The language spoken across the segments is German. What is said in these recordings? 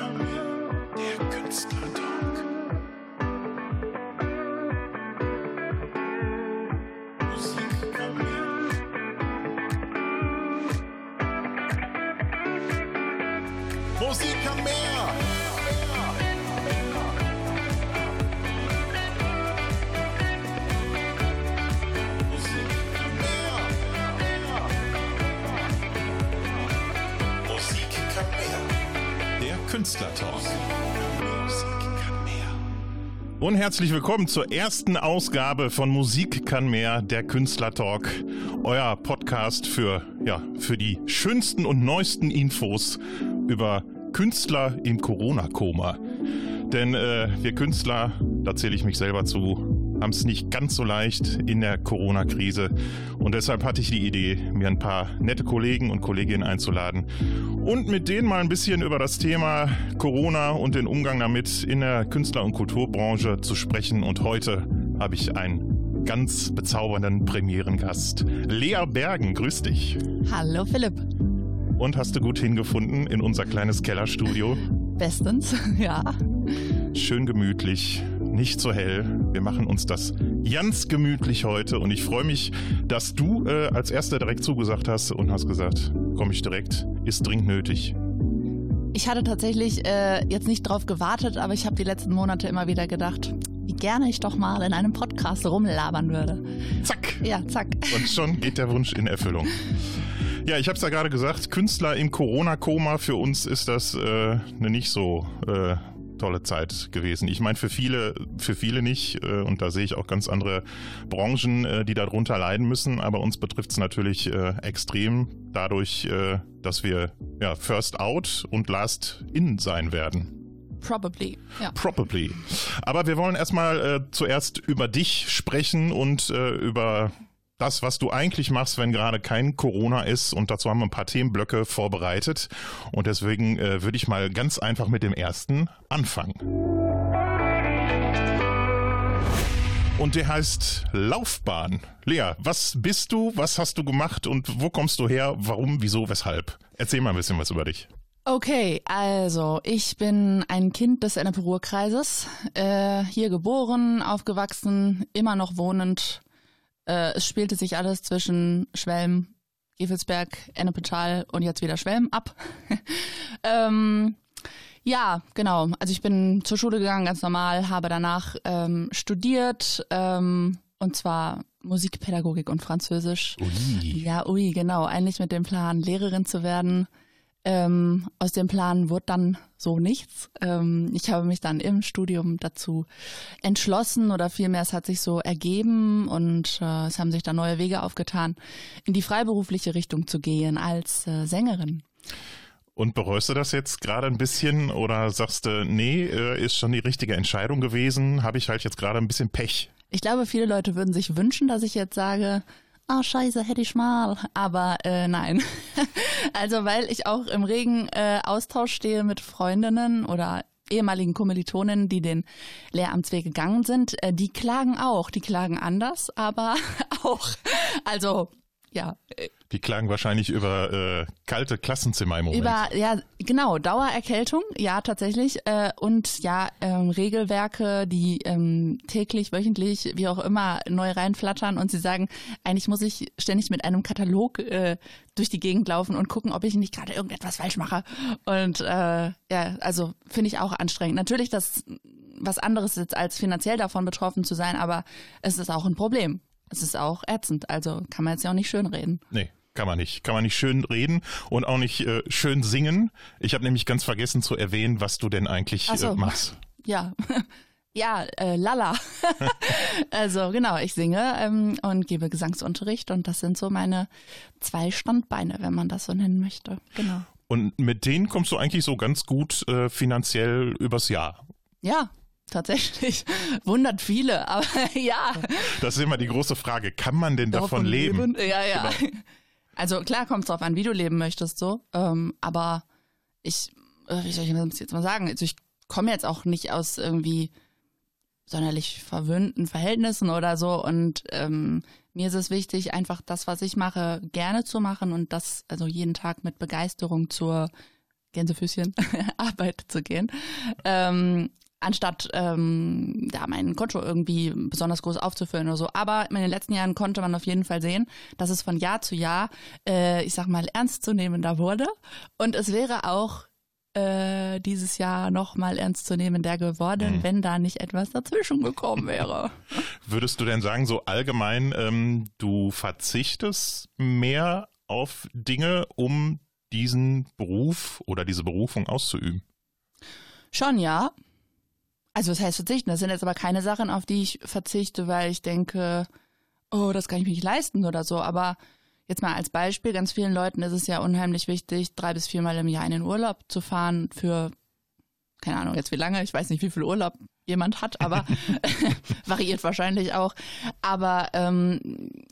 Der Künstlertalk. Und herzlich willkommen zur ersten Ausgabe von Musik kann mehr, der Künstlertalk. Euer Podcast für, ja, für die schönsten und neuesten Infos über Künstler im Corona-Koma. Denn äh, wir Künstler, da zähle ich mich selber zu, haben es nicht ganz so leicht in der Corona-Krise. Und deshalb hatte ich die Idee, mir ein paar nette Kollegen und Kolleginnen einzuladen und mit denen mal ein bisschen über das Thema Corona und den Umgang damit in der Künstler- und Kulturbranche zu sprechen. Und heute habe ich einen ganz bezaubernden Premierengast. Lea Bergen, grüß dich. Hallo Philipp. Und hast du gut hingefunden in unser kleines Kellerstudio? Bestens, ja. Schön gemütlich, nicht so hell. Wir machen uns das ganz gemütlich heute und ich freue mich, dass du äh, als erster direkt zugesagt hast und hast gesagt, komme ich direkt, ist dringend nötig. Ich hatte tatsächlich äh, jetzt nicht drauf gewartet, aber ich habe die letzten Monate immer wieder gedacht, wie gerne ich doch mal in einem Podcast rumlabern würde. Zack! Ja, zack. Und schon geht der Wunsch in Erfüllung. Ja, ich habe es ja gerade gesagt, Künstler im Corona-Koma, für uns ist das äh, eine nicht so äh, tolle Zeit gewesen. Ich meine, für viele, für viele nicht, äh, und da sehe ich auch ganz andere Branchen, äh, die darunter leiden müssen, aber uns betrifft es natürlich äh, extrem dadurch, äh, dass wir ja, first out und last in sein werden. Probably, ja. Probably. Aber wir wollen erstmal äh, zuerst über dich sprechen und äh, über das, was du eigentlich machst, wenn gerade kein Corona ist. Und dazu haben wir ein paar Themenblöcke vorbereitet. Und deswegen äh, würde ich mal ganz einfach mit dem ersten anfangen. Und der heißt Laufbahn. Lea, was bist du, was hast du gemacht und wo kommst du her? Warum, wieso, weshalb? Erzähl mal ein bisschen was über dich. Okay, also ich bin ein Kind des Ennepe-Ruhr-Kreises, äh, hier geboren, aufgewachsen, immer noch wohnend. Äh, es spielte sich alles zwischen Schwelm, Gevelsberg, Ennepetal und jetzt wieder Schwelm ab. ähm, ja, genau. Also ich bin zur Schule gegangen, ganz normal, habe danach ähm, studiert, ähm, und zwar Musikpädagogik und Französisch. Ui. Ja, ui, genau. Eigentlich mit dem Plan, Lehrerin zu werden. Ähm, aus dem Plan wurde dann so nichts. Ähm, ich habe mich dann im Studium dazu entschlossen oder vielmehr es hat sich so ergeben und äh, es haben sich da neue Wege aufgetan, in die freiberufliche Richtung zu gehen als äh, Sängerin. Und bereust du das jetzt gerade ein bisschen oder sagst du, nee, äh, ist schon die richtige Entscheidung gewesen, habe ich halt jetzt gerade ein bisschen Pech? Ich glaube, viele Leute würden sich wünschen, dass ich jetzt sage, ah scheiße, hätte ich mal. Aber äh, nein. also weil ich auch im regen äh, Austausch stehe mit Freundinnen oder ehemaligen Kommilitonen, die den Lehramtsweg gegangen sind, äh, die klagen auch, die klagen anders, aber auch. Also ja, Die klagen wahrscheinlich über äh, kalte Klassenzimmer im Moment. über, ja, genau, Dauererkältung, ja, tatsächlich. Äh, und ja, ähm, Regelwerke, die ähm, täglich, wöchentlich, wie auch immer, neu reinflattern und sie sagen, eigentlich muss ich ständig mit einem Katalog äh, durch die Gegend laufen und gucken, ob ich nicht gerade irgendetwas falsch mache. Und äh, ja, also finde ich auch anstrengend. Natürlich das was anderes jetzt als finanziell davon betroffen zu sein, aber es ist auch ein Problem. Es ist auch ätzend, also kann man jetzt ja auch nicht schön reden. Nee, kann man nicht. Kann man nicht schön reden und auch nicht äh, schön singen. Ich habe nämlich ganz vergessen zu erwähnen, was du denn eigentlich Ach so. äh, machst. Ja, ja, äh, Lala. also genau, ich singe ähm, und gebe Gesangsunterricht und das sind so meine zwei Standbeine, wenn man das so nennen möchte. Genau. Und mit denen kommst du eigentlich so ganz gut äh, finanziell übers Jahr. Ja, tatsächlich. Wundert viele, aber ja. Das ist immer die große Frage. Kann man denn davon, leben? Ja, ja. Genau. Also klar kommt es drauf an, wie du leben möchtest, so. Ähm, aber ich, äh, wie soll ich das jetzt mal sagen? Also ich komme jetzt auch nicht aus irgendwie sonderlich verwöhnten Verhältnissen oder so. Und ähm, mir ist es wichtig, einfach das, was ich mache, gerne zu machen und das also jeden Tag mit Begeisterung zur Gänsefüßchen Arbeit zu gehen. Ähm, anstatt ähm, da mein Konto irgendwie besonders groß aufzufüllen oder so. Aber in den letzten Jahren konnte man auf jeden Fall sehen, dass es von Jahr zu Jahr, äh, ich sag mal, ernstzunehmender wurde. Und es wäre auch äh, dieses Jahr noch mal ernstzunehmender geworden, Mhm. wenn da nicht etwas dazwischen gekommen wäre. Würdest du denn sagen, so allgemein, ähm, du verzichtest mehr auf Dinge, um diesen Beruf oder diese Berufung auszuüben? Schon, ja. Also was heißt verzichten? Das sind jetzt aber keine Sachen, auf die ich verzichte, weil ich denke, oh, das kann ich mir nicht leisten oder so. Aber jetzt mal als Beispiel, ganz vielen Leuten ist es ja unheimlich wichtig, drei bis viermal im Jahr in den Urlaub zu fahren für, keine Ahnung jetzt wie lange, ich weiß nicht, wie viel Urlaub jemand hat, aber variiert wahrscheinlich auch. Aber ähm,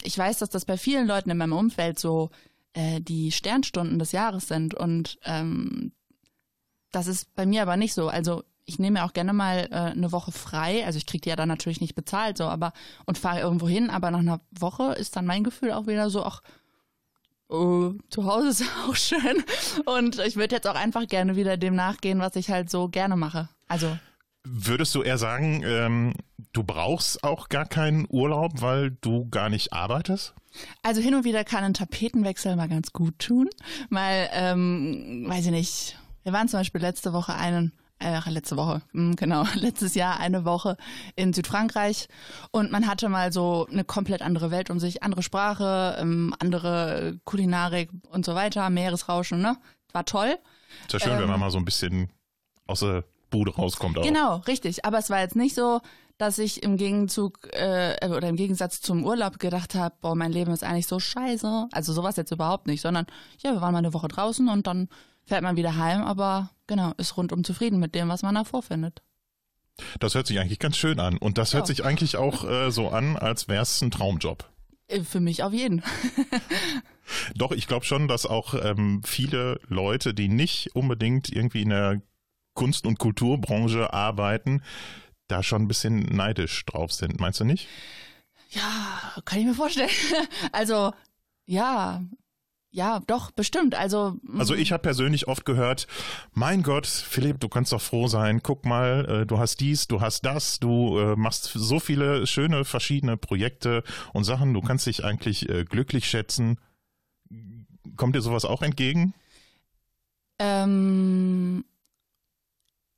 ich weiß, dass das bei vielen Leuten in meinem Umfeld so äh, die Sternstunden des Jahres sind und ähm, das ist bei mir aber nicht so. Also ich nehme mir auch gerne mal äh, eine Woche frei. Also ich kriege die ja dann natürlich nicht bezahlt, so, aber und fahre irgendwo hin, aber nach einer Woche ist dann mein Gefühl auch wieder so, ach, oh, zu Hause ist auch schön. Und ich würde jetzt auch einfach gerne wieder dem nachgehen, was ich halt so gerne mache. Also Würdest du eher sagen, ähm, du brauchst auch gar keinen Urlaub, weil du gar nicht arbeitest? Also hin und wieder kann ein Tapetenwechsel mal ganz gut tun, weil, ähm, weiß ich nicht, wir waren zum Beispiel letzte Woche einen, äh, letzte Woche, hm, genau, letztes Jahr eine Woche in Südfrankreich und man hatte mal so eine komplett andere Welt um sich, andere Sprache, ähm, andere Kulinarik und so weiter, Meeresrauschen, ne? War toll. Ist ja schön, wenn man mal so ein bisschen aus der Bude rauskommt. Auch. Ähm, Genau, richtig. Aber es war jetzt nicht so, dass ich im Gegenzug äh, oder im Gegensatz zum Urlaub gedacht habe, boah, mein Leben ist eigentlich so scheiße. Also sowas jetzt überhaupt nicht, sondern ja, wir waren mal eine Woche draußen und dann fährt man wieder heim, aber genau, ist rundum zufrieden mit dem, was man da vorfindet. Das hört sich eigentlich ganz schön an. Und das hört Ja. sich eigentlich auch äh, so an, als wäre es ein Traumjob. Äh, Für mich auf jeden. Doch, ich glaube schon, dass auch ähm, viele Leute, die nicht unbedingt irgendwie in der Kunst- und Kulturbranche arbeiten, da schon ein bisschen neidisch drauf sind. Meinst du nicht? Ja, kann ich mir vorstellen. Also, ja, ja, doch, bestimmt. Also, Also ich habe persönlich oft gehört, mein Gott, Philipp, du kannst doch froh sein. Guck mal, äh, du hast dies, du hast das, du äh, machst so viele schöne verschiedene Projekte und Sachen. Du kannst dich eigentlich äh, glücklich schätzen. Kommt dir sowas auch entgegen? Ähm,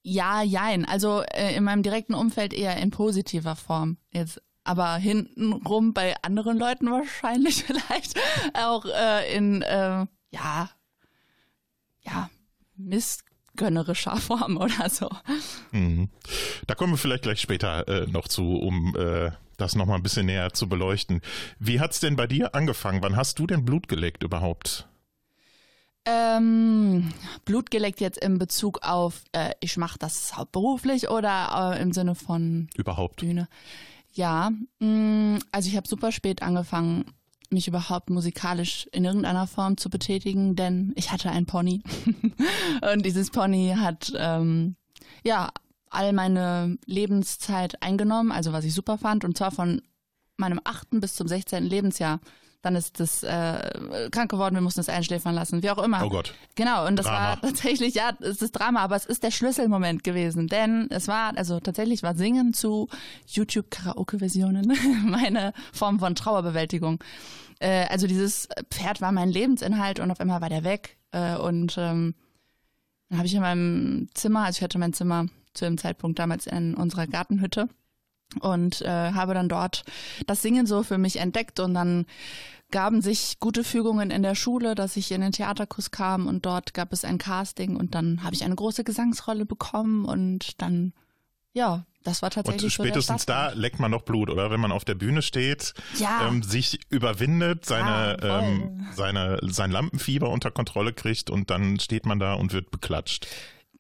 ja, jein. Also äh, in meinem direkten Umfeld eher in positiver Form. Jetzt aber hintenrum bei anderen Leuten wahrscheinlich vielleicht auch äh, in äh, ja ja missgönnerischer Form oder so. Mhm. Da kommen wir vielleicht gleich später äh, noch zu, um äh, das nochmal ein bisschen näher zu beleuchten. Wie hat's denn bei dir angefangen? Wann hast du denn Blut geleckt überhaupt? Ähm, Blut geleckt jetzt in Bezug auf, äh, ich mache das hauptberuflich oder äh, im Sinne von Überhaupt? Bühne. Ja, mh, also ich habe super spät angefangen, mich überhaupt musikalisch in irgendeiner Form zu betätigen, denn ich hatte ein Pony. Und dieses Pony hat ähm, ja all meine Lebenszeit eingenommen, also was ich super fand, und zwar von meinem achten bis zum 16. Lebensjahr. Dann ist das äh, krank geworden, wir mussten es einschläfern lassen, wie auch immer. Oh Gott. Genau, und das Drama. war tatsächlich, ja, es ist Drama, aber es ist der Schlüsselmoment gewesen, denn es war, also tatsächlich war Singen zu YouTube-Karaoke-Versionen meine Form von Trauerbewältigung. Äh, also dieses Pferd war mein Lebensinhalt und auf einmal war der weg äh, und ähm, dann habe ich in meinem Zimmer, also ich hatte mein Zimmer zu dem Zeitpunkt damals in unserer Gartenhütte und äh, habe dann dort das Singen so für mich entdeckt und dann gaben sich gute Fügungen in der Schule, dass ich in den Theaterkurs kam und dort gab es ein Casting und dann habe ich eine große Gesangsrolle bekommen und dann ja, das war Und tatsächlich so der spätestens da Startpunkt. leckt man noch Blut, oder? Wenn man auf der Bühne steht, Ja. ähm, sich überwindet, seine, Ja, ähm, seine, sein Lampenfieber unter Kontrolle kriegt und dann steht man da und wird beklatscht.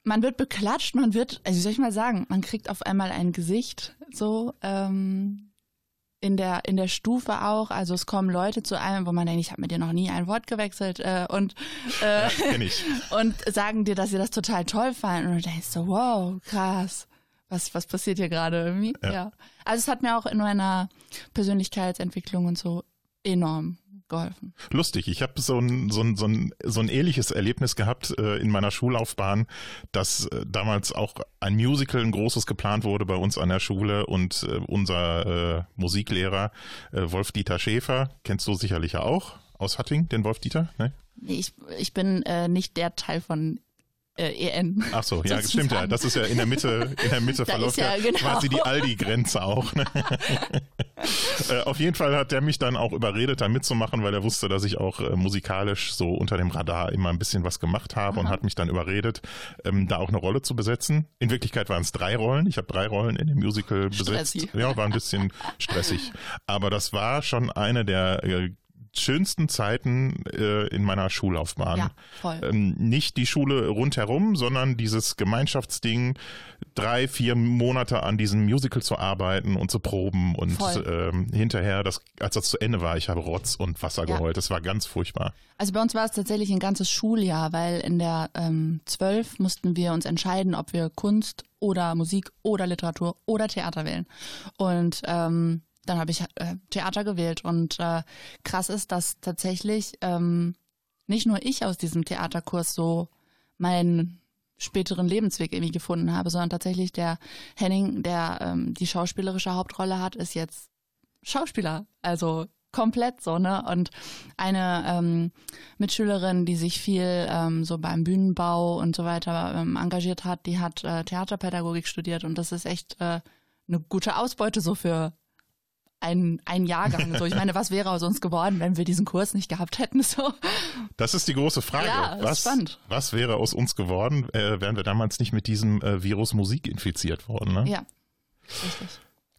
Man wird beklatscht, man wird, also wie soll ich mal sagen, man kriegt auf einmal ein Gesicht, so ähm, in der in der Stufe auch. Also es kommen Leute zu einem, wo man denkt, ich habe mit dir noch nie ein Wort gewechselt äh, und äh, Ja, und sagen dir, dass sie das total toll fanden und du denkst so, wow, krass. Was, was passiert hier gerade irgendwie? Ja. Ja. Also es hat mir auch in meiner Persönlichkeitsentwicklung und so enorm geholfen. Lustig, ich habe so ein, so, ein, so, ein, so ein ähnliches Erlebnis gehabt äh, in meiner Schullaufbahn, dass äh, damals auch ein Musical, ein großes geplant wurde bei uns an der Schule und äh, unser äh, Musiklehrer äh, Wolf-Dieter Schäfer, kennst du sicherlich ja auch aus Hatting, den Wolf-Dieter? Ne? Ich, ich bin äh, nicht der Teil von äh, EN. Ach so, ja, stimmt ja. Das ist ja in der Mitte, in der Mitte Da verläuft ja ja genau. quasi die Aldi-Grenze auch. Ne? äh, auf jeden Fall hat der mich dann auch überredet, da mitzumachen, weil er wusste, dass ich auch äh, musikalisch so unter dem Radar immer ein bisschen was gemacht habe und hat mich dann überredet, ähm, da auch eine Rolle zu besetzen. In Wirklichkeit waren es drei Rollen. Ich habe drei Rollen in dem Musical besetzt. Stressi. Ja, war ein bisschen stressig. Aber das war schon eine der äh, schönsten Zeiten äh, in meiner Schullaufbahn. Ja, voll. Ähm, nicht die Schule rundherum, sondern dieses Gemeinschaftsding, drei, vier Monate an diesem Musical zu arbeiten und zu proben und ähm, hinterher, das, als das zu Ende war, ich habe Rotz und Wasser Ja. geheult. Das war ganz furchtbar. Also bei uns war es tatsächlich ein ganzes Schuljahr, weil in der ähm, 12 mussten wir uns entscheiden, ob wir Kunst oder Musik oder Literatur oder Theater wählen. Und ähm, dann habe ich äh, Theater gewählt. Und äh, krass ist, dass tatsächlich ähm, nicht nur ich aus diesem Theaterkurs so meinen späteren Lebensweg irgendwie gefunden habe, sondern tatsächlich der Henning, der ähm, die schauspielerische Hauptrolle hat, ist jetzt Schauspieler. Also komplett so, ne? Und eine ähm, Mitschülerin, die sich viel ähm, so beim Bühnenbau und so weiter ähm, engagiert hat, die hat äh, Theaterpädagogik studiert und das ist echt äh, eine gute Ausbeute so für ein, ein Jahrgang. So, ich meine, was wäre aus uns geworden, wenn wir diesen Kurs nicht gehabt hätten? So. Das ist die große Frage. Ja, ist was, spannend. was wäre aus uns geworden, äh, wären wir damals nicht mit diesem äh, Virus Musik infiziert worden? Ne? Ja. Richtig.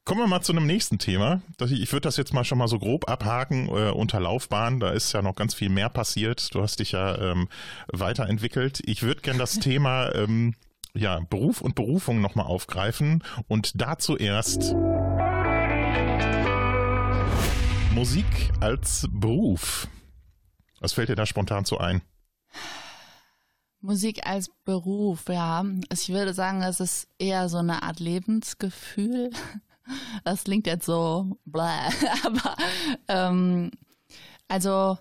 Kommen wir mal zu einem nächsten Thema. Ich würde das jetzt mal schon mal so grob abhaken äh, unter Laufbahn. Da ist ja noch ganz viel mehr passiert. Du hast dich ja ähm, weiterentwickelt. Ich würde gern das Thema ähm, ja, Beruf und Berufung nochmal aufgreifen und dazu erst Musik als Beruf. Was fällt dir da spontan zu ein? Musik als Beruf, ja. Ich würde sagen, es ist eher so eine Art Lebensgefühl. Das klingt jetzt so bläh, aber ähm, also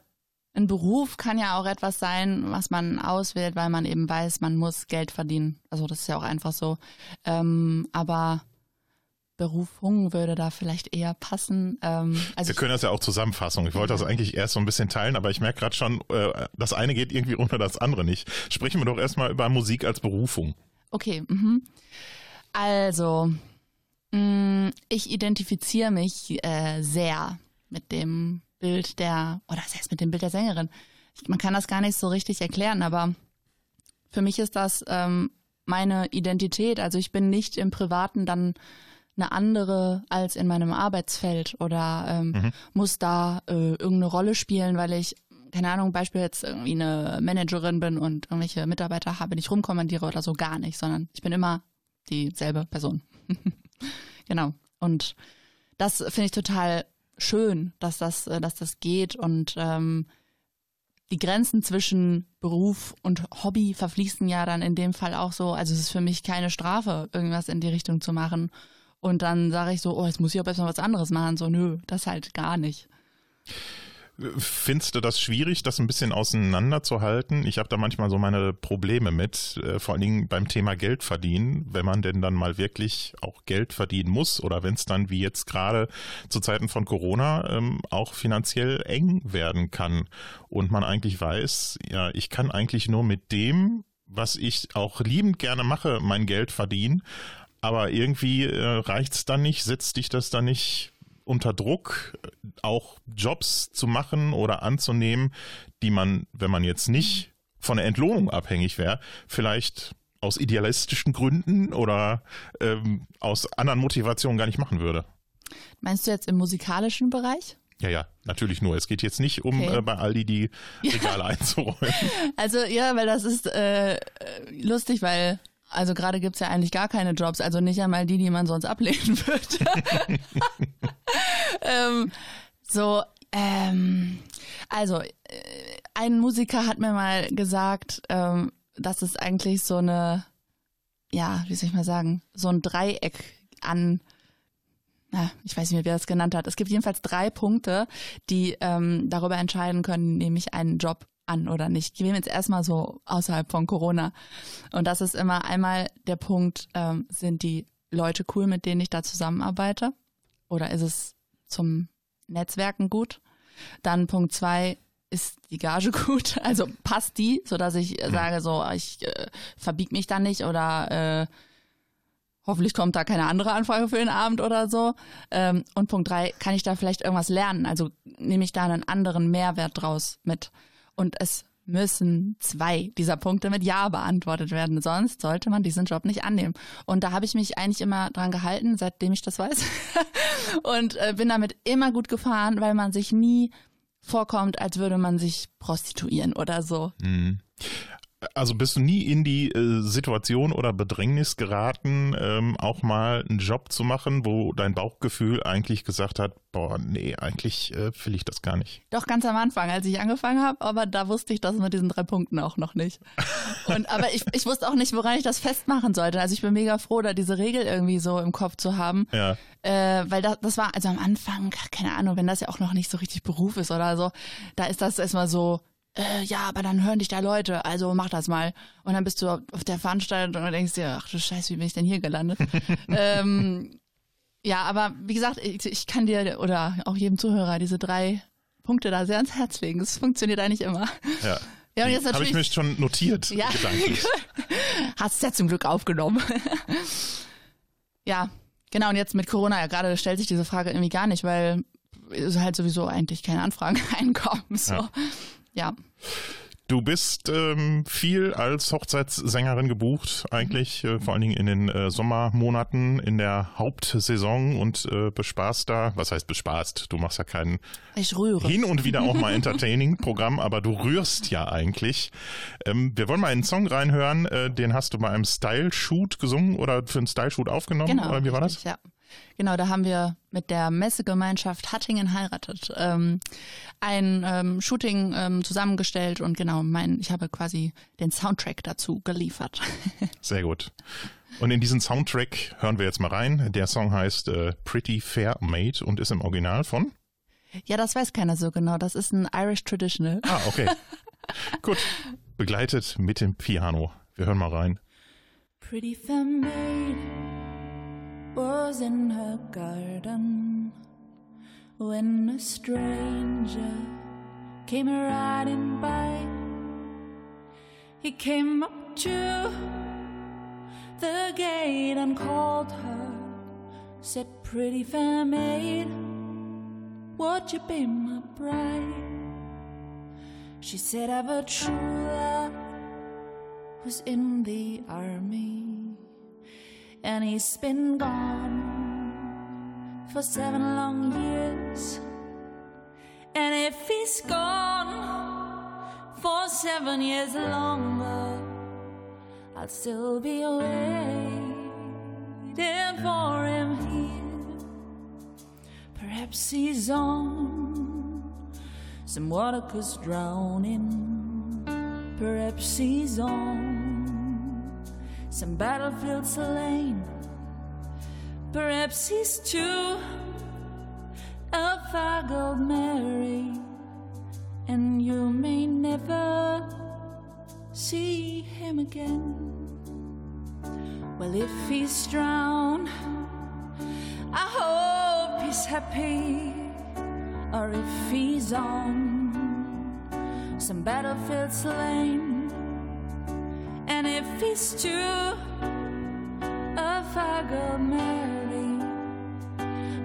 ein Beruf kann ja auch etwas sein, was man auswählt, weil man eben weiß, man muss Geld verdienen. Also das ist ja auch einfach so. Ähm, aber Berufung würde da vielleicht eher passen. Ähm, also Wir können das ja auch zusammenfassen. Ich wollte das eigentlich erst so ein bisschen teilen, aber ich merke gerade schon, äh, das eine geht irgendwie unter das andere nicht. Sprechen wir doch erstmal über Musik als Berufung. Okay, mhm. also mh, ich identifiziere mich äh, sehr mit dem Bild der, oder das heißt mit dem Bild der Sängerin. Ich, man kann das gar nicht so richtig erklären, aber für mich ist das ähm, meine Identität. Also ich bin nicht im Privaten dann eine andere als in meinem Arbeitsfeld oder ähm, muss da äh, irgendeine Rolle spielen, weil ich keine Ahnung, Beispiel jetzt irgendwie eine Managerin bin und irgendwelche Mitarbeiter habe, die ich rumkommandiere oder so gar nicht, sondern ich bin immer dieselbe Person. genau. Und das finde ich total schön, dass das, äh, dass das geht und ähm, die Grenzen zwischen Beruf und Hobby verfließen ja dann in dem Fall auch so. Also es ist für mich keine Strafe, irgendwas in die Richtung zu machen. Und dann sage ich so, oh, jetzt muss ich aber erstmal was anderes machen. So, nö, das halt gar nicht. Findest du das schwierig, das ein bisschen auseinanderzuhalten? Ich habe da manchmal so meine Probleme mit, äh, vor allen Dingen beim Thema Geld verdienen, wenn man denn dann mal wirklich auch Geld verdienen muss oder wenn es dann wie jetzt gerade zu Zeiten von Corona ähm, auch finanziell eng werden kann und man eigentlich weiß, ja, ich kann eigentlich nur mit dem, was ich auch liebend gerne mache, mein Geld verdienen, aber irgendwie äh, reicht's dann nicht, setzt dich das dann nicht unter Druck, auch Jobs zu machen oder anzunehmen, die man, wenn man jetzt nicht von der Entlohnung abhängig wäre, vielleicht aus idealistischen Gründen oder ähm, aus anderen Motivationen gar nicht machen würde. Meinst du jetzt im musikalischen Bereich? Ja, ja, natürlich nur. Es geht jetzt nicht um Okay. äh, bei Aldi die Regale einzuräumen. Also ja, weil das ist äh, lustig, weil also gerade gibt's ja eigentlich gar keine Jobs, also nicht einmal die, die man sonst ablehnen würde. ähm, so, ähm, also äh, ein Musiker hat mir mal gesagt, ähm, dass es eigentlich so eine, ja, wie soll ich mal sagen, so ein Dreieck an na, ich weiß nicht mehr, wer das genannt hat. Es gibt jedenfalls drei Punkte, die ähm, darüber entscheiden können, nehme ich einen Job an oder nicht. Ich nehme jetzt erstmal so außerhalb von Corona. Und das ist immer einmal der Punkt, ähm, sind die Leute cool, mit denen ich da zusammenarbeite? Oder ist es zum Netzwerken gut? Dann Punkt zwei, ist die Gage gut? Also passt die, so dass ich Mhm. sage, so ich äh, verbieg mich da nicht oder äh, hoffentlich kommt da keine andere Anfrage für den Abend oder so. Ähm, und Punkt drei, kann ich da vielleicht irgendwas lernen? Also nehme ich da einen anderen Mehrwert draus mit? Und es müssen zwei dieser Punkte mit Ja beantwortet werden, sonst sollte man diesen Job nicht annehmen. Und da habe ich mich eigentlich immer dran gehalten, seitdem ich das weiß. und äh, bin damit immer gut gefahren, weil man sich nie vorkommt, als würde man sich prostituieren oder so. Also bist du nie in die äh, Situation oder Bedrängnis geraten, ähm, auch mal einen Job zu machen, wo dein Bauchgefühl eigentlich gesagt hat, boah, nee, eigentlich äh, will ich das gar nicht. Doch ganz am Anfang, als ich angefangen habe, aber da wusste ich das mit diesen drei Punkten auch noch nicht. Und aber ich, ich wusste auch nicht, woran ich das festmachen sollte. Also ich bin mega froh, da diese Regel irgendwie so im Kopf zu haben. Ja. Äh, weil das, das war, also am Anfang, keine Ahnung, wenn das ja auch noch nicht so richtig Beruf ist oder so, da ist das erstmal so, äh, ja, aber dann hören dich da Leute, also mach das mal. Und dann bist du auf der Veranstaltung und denkst dir, ach du Scheiße, wie bin ich denn hier gelandet? ähm, ja, aber wie gesagt, ich, ich kann dir oder auch jedem Zuhörer diese drei Punkte da sehr ans Herz legen. Das funktioniert eigentlich immer. Ja. Ja, und jetzt Habe ich natürlich- mich schon notiert, Ja. gedanklich. Hast es ja zum Glück aufgenommen. ja, genau. Und jetzt mit Corona, ja gerade stellt sich diese Frage irgendwie gar nicht, weil es halt sowieso eigentlich keine Anfragen reinkommen. So. Ja. Ja. Du bist ähm, viel als Hochzeitssängerin gebucht, eigentlich äh, vor allen Dingen in den äh, Sommermonaten in der Hauptsaison und äh, bespaßt da, was heißt bespaßt? Du machst ja kein Ich rühre. hin und wieder auch mal Entertaining-Programm, aber du rührst ja eigentlich. Ähm, wir wollen mal einen Song reinhören, äh, den hast du bei einem Style-Shoot gesungen oder für einen Style-Shoot aufgenommen? Genau. Oder wie war das? richtig, Ja. Genau, da haben wir mit der Messegemeinschaft Hattingen heiratet ähm, ein ähm, Shooting ähm, zusammengestellt und genau, mein, ich habe quasi den Soundtrack dazu geliefert. Sehr gut. Und in diesen Soundtrack hören wir jetzt mal rein. Der Song heißt äh, Pretty Fair Made und ist im Original von? ja, das weiß keiner so genau. Das ist ein Irish Traditional. Ah, okay. Gut. Begleitet mit dem Piano. Wir hören mal rein. Pretty fair maid was in her garden when a stranger came riding by. He came up to the gate and called her, said, Pretty fair maid, would you be my bride? She said, I've a true love who's in the army and he's been gone for seven long years. And if he's gone for seven years longer, I'll still be waiting for him here. Perhaps he's on some water 'cause drowning. Perhaps he's on some battlefield slain. Perhaps he's too a faggot Mary, and you may never see him again. Well, if he's drowned, I hope he's happy, or if he's on some battlefield slain. And if he's if I go marry,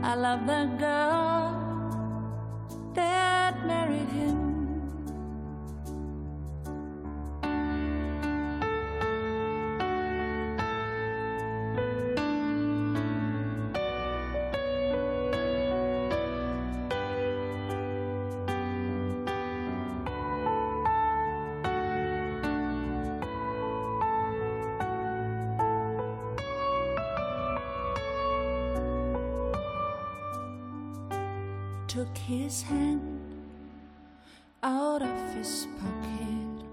I love the girl that married him. His hand out of his pocket,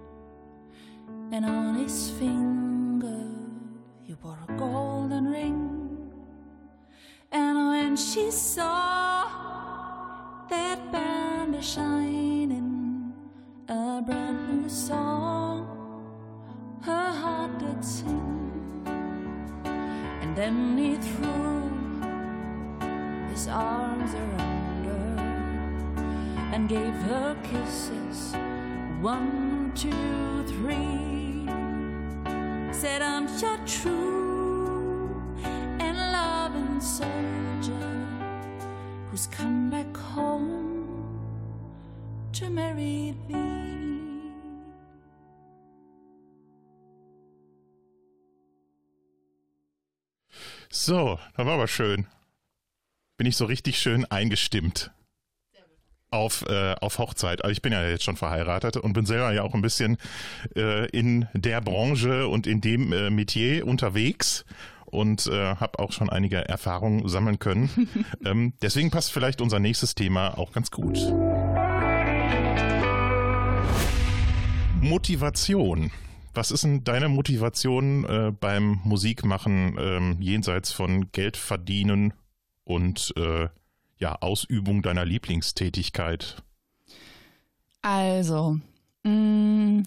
and on his finger he wore a golden ring. And when she saw that band shining, a brand new song, her heart did sing. And then he threw his arms around and gave her kisses. One, two, three. Said, I'm your true and loving soldier who's come back home to marry thee. So, das war aber schön. Bin ich so richtig schön eingestimmt. Auf, äh, auf Hochzeit. Also ich bin ja jetzt schon verheiratet und bin selber ja auch ein bisschen äh, in der Branche und in dem äh, Metier unterwegs und äh, habe auch schon einige Erfahrungen sammeln können. ähm, deswegen passt vielleicht unser nächstes Thema auch ganz gut. Motivation. Was ist denn deine Motivation äh, beim Musikmachen ähm, jenseits von Geld verdienen und äh, ja, Ausübung deiner Lieblingstätigkeit? Also, mh,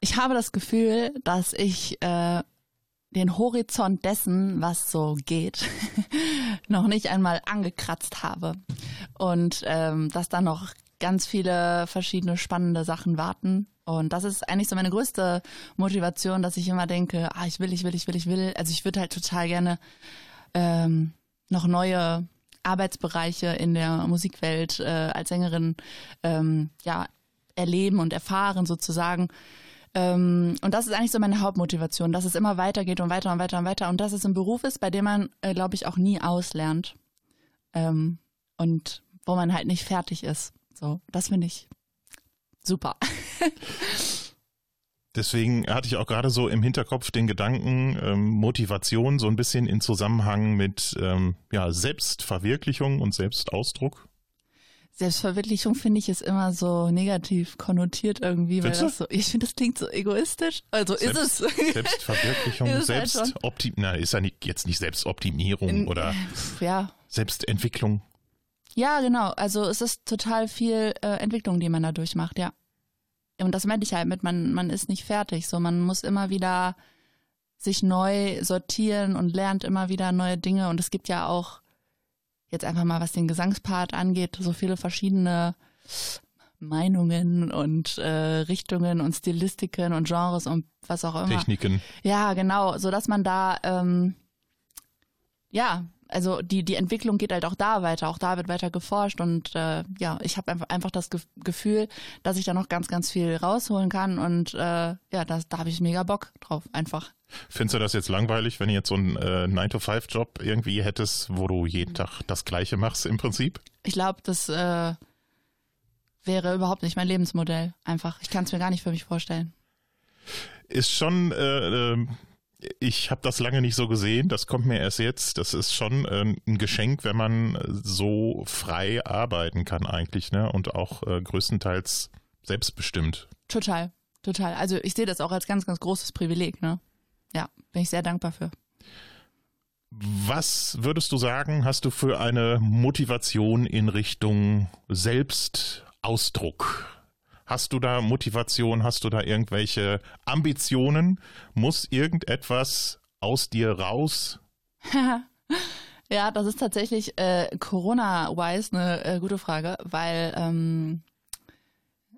ich habe das Gefühl, dass ich äh, den Horizont dessen, was so geht, noch nicht einmal angekratzt habe. Und ähm, dass da noch ganz viele verschiedene spannende Sachen warten. Und das ist eigentlich so meine größte Motivation, dass ich immer denke, ah, ich will, ich will, ich will, ich will. Also ich würde halt total gerne ähm, noch neue Arbeitsbereiche in der Musikwelt äh, als Sängerin ähm, ja erleben und erfahren sozusagen. Ähm, und das ist eigentlich so meine Hauptmotivation, dass es immer weitergeht und weiter und weiter und weiter und dass es ein Beruf ist, bei dem man, äh, glaube ich, auch nie auslernt ähm, und wo man halt nicht fertig ist. So, das finde ich super. Deswegen hatte ich auch gerade so im Hinterkopf den Gedanken, ähm, Motivation so ein bisschen in Zusammenhang mit ähm, ja, Selbstverwirklichung und Selbstausdruck. Selbstverwirklichung finde ich ist immer so negativ konnotiert irgendwie, weil Findest das so, ich finde, das klingt so egoistisch. Also ist es. Selbstverwirklichung, halt schon. Selbstoptim, na, ist ja nicht, jetzt nicht Selbstoptimierung In- oder ja. Selbstentwicklung. Ja, genau. Also es ist total viel äh, Entwicklung, die man da durchmacht, ja. Und das meinte ich halt mit, man, man ist nicht fertig. So, man muss immer wieder sich neu sortieren und lernt immer wieder neue Dinge. Und es gibt ja auch jetzt einfach mal, was den Gesangspart angeht, so viele verschiedene Meinungen und äh, Richtungen und Stilistiken und Genres und was auch immer. Techniken. Ja, genau, so dass man da ähm, ja, also die die Entwicklung geht halt auch da weiter, auch da wird weiter geforscht und äh, ja, ich habe einfach einfach das Ge Gefühl, dass ich da noch ganz ganz viel rausholen kann und äh, ja, das, da habe ich mega Bock drauf, einfach. Findest du das jetzt langweilig, wenn du jetzt so einen äh, 9-to-5-Job irgendwie hättest, wo du jeden Tag das Gleiche machst im Prinzip? Ich glaube, das äh, wäre überhaupt nicht mein Lebensmodell. Einfach, ich kann es mir gar nicht für mich vorstellen. Ist schon, äh, äh, ich habe das lange nicht so gesehen, das kommt mir erst jetzt. Das ist schon äh, ein Geschenk, wenn man so frei arbeiten kann eigentlich, ne? Und auch äh, größtenteils selbstbestimmt. Total, total. Also ich sehe das auch als ganz ganz großes Privileg, ne? Ja, bin ich sehr dankbar für. Was würdest du sagen, hast du für eine Motivation in Richtung Selbstausdruck? Hast du da Motivation? Hast du da irgendwelche Ambitionen? Muss irgendetwas aus dir raus? Ja, das ist tatsächlich äh, Corona-wise eine äh, gute Frage, weil ähm,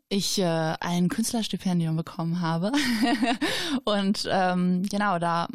ich äh, ein Künstlerstipendium bekommen habe. und ähm, genau, da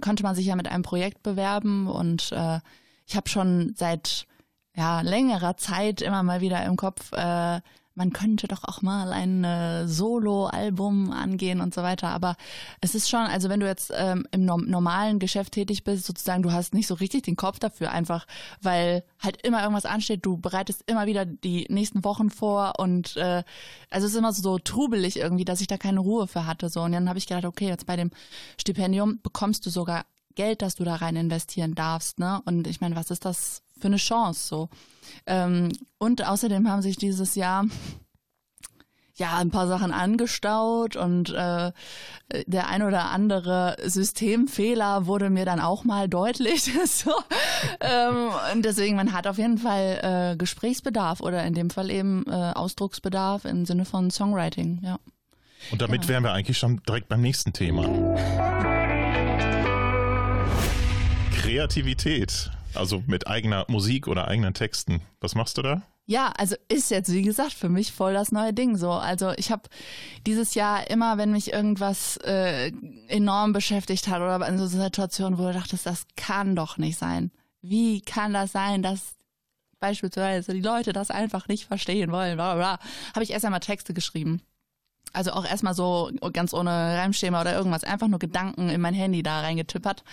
konnte man sich ja mit einem Projekt bewerben und äh, ich habe schon seit ja, längerer Zeit immer mal wieder im Kopf, äh, man könnte doch auch mal ein äh, Solo-Album angehen und so weiter. Aber es ist schon, also wenn du jetzt ähm, im norm normalen Geschäft tätig bist, sozusagen, du hast nicht so richtig den Kopf dafür, einfach weil halt immer irgendwas ansteht. Du bereitest immer wieder die nächsten Wochen vor und äh, also es ist immer so trubelig irgendwie, dass ich da keine Ruhe für hatte. So und dann habe ich gedacht, okay, jetzt bei dem Stipendium bekommst du sogar Geld, das du da rein investieren darfst, ne? Und ich meine, was ist das für eine Chance so? Ähm, und außerdem haben sich dieses Jahr ja ein paar Sachen angestaut und äh, der ein oder andere Systemfehler wurde mir dann auch mal deutlich. so. ähm, und deswegen, man hat auf jeden Fall äh, Gesprächsbedarf oder in dem Fall eben äh, Ausdrucksbedarf im Sinne von Songwriting, ja. Und damit wären wir eigentlich schon direkt beim nächsten Thema. Kreativität, also mit eigener Musik oder eigenen Texten. Was machst du da? Ja, also ist jetzt, wie gesagt, für mich voll das neue Ding so. Also ich habe dieses Jahr immer, wenn mich irgendwas äh, enorm beschäftigt hat oder in so Situationen, wo du dachtest, das kann doch nicht sein. Wie kann das sein, dass beispielsweise die Leute das einfach nicht verstehen wollen, bla habe ich erst einmal Texte geschrieben. Also auch erstmal so ganz ohne Reimschema oder irgendwas, einfach nur Gedanken in mein Handy da reingetippert.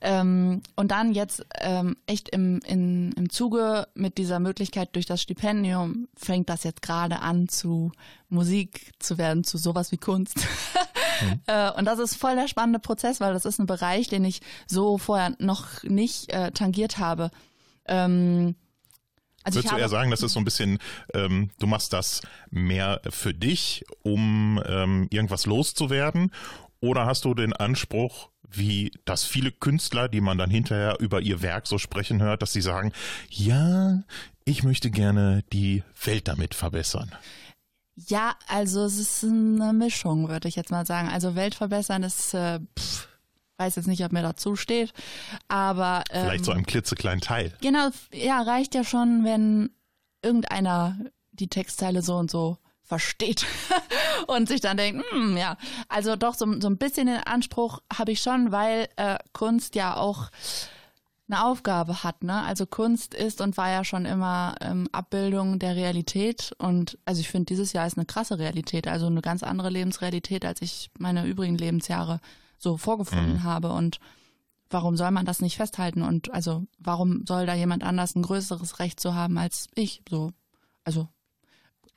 Ähm, und dann jetzt ähm, echt im, in, im Zuge mit dieser Möglichkeit durch das Stipendium fängt das jetzt gerade an zu Musik zu werden, zu sowas wie Kunst. Mhm. äh, und das ist voll der spannende Prozess, weil das ist ein Bereich, den ich so vorher noch nicht äh, tangiert habe. Ähm, also Würdest du eher sagen, das ist so ein bisschen, ähm, du machst das mehr für dich, um ähm, irgendwas loszuwerden? Oder hast du den Anspruch, wie das viele Künstler, die man dann hinterher über ihr Werk so sprechen hört, dass sie sagen, ja, ich möchte gerne die Welt damit verbessern? Ja, also es ist eine Mischung, würde ich jetzt mal sagen. Also Welt verbessern ist, äh, pff, weiß jetzt nicht, ob mir dazu steht, aber ähm, vielleicht so einem klitzekleinen Teil. Genau, ja, reicht ja schon, wenn irgendeiner die Textteile so und so versteht und sich dann denkt, hm, ja, also doch so, so ein bisschen den Anspruch habe ich schon, weil äh, Kunst ja auch eine Aufgabe hat, ne? Also Kunst ist und war ja schon immer ähm, Abbildung der Realität und also ich finde dieses Jahr ist eine krasse Realität, also eine ganz andere Lebensrealität, als ich meine übrigen Lebensjahre so vorgefunden mhm. habe und warum soll man das nicht festhalten und also warum soll da jemand anders ein größeres Recht zu haben als ich so also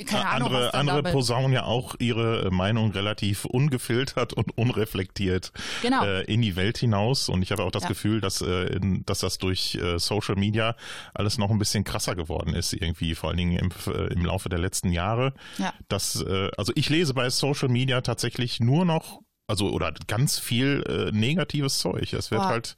keine Ahnung, andere, andere posaunen ja auch ihre äh, Meinung relativ ungefiltert und unreflektiert genau. äh, in die Welt hinaus. Und ich habe auch das Ja. Gefühl, dass, äh, dass das durch äh, Social Media alles noch ein bisschen krasser geworden ist, irgendwie, vor allen Dingen im, äh, im Laufe der letzten Jahre. Ja. Das, äh, also ich lese bei Social Media tatsächlich nur noch also oder ganz viel äh, negatives Zeug. Es wird Boah, halt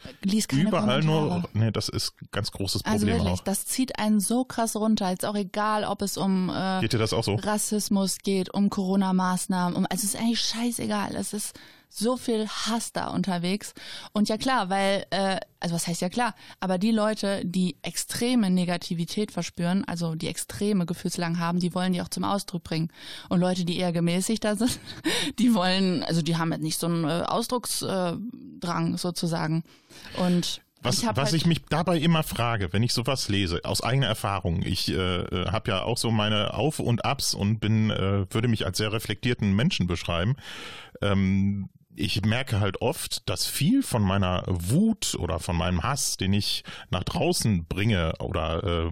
überall nur, nee, das ist ein ganz großes Also Problem wirklich, auch. das zieht einen so krass runter. Ist auch egal, ob es um äh, Geht so? Rassismus geht, um Corona-Maßnahmen, um, also es ist eigentlich scheißegal. Es ist so viel Hass da unterwegs. Und ja klar, weil, äh, also was heißt ja klar, aber die Leute, die extreme Negativität verspüren, also die extreme Gefühlslagen haben, die wollen die auch zum Ausdruck bringen. Und Leute, die eher gemäßigter sind, die wollen, also die haben jetzt nicht so einen äh, Ausdrucksdrang sozusagen. Und Was, ich was halt, ich mich dabei immer frage, wenn ich sowas lese, aus eigener Erfahrung, ich äh, habe ja auch so meine Auf und Abs und bin, äh, würde mich als sehr reflektierten Menschen beschreiben. Ähm, ich merke halt oft, dass viel von meiner Wut oder von meinem Hass, den ich nach draußen bringe oder äh,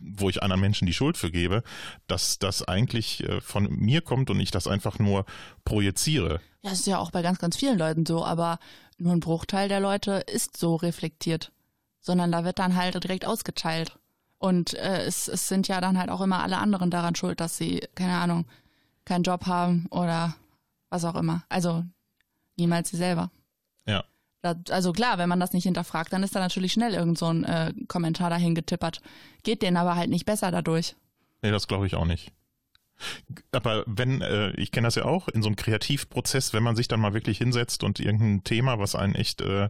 wo ich anderen Menschen die Schuld für gebe, dass das eigentlich äh, von mir kommt und ich das einfach nur projiziere. Ja, das ist ja auch bei ganz, ganz vielen Leuten so, aber nur ein Bruchteil der Leute ist so reflektiert, sondern da wird dann halt direkt ausgeteilt. Und äh, es, es sind ja dann halt auch immer alle anderen daran schuld, dass sie, keine Ahnung, keinen Job haben oder was auch immer. Also niemals sie selber. Ja. Also klar, wenn man das nicht hinterfragt, dann ist da natürlich schnell irgend so ein äh, Kommentar dahin getippert. Geht denen aber halt nicht besser dadurch. Nee, das glaube ich auch nicht. Aber wenn, äh, ich kenne das ja auch, in so einem Kreativprozess, wenn man sich dann mal wirklich hinsetzt und irgendein Thema, was einen echt äh,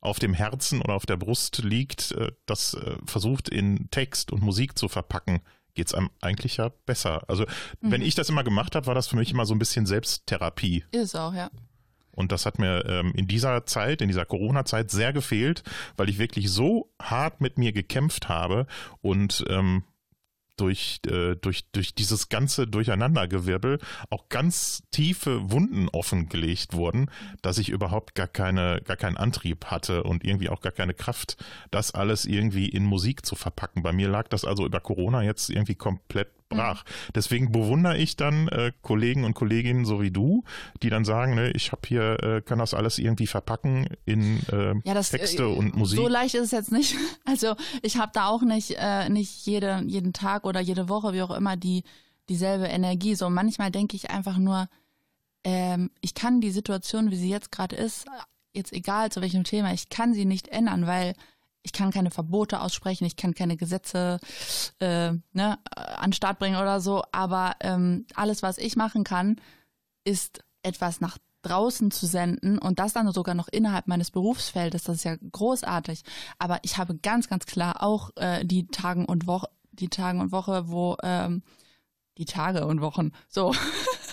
auf dem Herzen oder auf der Brust liegt, äh, das äh, versucht in Text und Musik zu verpacken, geht's einem eigentlich ja besser. Also wenn ich das immer gemacht habe, war das für mich immer so ein bisschen Selbsttherapie. Ist es auch, ja. Und das hat mir ähm, in dieser Zeit, in dieser Corona-Zeit sehr gefehlt, weil ich wirklich so hart mit mir gekämpft habe und ähm, durch, äh, durch, durch dieses ganze Durcheinandergewirbel auch ganz tiefe Wunden offengelegt wurden, dass ich überhaupt gar keine, gar keinen Antrieb hatte und irgendwie auch gar keine Kraft, das alles irgendwie in Musik zu verpacken. Bei mir lag das also über Corona jetzt irgendwie komplett brach. Deswegen bewundere ich dann äh, Kollegen und Kolleginnen so wie du, die dann sagen, ne, ich habe hier, äh, kann das alles irgendwie verpacken in äh, Ja, das, Texte äh, und Musik. So leicht ist es jetzt nicht. Also ich habe da auch nicht, äh, nicht jede, jeden Tag oder jede Woche, wie auch immer, die dieselbe Energie. So manchmal denke ich einfach nur, ähm, ich kann die Situation, wie sie jetzt gerade ist, jetzt egal zu welchem Thema, ich kann sie nicht ändern, weil ich kann keine Verbote aussprechen, ich kann keine Gesetze äh, ne, an den Start bringen oder so, aber ähm, alles, was ich machen kann, ist etwas nach draußen zu senden und das dann sogar noch innerhalb meines Berufsfeldes, das ist ja großartig. Aber ich habe ganz, ganz klar auch äh, die Tagen und Woche, die Tagen und Woche, wo ähm, die Tage und Wochen, so,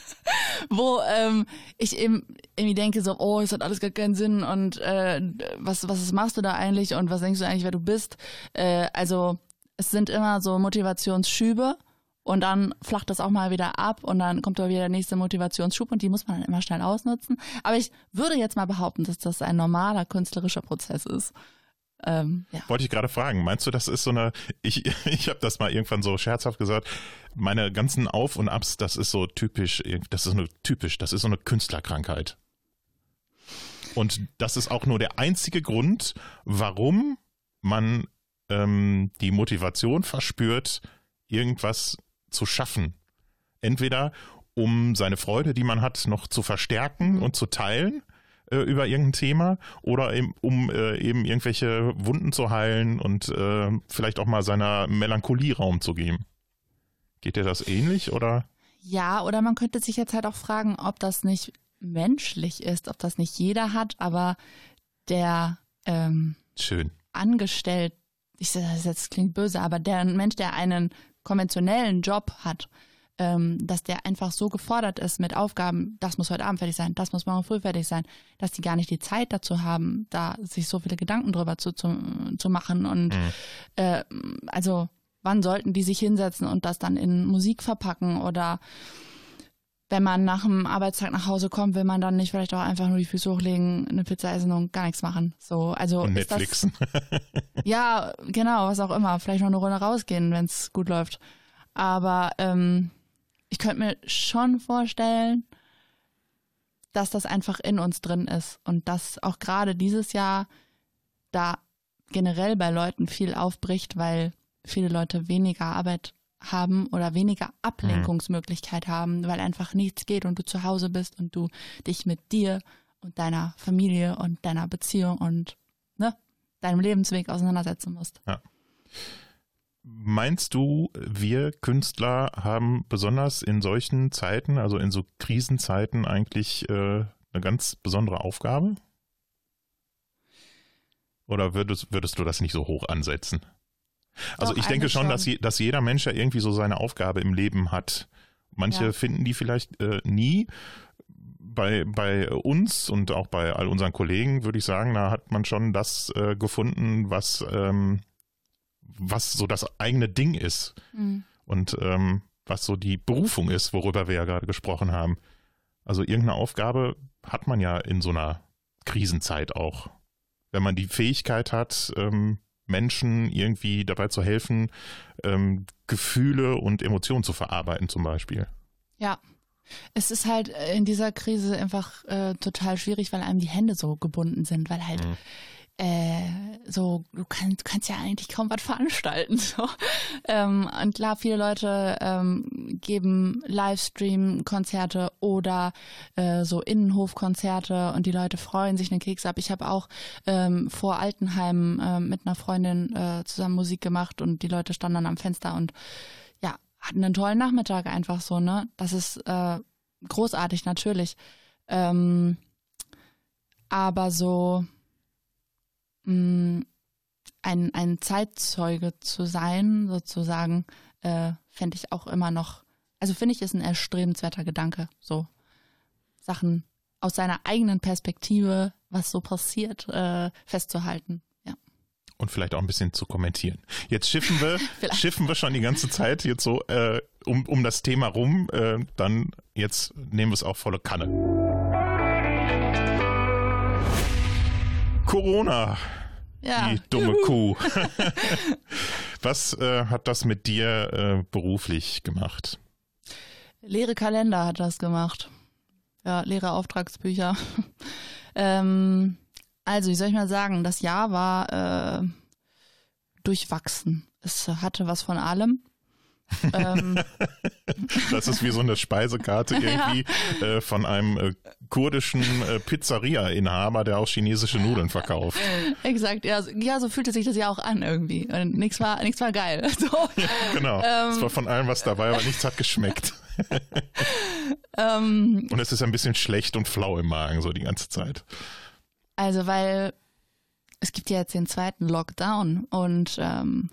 wo ähm, ich eben irgendwie denke so, oh, es hat alles gar keinen Sinn und äh, was, was machst du da eigentlich und was denkst du eigentlich, wer du bist? Äh, also es sind immer so Motivationsschübe und dann flacht das auch mal wieder ab und dann kommt da wieder der nächste Motivationsschub und die muss man dann immer schnell ausnutzen. Aber ich würde jetzt mal behaupten, dass das ein normaler künstlerischer Prozess ist. Ähm, ja. Wollte ich gerade fragen, meinst du, das ist so eine, ich, ich habe das mal irgendwann so scherzhaft gesagt, meine ganzen Auf und Abs, das ist so typisch, das ist so eine typisch, das ist so eine Künstlerkrankheit. Und das ist auch nur der einzige Grund, warum man ähm, die Motivation verspürt, irgendwas zu schaffen. Entweder um seine Freude, die man hat, noch zu verstärken und zu teilen äh, über irgendein Thema oder eben, um äh, eben irgendwelche Wunden zu heilen und äh, vielleicht auch mal seiner Melancholie Raum zu geben. Geht dir das ähnlich oder? Ja, oder man könnte sich jetzt halt auch fragen, ob das nicht menschlich ist, ob das nicht jeder hat, aber der ähm, Schön. angestellt, ich das jetzt klingt böse, aber der Mensch, der einen konventionellen Job hat, dass der einfach so gefordert ist mit Aufgaben, das muss heute Abend fertig sein, das muss morgen früh fertig sein, dass die gar nicht die Zeit dazu haben, da sich so viele Gedanken drüber zu, zu, zu machen. Und Mhm. äh, also wann sollten die sich hinsetzen und das dann in Musik verpacken oder wenn man nach dem Arbeitstag nach Hause kommt, will man dann nicht vielleicht auch einfach nur die Füße hochlegen, eine Pizza essen und gar nichts machen. So, also Und ist das, Netflixen. ja, genau, was auch immer. Vielleicht noch eine Runde rausgehen, wenn es gut läuft. Aber ähm, ich könnte mir schon vorstellen, dass das einfach in uns drin ist und dass auch gerade dieses Jahr da generell bei Leuten viel aufbricht, weil viele Leute weniger Arbeit haben oder weniger Ablenkungsmöglichkeit haben, weil einfach nichts geht und du zu Hause bist und du dich mit dir und deiner Familie und deiner Beziehung und ne, deinem Lebensweg auseinandersetzen musst. Meinst du, wir Künstler haben besonders in solchen Zeiten, also in so Krisenzeiten, eigentlich äh, eine ganz besondere Aufgabe? Oder würdest, würdest du das nicht so hoch ansetzen? Also Doch, ich denke schon, schon. Dass, je, dass jeder Mensch ja irgendwie so seine Aufgabe im Leben hat. Manche Ja. finden die vielleicht äh, nie. Bei, bei uns und auch bei all unseren Kollegen würde ich sagen, da hat man schon das äh, gefunden, was, ähm, was so das eigene Ding ist und ähm, was so die Berufung ist, worüber wir ja gerade gesprochen haben. Also irgendeine Aufgabe hat man ja in so einer Krisenzeit auch. Wenn man die Fähigkeit hat, ähm, Menschen irgendwie dabei zu helfen, ähm, Gefühle und Emotionen zu verarbeiten zum Beispiel. Ja. Es ist halt äh, in dieser Krise einfach äh, total schwierig, weil einem die Hände so gebunden sind, weil halt Mhm. Äh, so, du, kann, du kannst ja eigentlich kaum was veranstalten. So. Ähm, und klar, viele Leute ähm, geben Livestream-Konzerte oder äh, so Innenhofkonzerte und die Leute freuen sich einen Keks ab. Ich habe auch ähm, vor Altenheim äh, mit einer Freundin äh, zusammen Musik gemacht und die Leute standen dann am Fenster und ja, hatten einen tollen Nachmittag einfach so, ne? Das ist äh, großartig, natürlich. Ähm, aber so mh, ein, ein Zeitzeuge zu sein, sozusagen, äh, fände ich auch immer noch, also finde ich, ist ein erstrebenswerter Gedanke, so Sachen aus seiner eigenen Perspektive, was so passiert, äh, festzuhalten. Und vielleicht auch ein bisschen zu kommentieren. Jetzt schiffen wir, schiffen wir schon die ganze Zeit jetzt so äh, um, um das Thema rum. Äh, dann jetzt nehmen wir es auch volle Kanne. Corona, Ja, die dumme Kuh. Was äh, hat das mit dir äh, beruflich gemacht? leere Kalender hat das gemacht. Ja, leere Auftragsbücher. ähm, also, wie soll ich mal sagen, das Jahr war äh, durchwachsen. Es hatte was von allem. Ähm, Das ist wie so eine Speisekarte irgendwie äh, von einem äh, kurdischen äh, Pizzeria-Inhaber, der auch chinesische Nudeln verkauft. exakt, ja, so- ja, so fühlte sich das ja auch an irgendwie. Und nichts war, nichts war geil. So. Genau. Ähm. es war von allem was dabei, aber nichts hat geschmeckt. Ähm, Und es ist ein bisschen schlecht und flau im Magen so die ganze Zeit. Also, weil es gibt ja jetzt den zweiten Lockdown und ähm,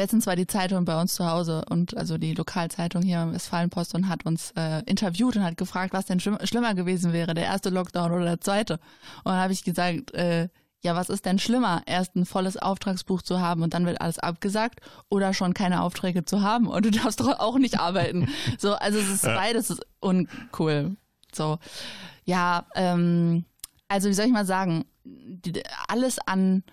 letztens war die Zeitung bei uns zu Hause und also die Lokalzeitung hier im Westfalenpost und hat uns äh, interviewt und hat gefragt, was denn schlimm, schlimmer gewesen wäre, der erste Lockdown oder der zweite. Und dann habe ich gesagt, äh, ja, was ist denn schlimmer, erst ein volles Auftragsbuch zu haben und dann wird alles abgesagt oder schon keine Aufträge zu haben und du darfst doch auch nicht arbeiten. So, also es ist beides uncool. So, ja, ähm, also wie soll ich mal sagen, die, alles an,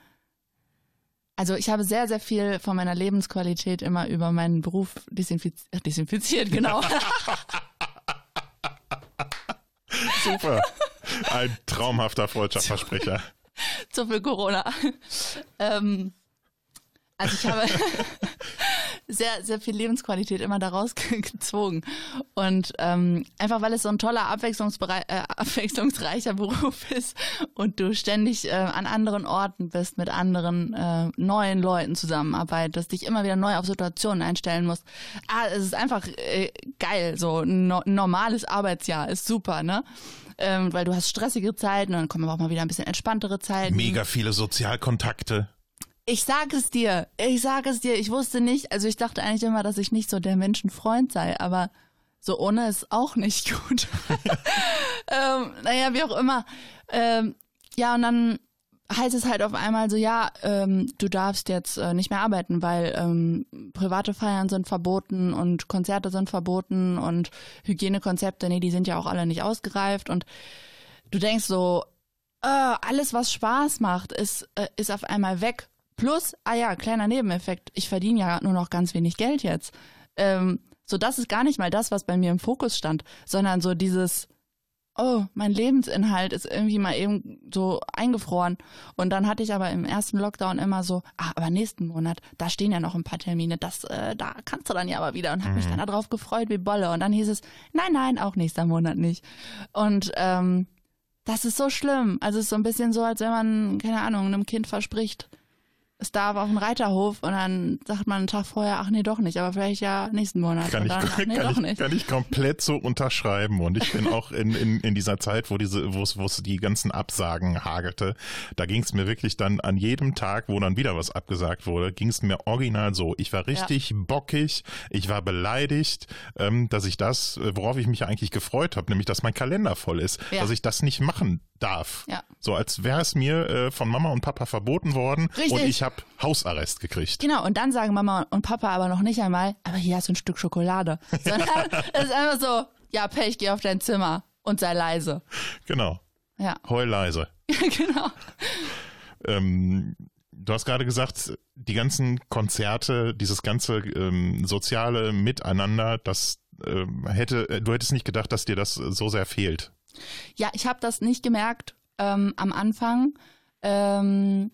also ich habe sehr, sehr viel von meiner Lebensqualität immer über meinen Beruf desinfiz desinfiziert, genau. Super. Ein traumhafter Freundschaftsversprecher. Zu viel Corona. ähm, also ich habe sehr, sehr viel Lebensqualität immer daraus ge- gezogen. Und ähm, einfach weil es so ein toller, äh, abwechslungsreicher Beruf ist und du ständig äh, an anderen Orten bist, mit anderen äh, neuen Leuten zusammenarbeitest, dich immer wieder neu auf Situationen einstellen musst. Ah, es ist einfach äh, geil. So ein no normales Arbeitsjahr ist super, ne? Ähm, weil du hast stressige Zeiten und dann kommen aber auch mal wieder ein bisschen entspanntere Zeiten. Mega viele Sozialkontakte. Ich sag es dir, ich sag es dir, ich wusste nicht, also ich dachte eigentlich immer, dass ich nicht so der Menschenfreund sei, aber so ohne ist auch nicht gut. ähm, naja, wie auch immer. Ähm, ja, und dann heißt es halt auf einmal so, ja, ähm, du darfst jetzt äh, nicht mehr arbeiten, weil ähm, private Feiern sind verboten und Konzerte sind verboten und Hygienekonzepte, nee, die sind ja auch alle nicht ausgereift und du denkst so, äh, alles, was Spaß macht, ist, äh, ist auf einmal weg. Plus, ah ja, kleiner Nebeneffekt, ich verdiene ja nur noch ganz wenig Geld jetzt. Ähm, so, das ist gar nicht mal das, was bei mir im Fokus stand, sondern so dieses, oh, mein Lebensinhalt ist irgendwie mal eben so eingefroren. Und dann hatte ich aber im ersten Lockdown immer so, ah, aber nächsten Monat, da stehen ja noch ein paar Termine, das, äh, da kannst du dann ja aber wieder und habe mich dann darauf gefreut wie Bolle. Und dann hieß es, nein, nein, auch nächster Monat nicht. Und ähm, das ist so schlimm. Also es ist so ein bisschen so, als wenn man, keine Ahnung, einem Kind verspricht, es darf auf den Reiterhof und dann sagt man einen Tag vorher, ach nee, doch nicht, aber vielleicht ja nächsten Monat. Kann ich, dann, ach nee, kann, ich, nicht. kann ich komplett so unterschreiben. Und ich bin auch in, in, in dieser Zeit, wo diese, wo es, wo es die ganzen Absagen hagelte, da ging es mir wirklich dann an jedem Tag, wo dann wieder was abgesagt wurde, ging es mir original so. Ich war richtig bockig, ich war beleidigt, ähm, dass ich das, äh, worauf ich mich eigentlich gefreut habe, nämlich dass mein Kalender voll ist, Ja. dass ich das nicht machen darf. Ja. So als wäre es mir äh, von Mama und Papa verboten worden Richtig. und ich habe Hausarrest gekriegt. Genau, und dann sagen Mama und Papa aber noch nicht einmal, aber hier hast du ein Stück Schokolade. Sondern es ist einfach so, ja, Pech, geh auf dein Zimmer und sei leise. Genau. Ja, Heul leise. genau. ähm, du hast gerade gesagt, die ganzen Konzerte, dieses ganze ähm, soziale Miteinander, das ähm, hätte, äh, du hättest nicht gedacht, dass dir das so sehr fehlt. Ja, ich habe das nicht gemerkt ähm, am Anfang, ähm,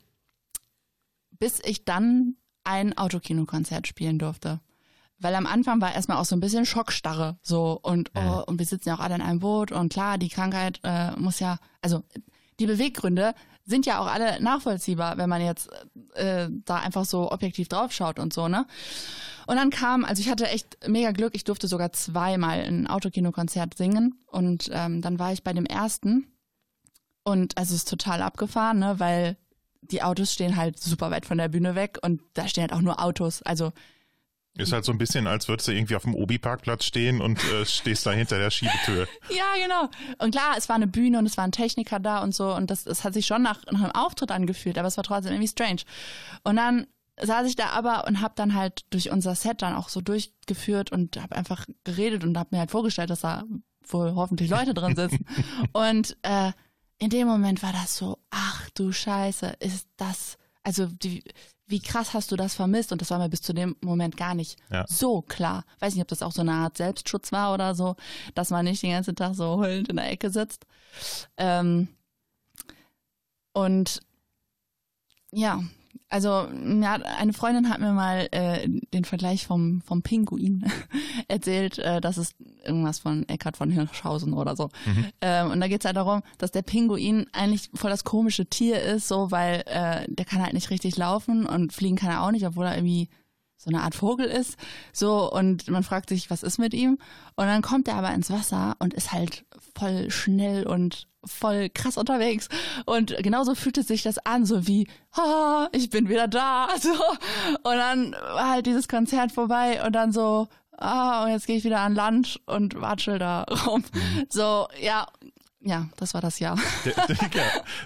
bis ich dann ein Autokinokonzert spielen durfte. Weil am Anfang war erstmal auch so ein bisschen Schockstarre. So und oh, und wir sitzen ja auch alle in einem Boot und klar, die Krankheit äh, muss ja, also die Beweggründe sind ja auch alle nachvollziehbar, wenn man jetzt äh, da einfach so objektiv draufschaut und so, ne? Und dann kam, also ich hatte echt mega Glück, ich durfte sogar zweimal ein Autokinokonzert singen und ähm, dann war ich bei dem ersten und also es ist total abgefahren, ne, weil die Autos stehen halt super weit von der Bühne weg und da stehen halt auch nur Autos, also Ist halt so ein bisschen, als würdest du irgendwie auf dem Obi-Parkplatz stehen und äh, stehst da hinter der Schiebetür. Ja, genau. Und klar, es war eine Bühne und es waren Techniker da und so und das, das hat sich schon nach, nach einem Auftritt angefühlt, aber es war trotzdem irgendwie strange. Und dann saß ich da aber und habe dann halt durch unser Set dann auch so durchgeführt und habe einfach geredet und habe mir halt vorgestellt, dass da wohl hoffentlich Leute drin sitzen. und äh, in dem Moment war das so, ach du Scheiße, ist das, also die, wie krass hast du das vermisst? Und das war mir bis zu dem Moment gar nicht Ja. so klar. Weiß nicht, ob das auch so eine Art Selbstschutz war oder so, dass man nicht den ganzen Tag so heulend in der Ecke sitzt. Ähm, und ja, Also ja, eine Freundin hat mir mal äh, den Vergleich vom, vom Pinguin erzählt, äh, das ist irgendwas von Eckhard von Hirschhausen oder so. Ähm, und da geht's halt darum, dass der Pinguin eigentlich voll das komische Tier ist, so weil äh, der kann halt nicht richtig laufen und fliegen kann er auch nicht, obwohl er irgendwie so eine Art Vogel ist. So, und man fragt sich, was ist mit ihm? Und dann kommt er aber ins Wasser und ist halt voll schnell und voll krass unterwegs. Und genauso fühlt es sich das an, so wie, ah, ich bin wieder da. So. Und dann war halt dieses Konzert vorbei und dann so, ah, und jetzt gehe ich wieder an Land und watschel da rum. So, ja, ja, das war das Jahr. Der, der,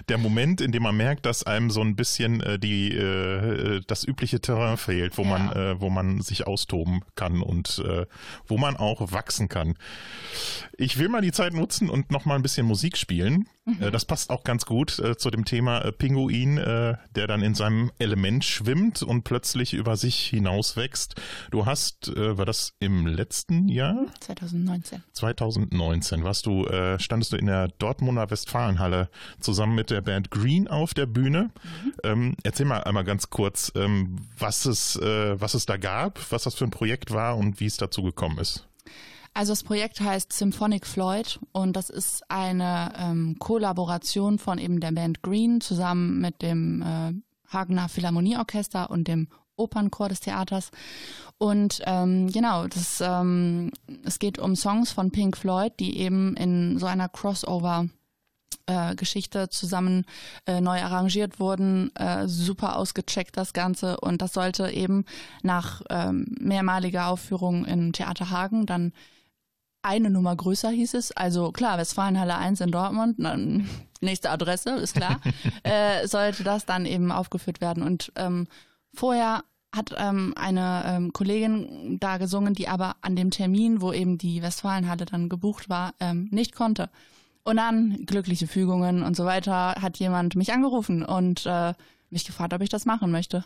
der Moment, in dem man merkt, dass einem so ein bisschen äh, die äh, das übliche Terrain fehlt, wo man Ja. äh, wo man sich austoben kann und äh, wo man auch wachsen kann. Ich will mal die Zeit nutzen und noch mal ein bisschen Musik spielen. Äh, das passt auch ganz gut äh, zu dem Thema äh, Pinguin, äh, der dann in seinem Element schwimmt und plötzlich über sich hinauswächst. Du hast, äh, war das im letzten Jahr? 2019. 2019 warst du, äh, standest du in der Dortmunder Westfalenhalle zusammen mit der Band Green auf der Bühne. Ähm, erzähl mal einmal ganz kurz, ähm, was es, was es da gab, was das für ein Projekt war und wie es dazu gekommen ist. Also das Projekt heißt Symphonic Floyd und das ist eine ähm, Kollaboration von eben der Band Green zusammen mit dem äh, Hagener Philharmonieorchester und dem Opernchor des Theaters. Und ähm, genau, das, ähm, es geht um Songs von Pink Floyd, die eben in so einer Crossover äh, Geschichte zusammen äh, neu arrangiert wurden, äh, super ausgecheckt das Ganze und das sollte eben nach ähm, mehrmaliger Aufführung im Theater Hagen dann eine Nummer größer hieß es. Also klar, Westfalenhalle 1 in Dortmund, dann nächste Adresse, ist klar, äh, sollte das dann eben aufgeführt werden. Und ähm, vorher hat ähm, eine ähm, Kollegin da gesungen, die aber an dem Termin, wo eben die Westfalenhalle dann gebucht war, ähm, nicht konnte. Und dann glückliche Fügungen und so weiter hat jemand mich angerufen und äh, mich gefragt, ob ich das machen möchte.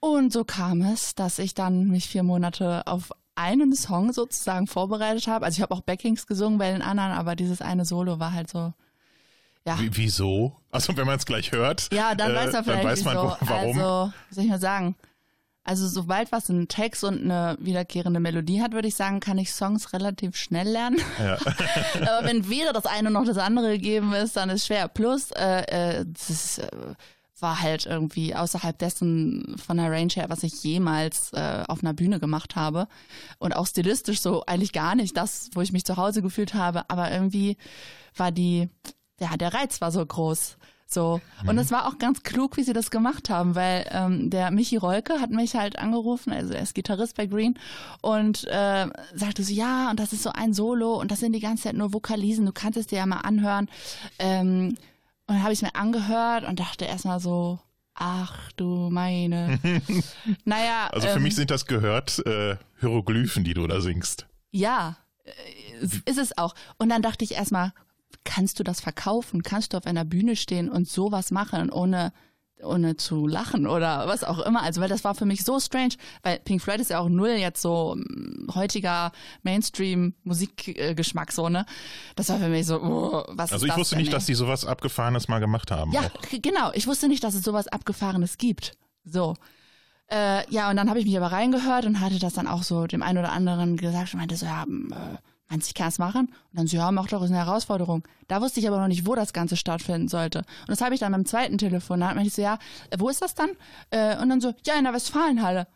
Und so kam es, dass ich dann mich vier Monate auf einen Song sozusagen vorbereitet habe. Also ich habe auch Backings gesungen bei den anderen, aber dieses eine Solo war halt so, ja. Wie, wieso? Also wenn man es gleich hört, Ja, dann äh, weiß man vielleicht dann weiß man, wieso. warum. Also, wie soll ich mal sagen? Also sobald was einen Text und eine wiederkehrende Melodie hat, würde ich sagen, kann ich Songs relativ schnell lernen. Aber wenn weder das eine noch das andere gegeben ist, dann ist schwer. Plus, äh, äh, das äh, war halt irgendwie außerhalb dessen von der Range her, was ich jemals äh, auf einer Bühne gemacht habe. Und auch stilistisch so eigentlich gar nicht das, wo ich mich zu Hause gefühlt habe. Aber irgendwie war die, ja, der Reiz war so groß. So. Und es war auch ganz klug, wie sie das gemacht haben, weil ähm, der Michi Rolke hat mich halt angerufen, also er ist Gitarrist bei Green, und äh, sagte so, ja, und das ist so ein Solo und das sind die ganze Zeit nur Vokalisen, du kannst es dir ja mal anhören. Ähm, und dann habe ich mir angehört und dachte erstmal so, ach du meine. naja. Also für ähm, mich sind das gehört äh, Hieroglyphen, die du da singst. ja, äh, ist es auch. Und dann dachte ich erstmal, kannst du das verkaufen? Kannst du auf einer Bühne stehen und sowas machen, ohne, ohne zu lachen oder was auch immer? Also, weil das war für mich so strange, weil Pink Floyd ist ja auch null jetzt so mm, heutiger Mainstream-Musikgeschmack, so, ne? Das war für mich so, oh, was Also ich wusste nicht, dass die sowas Abgefahrenes mal gemacht haben. Ja, auch. genau. Ich wusste nicht, dass es sowas Abgefahrenes gibt. So. Äh, ja, und dann habe ich mich aber reingehört und hatte das dann auch so dem einen oder anderen gesagt und meinte so, ja, ähm, äh, meinst du, ich kann es machen? Und dann so, ja, mach doch, ist eine Herausforderung. Da wusste ich aber noch nicht, wo das Ganze stattfinden sollte. Und das habe ich dann beim zweiten Telefonat, meinte ich so, ja, äh, wo ist das dann? Äh, und dann so, ja, in der Westfalenhalle.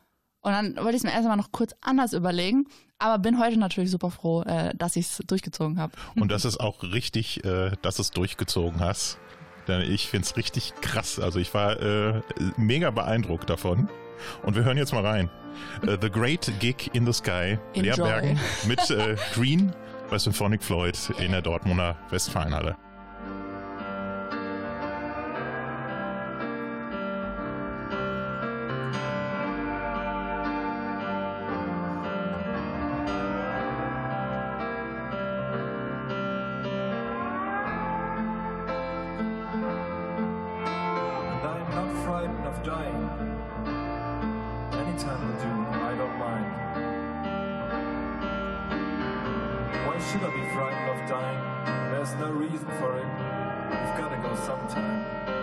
Und dann wollte ich es mir erstmal noch kurz anders überlegen, aber bin heute natürlich super froh, äh, dass ich es durchgezogen habe. Und das ist auch richtig, dass du es durchgezogen hast. Denn ich find's richtig krass. Also ich war mega beeindruckt davon. Und wir hören jetzt mal rein. Äh, the Great Gig in the Sky, Enjoy. Leerbergen mit äh, Green bei Symphonic Floyd in der Dortmunder Westfalenhalle. Do, I don't mind. Why should I be frightened of dying? There's no reason for it. We've gotta go sometime.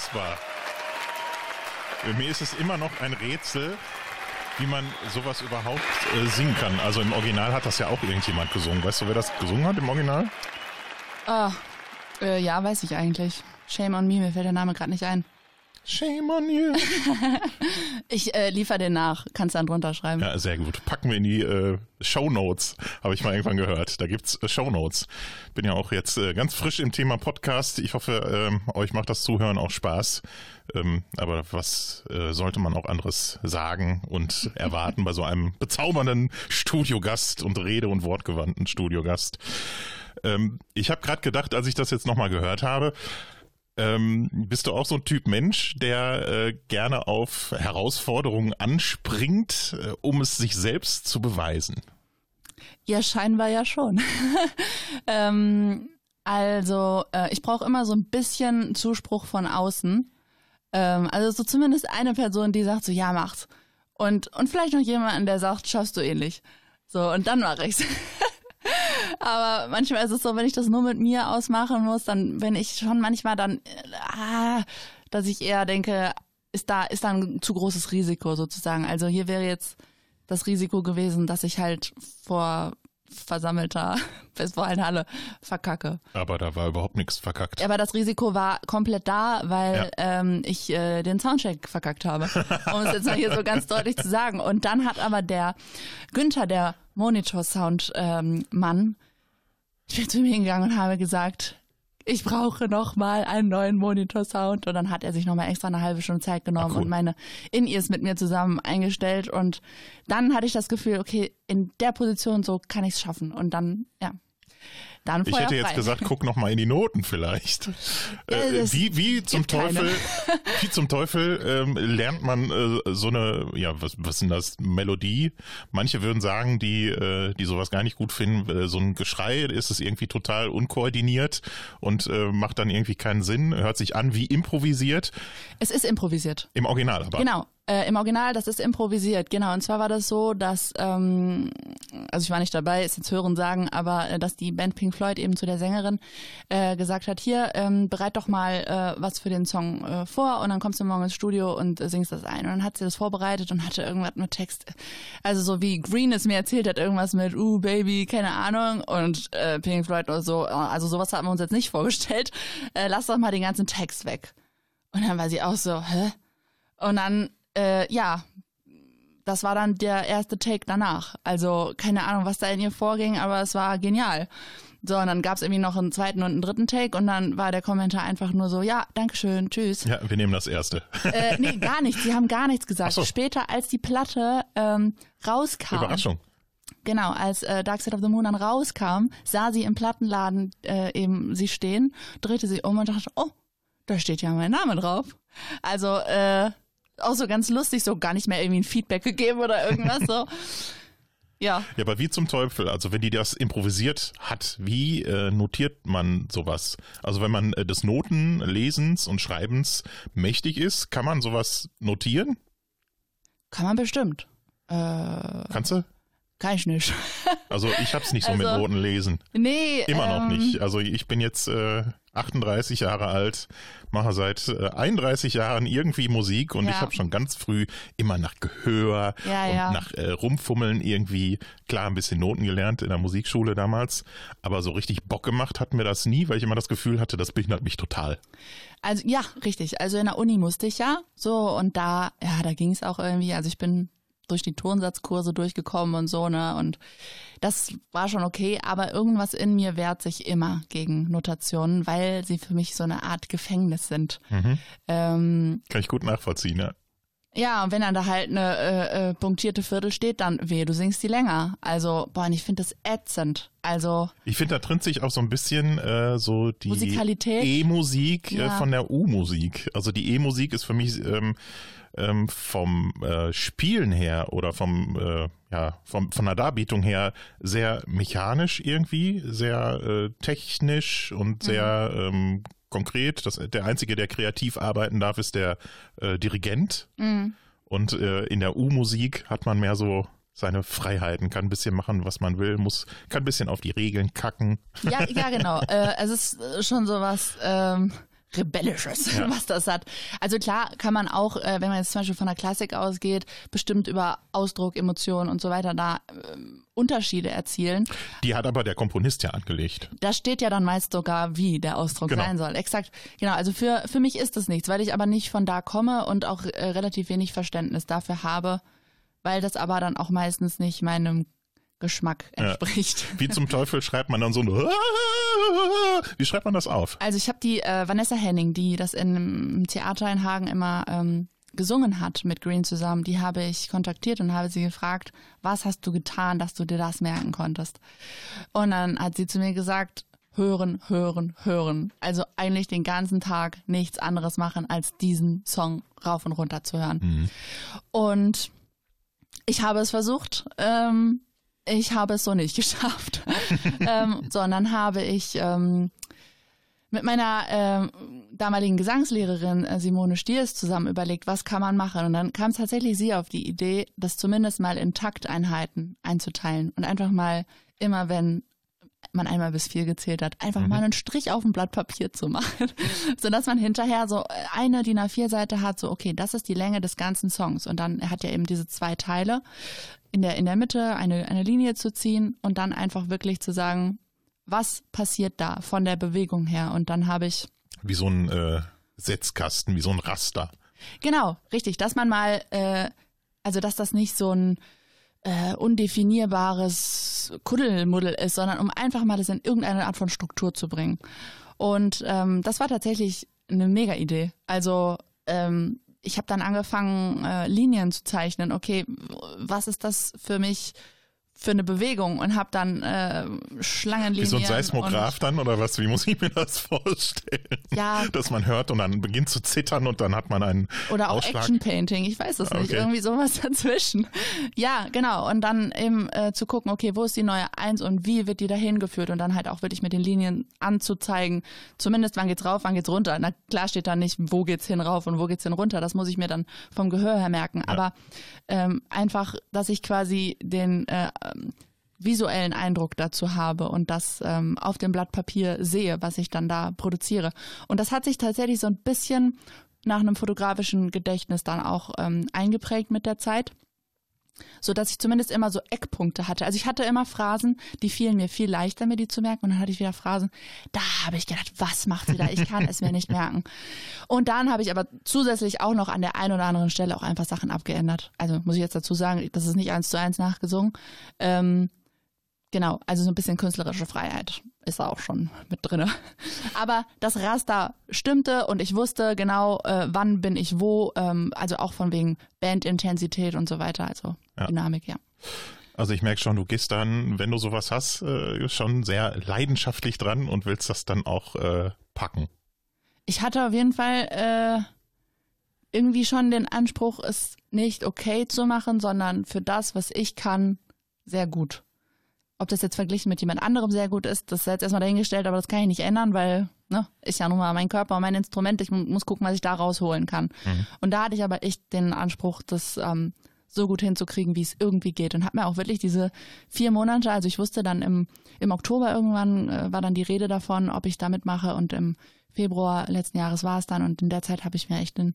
Unfassbar. Mir ist es immer noch ein Rätsel, wie man sowas überhaupt äh, singen kann. Also im Original hat das ja auch irgendjemand gesungen. Weißt du, wer das gesungen hat im Original? Ah, äh, ja, weiß ich eigentlich. Shame on me, mir fällt der Name gerade nicht ein. Shame on you. Ich äh, liefer den nach, kannst dann drunter schreiben. Ja, sehr gut. Packen wir in die äh, Show Notes, habe ich mal irgendwann gehört. Da gibt's äh, Show Notes. Bin ja auch jetzt äh, ganz frisch im Thema Podcast. Ich hoffe, ähm, euch macht das Zuhören auch Spaß. Ähm, aber was äh, sollte man auch anderes sagen und erwarten bei so einem bezaubernden Studiogast und Rede- und Wortgewandten Studiogast? Ähm, ich habe gerade gedacht, als ich das jetzt nochmal gehört habe, ähm, bist du auch so ein Typ Mensch, der äh, gerne auf Herausforderungen anspringt, äh, um es sich selbst zu beweisen? Ja, scheinbar ja schon. ähm, also, äh, ich brauche immer so ein bisschen Zuspruch von außen. Ähm, also so zumindest eine Person, die sagt so, ja, mach's. Und, und vielleicht noch jemanden, der sagt, schaffst du ähnlich. So, und dann mache ich's. Aber manchmal ist es so, wenn ich das nur mit mir ausmachen muss, dann bin ich schon manchmal dann, ah, dass ich eher denke, ist da, ist da ein zu großes Risiko sozusagen. Also hier wäre jetzt das Risiko gewesen, dass ich halt vor versammelter Westfalenhalle verkacke. Aber da war überhaupt nichts verkackt. Aber das Risiko war komplett da, weil ähm, ich äh, den Soundcheck verkackt habe. Um es jetzt mal hier so ganz deutlich zu sagen. Und dann hat aber der Günther, der Monitor-Sound-Mann, ich bin zu mir hingegangen und habe gesagt, ich brauche noch mal einen neuen Monitor-Sound. Und dann hat er sich noch mal extra eine halbe Stunde Zeit genommen Ah, cool. und meine In-Ears mit mir zusammen eingestellt. Und dann hatte ich das Gefühl, okay, in der Position so kann ich es schaffen. Und dann, ja, dann Ich hätte jetzt frei. gesagt, guck noch mal in die Noten vielleicht. Ja, Äh, das wie, wie zum. Teufel, wie zum Teufel ähm, lernt man äh, so eine, ja, was, was sind das, Melodie? Manche würden sagen, die, äh, die sowas gar nicht gut finden, äh, so ein Geschrei ist es irgendwie total unkoordiniert und äh, macht dann irgendwie keinen Sinn, hört sich an wie improvisiert, Es ist improvisiert. im Original aber. Genau. Äh, Im Original, das ist improvisiert, genau. Und zwar war das so, dass, ähm, also ich war nicht dabei, ist jetzt Hören sagen, aber äh, dass die Band Pink Floyd eben zu der Sängerin äh, gesagt hat, hier, ähm, bereit doch mal äh, was für den Song äh, vor und dann kommst du morgen ins Studio und äh, singst das ein. Und dann hat sie das vorbereitet und hatte irgendwas mit Text. Also so wie Green es mir erzählt hat, irgendwas mit, uh, Baby, keine Ahnung. Und äh, Pink Floyd oder so, also sowas haben wir uns jetzt nicht vorgestellt. Äh, lass doch mal den ganzen Text weg. Und dann war sie auch so, hä? Und dann, äh, ja, das war dann der erste Take danach. Also keine Ahnung, was da in ihr vorging, aber es war genial. So, und dann gab's irgendwie noch einen zweiten und einen dritten Take und dann war der Kommentar einfach nur so, ja, Dankeschön, tschüss. Ja, wir nehmen das erste. Äh, nee, gar nichts. Sie haben gar nichts gesagt. So. Später, als die Platte ähm, rauskam, Überraschung. Genau, als äh, Dark Side of the Moon dann rauskam, sah sie im Plattenladen äh, eben sie stehen, drehte sie um und dachte, oh, da steht ja mein Name drauf. Also äh, auch so ganz lustig, so gar nicht mehr irgendwie ein Feedback gegeben oder irgendwas so. Ja, Ja, aber wie zum Teufel? Also wenn die das improvisiert hat, wie äh, notiert man sowas? Also wenn man äh, des Notenlesens und Schreibens mächtig ist, kann man sowas notieren? kann man bestimmt. Äh, Kannst du? kann ich nicht. Also ich hab's nicht so mit Also, Noten lesen. Nee, Immer noch ähm, nicht. Also ich bin jetzt äh, 38 Jahre alt, mache seit äh, 31 Jahren irgendwie Musik und Ja. ich habe schon ganz früh immer nach Gehör Ja, und ja. nach äh, Rumfummeln irgendwie, klar ein bisschen Noten gelernt in der Musikschule damals, aber so richtig Bock gemacht hat mir das nie, weil ich immer das Gefühl hatte, das behindert mich total. Also ja, richtig. Also in der Uni musste ich ja so und da, ja, da ging es auch irgendwie. Also ich bin durch die Tonsatzkurse durchgekommen und so, ne? Und das war schon okay, aber irgendwas in mir wehrt sich immer gegen Notationen, weil sie für mich so eine Art Gefängnis sind. Ähm, Kann ich gut nachvollziehen, ja. ja, und wenn dann da halt eine äh, äh, punktierte Viertel steht, dann weh, du singst die länger. Also, boah, und ich finde das ätzend. Also, Ich finde, da trennt sich auch so ein bisschen äh, so die Musikalität? E-Musik äh, Ja. von der U-Musik. Also die E-Musik ist für mich ähm, ähm, vom äh, Spielen her oder vom äh, ja vom, von der Darbietung her sehr mechanisch irgendwie, sehr äh, technisch und sehr ähm, konkret. Das, der einzige, der kreativ arbeiten darf, ist der äh, Dirigent. Und äh, in der U-Musik hat man mehr so seine Freiheiten, kann ein bisschen machen, was man will, muss, kann ein bisschen auf die Regeln kacken. ja, ja, genau. äh, es ist äh, schon so was ähm, Rebellisches, was das hat. Also klar kann man auch, äh, wenn man jetzt zum Beispiel von der Klassik ausgeht, bestimmt über Ausdruck, Emotionen und so weiter da ähm, Unterschiede erzielen. Die hat aber der Komponist ja angelegt. Da steht ja dann meist sogar, wie der Ausdruck Genau. sein soll. Exakt. Genau. Also für, für mich ist das nichts, weil ich aber nicht von da komme und auch äh, relativ wenig Verständnis dafür habe, weil das aber dann auch meistens nicht meinem Geschmack Ja. entspricht. Wie zum Teufel schreibt man dann so ein Wie schreibt man das auf? Also ich habe die äh, Vanessa Henning, die das einem Theater in Hagen immer ähm, gesungen hat mit Green zusammen, die habe ich kontaktiert und habe sie gefragt, was hast du getan, dass du dir das merken konntest? Und dann hat sie zu mir gesagt, hören, hören, hören. Also eigentlich den ganzen Tag nichts anderes machen, als diesen Song rauf und runter zu hören. Und ich habe es versucht. Ähm, ich habe es so nicht geschafft, ähm, sondern habe ich ähm, mit meiner ähm, damaligen Gesangslehrerin äh, Simone Stiers zusammen überlegt, was kann man machen. Und dann kam tatsächlich sie auf die Idee, das zumindest mal in Takteinheiten einzuteilen und einfach mal immer, wenn man einmal bis vier gezählt hat, einfach mal einen Strich auf ein Blatt Papier zu machen, sodass man hinterher so eine DIN A4-Seite hat, so okay, das ist die Länge des ganzen Songs. Und dann hat ja eben diese zwei Teile in der in der Mitte eine eine Linie zu ziehen und dann einfach wirklich zu sagen, was passiert da von der Bewegung her und dann habe ich Wie so ein äh, Setzkasten, wie so ein Raster. Genau, richtig, dass man mal, äh, also dass das nicht so ein äh, undefinierbares Kuddelmuddel ist, sondern um einfach mal das in irgendeine Art von Struktur zu bringen. Und ähm, das war tatsächlich eine mega Idee. Also ähm, ich habe dann angefangen, äh, Linien zu zeichnen. Okay, was ist das für mich für eine Bewegung? Und habe dann äh, Schlangenlinien. Wie so ein Seismograph dann oder was? Wie muss ich mir das vorstellen? Ja. Dass man hört und dann beginnt zu zittern und dann hat man einen Oder auch Ausschlag. Action Painting, ich weiß es nicht, Okay. irgendwie sowas dazwischen. Ja, genau. Und dann eben äh, zu gucken, okay, wo ist die neue Eins und wie wird die dahin geführt und dann halt auch wirklich mit den Linien anzuzeigen, zumindest wann geht's rauf, wann geht's runter. Na klar steht da nicht, wo geht's hin rauf und wo geht's hin runter. Das muss ich mir dann vom Gehör her merken. Aber ähm, einfach, dass ich quasi den äh, ähm, visuellen Eindruck dazu habe und das ähm, auf dem Blatt Papier sehe, was ich dann da produziere. Und das hat sich tatsächlich so ein bisschen nach einem fotografischen Gedächtnis dann auch ähm, eingeprägt mit der Zeit, so dass ich zumindest immer so Eckpunkte hatte. Also ich hatte immer Phrasen, die fielen mir viel leichter, mir die zu merken. Und dann hatte ich wieder Phrasen, da habe ich gedacht, was macht sie da? Ich kann es mir nicht merken. Und dann habe ich aber zusätzlich auch noch an der einen oder anderen Stelle auch einfach Sachen abgeändert. Also muss ich jetzt dazu sagen, das ist nicht eins zu eins nachgesungen. Ähm, Genau, also so ein bisschen künstlerische Freiheit ist da auch schon mit drinne. Aber das Raster stimmte und ich wusste genau, äh, wann bin ich wo, ähm, also auch von wegen Bandintensität und so weiter, also Ja. Dynamik, ja. Also ich merke schon, du gehst dann, wenn du sowas hast, äh, schon sehr leidenschaftlich dran und willst das dann auch äh, packen. Ich hatte auf jeden Fall äh, irgendwie schon den Anspruch, es nicht okay zu machen, sondern für das, was ich kann, sehr gut. Ob das jetzt verglichen mit jemand anderem sehr gut ist, das ist jetzt erstmal dahingestellt, aber das kann ich nicht ändern, weil, ne, ist ja nun mal mein Körper und mein Instrument, ich mu- muss gucken, was ich da rausholen kann. Und da hatte ich aber echt den Anspruch, das ähm, so gut hinzukriegen, wie es irgendwie geht. Und habe mir auch wirklich diese vier Monate, also ich wusste dann im, im Oktober irgendwann äh, war dann die Rede davon, ob ich da mitmache und im Februar letzten Jahres war es dann und in der Zeit habe ich mir echt den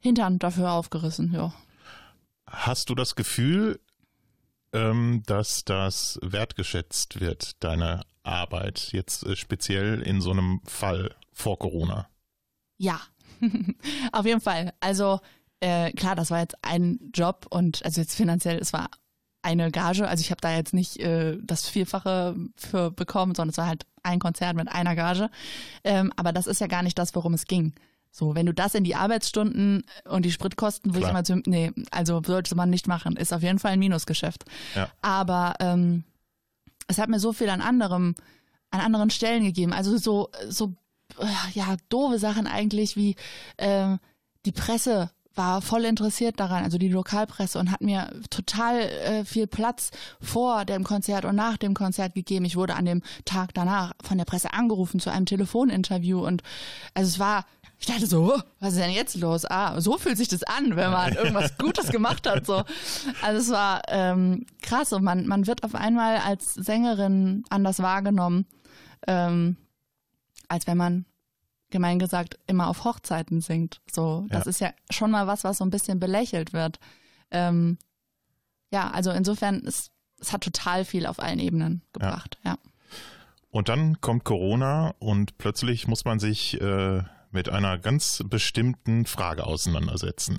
Hintern dafür aufgerissen, ja. Hast du das Gefühl, ähm, dass das wertgeschätzt wird, deine Arbeit, jetzt äh, speziell in so einem Fall vor Corona? Ja, auf jeden Fall. Also äh, klar, das war jetzt ein Job und also jetzt finanziell, es war eine Gage, also ich habe da jetzt nicht äh, das Vierfache für bekommen, sondern es war halt ein Konzert mit einer Gage. Ähm, aber das ist ja gar nicht das, worum es ging. So, wenn du das in die Arbeitsstunden und die Spritkosten, wo Klar. ich immer zu, nee, also sollte man nicht machen, ist auf jeden Fall ein Minusgeschäft. Ja. Aber ähm, es hat mir so viel an anderem, an anderen Stellen gegeben. Also so, so, äh, ja, doofe Sachen eigentlich wie ähm, die Presse war voll interessiert daran, also die Lokalpresse und hat mir total äh, viel Platz vor dem Konzert und nach dem Konzert gegeben. Ich wurde an dem Tag danach von der Presse angerufen zu einem Telefoninterview und also es war ich dachte so, was ist denn jetzt los? Ah, so fühlt sich das an, wenn man irgendwas Gutes gemacht hat. So, also es war ähm, krass und man man wird auf einmal als Sängerin anders wahrgenommen, ähm, als wenn man gemein gesagt immer auf Hochzeiten singt. So, das Ja. ist ja schon mal was, was so ein bisschen belächelt wird. Ähm, ja, also insofern es, es hat total viel auf allen Ebenen gebracht. Ja. Und dann kommt Corona und plötzlich muss man sich äh, mit einer ganz bestimmten Frage auseinandersetzen.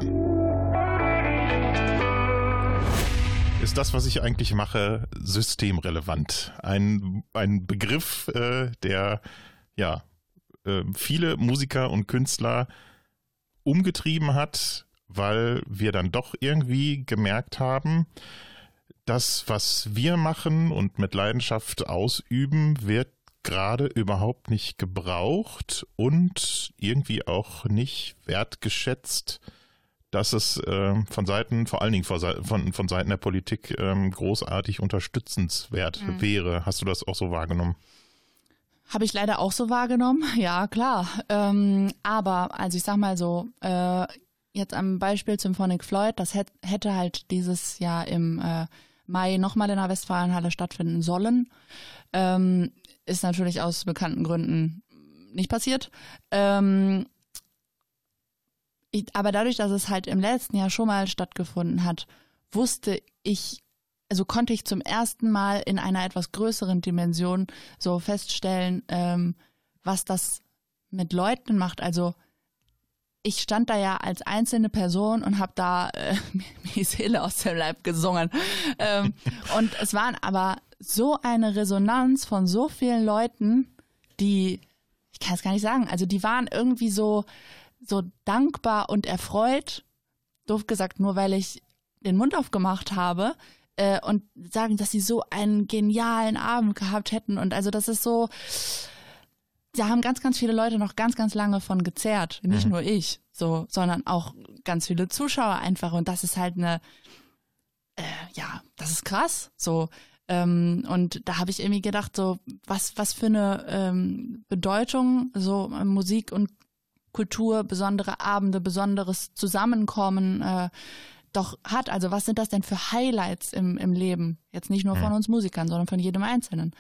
Ist das, was ich eigentlich mache, systemrelevant? Ein, ein Begriff, äh, der ja äh, viele Musiker und Künstler umgetrieben hat, weil wir dann doch irgendwie gemerkt haben, das, was wir machen und mit Leidenschaft ausüben, wird gerade überhaupt nicht gebraucht und irgendwie auch nicht wertgeschätzt, dass es äh, von Seiten, vor allen Dingen von, von, Seiten der Politik ähm, großartig unterstützenswert wäre. Hast du das auch so wahrgenommen? Habe ich leider auch so wahrgenommen, ja klar. Ähm, aber, also ich sag mal so, äh, jetzt am Beispiel Symphonic Floyd, das hätt, hätte halt dieses Jahr im äh, Mai nochmal in der Westfalenhalle stattfinden sollen. Ähm, ist natürlich aus bekannten Gründen nicht passiert. Ähm, ich, aber dadurch, dass es halt im letzten Jahr schon mal stattgefunden hat, wusste ich, also konnte ich zum ersten Mal in einer etwas größeren Dimension so feststellen, ähm, was das mit Leuten macht. Also ich stand da ja als einzelne Person und habe da äh, mir die Seele aus dem Leib gesungen. Ähm, und es waren aber so eine Resonanz von so vielen Leuten, die, ich kann es gar nicht sagen, also die waren irgendwie so, so dankbar und erfreut, doof gesagt, nur weil ich den Mund aufgemacht habe äh, und sagen, dass sie so einen genialen Abend gehabt hätten. Und also das ist so, da haben ganz, ganz viele Leute noch ganz, ganz lange von gezerrt. Nicht nur ich, so, sondern auch ganz viele Zuschauer einfach. Und das ist halt eine, äh, ja, das ist krass. So. Ähm, und da habe ich irgendwie gedacht, so, was, was für eine ähm, Bedeutung so Musik und Kultur, besondere Abende, besonderes Zusammenkommen äh, doch hat. Also was sind das denn für Highlights im, im Leben? Jetzt nicht nur von uns Musikern, sondern von jedem Einzelnen.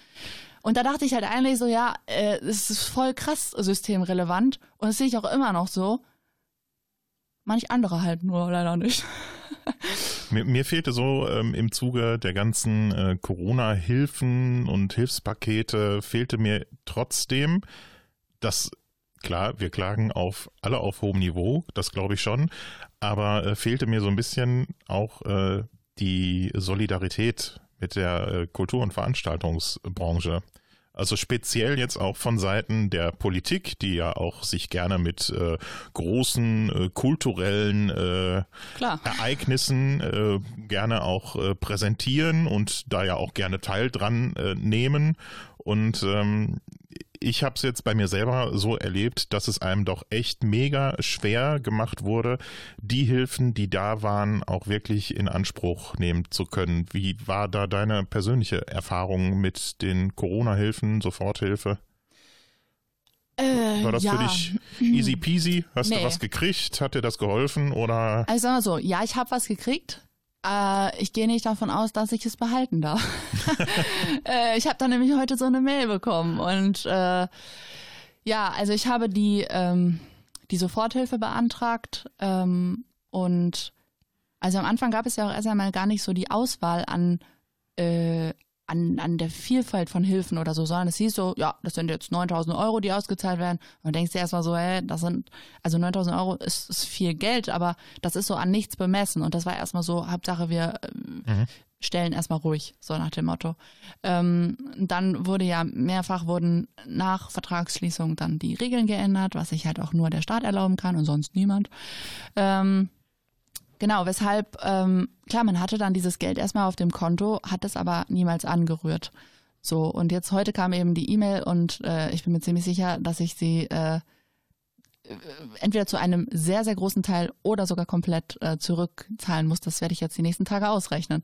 Und da dachte ich halt eigentlich so, ja, äh, es ist voll krass systemrelevant und das sehe ich auch immer noch so. Manch andere halt nur leider nicht. Mir, mir fehlte so ähm, im Zuge der ganzen äh, Corona-Hilfen und Hilfspakete, fehlte mir trotzdem, dass, klar, wir klagen auf alle auf hohem Niveau, das glaube ich schon, aber äh, fehlte mir so ein bisschen auch äh, die Solidarität mit der äh, Kultur- und Veranstaltungsbranche. Also speziell jetzt auch von Seiten der Politik, die ja auch sich gerne mit äh, großen äh, kulturellen äh. Ereignissen äh, gerne auch äh, präsentieren und da ja auch gerne Teil dran nehmen. Und ähm, ich habe es jetzt bei mir selber so erlebt, dass es einem doch echt mega schwer gemacht wurde, die Hilfen, die da waren, auch wirklich in Anspruch nehmen zu können. Wie war da deine persönliche Erfahrung mit den Corona-Hilfen, Soforthilfe? Äh, War das ja. für dich easy peasy? Hast du Nee. was gekriegt? Hat dir das geholfen oder? Also sagen wir so, ja, ich habe was gekriegt. Äh, ich gehe nicht davon aus, dass ich es behalten darf. äh, ich habe dann nämlich heute so eine Mail bekommen und äh, ja, also ich habe die ähm, die Soforthilfe beantragt ähm, und also am Anfang gab es ja auch erst einmal gar nicht so die Auswahl an äh, an, an der Vielfalt von Hilfen oder so, sondern es hieß so, ja, das sind jetzt 9000 Euro, die ausgezahlt werden. Und denkst du erstmal so, hä, das sind, also 9000 Euro ist, ist viel Geld, aber das ist so an nichts bemessen. Und das war erstmal so, Hauptsache wir äh, stellen erstmal ruhig, so nach dem Motto. Ähm, dann wurde ja mehrfach wurden nach Vertragsschließung dann die Regeln geändert, was sich halt auch nur der Staat erlauben kann und sonst niemand. Ähm, Genau, weshalb, ähm, klar, man hatte dann dieses Geld erstmal auf dem Konto, hat es aber niemals angerührt. So, und jetzt heute kam eben die E-Mail und äh, ich bin mir ziemlich sicher, dass ich sie äh, entweder zu einem sehr, sehr großen Teil oder sogar komplett äh, zurückzahlen muss. Das werde ich jetzt die nächsten Tage ausrechnen.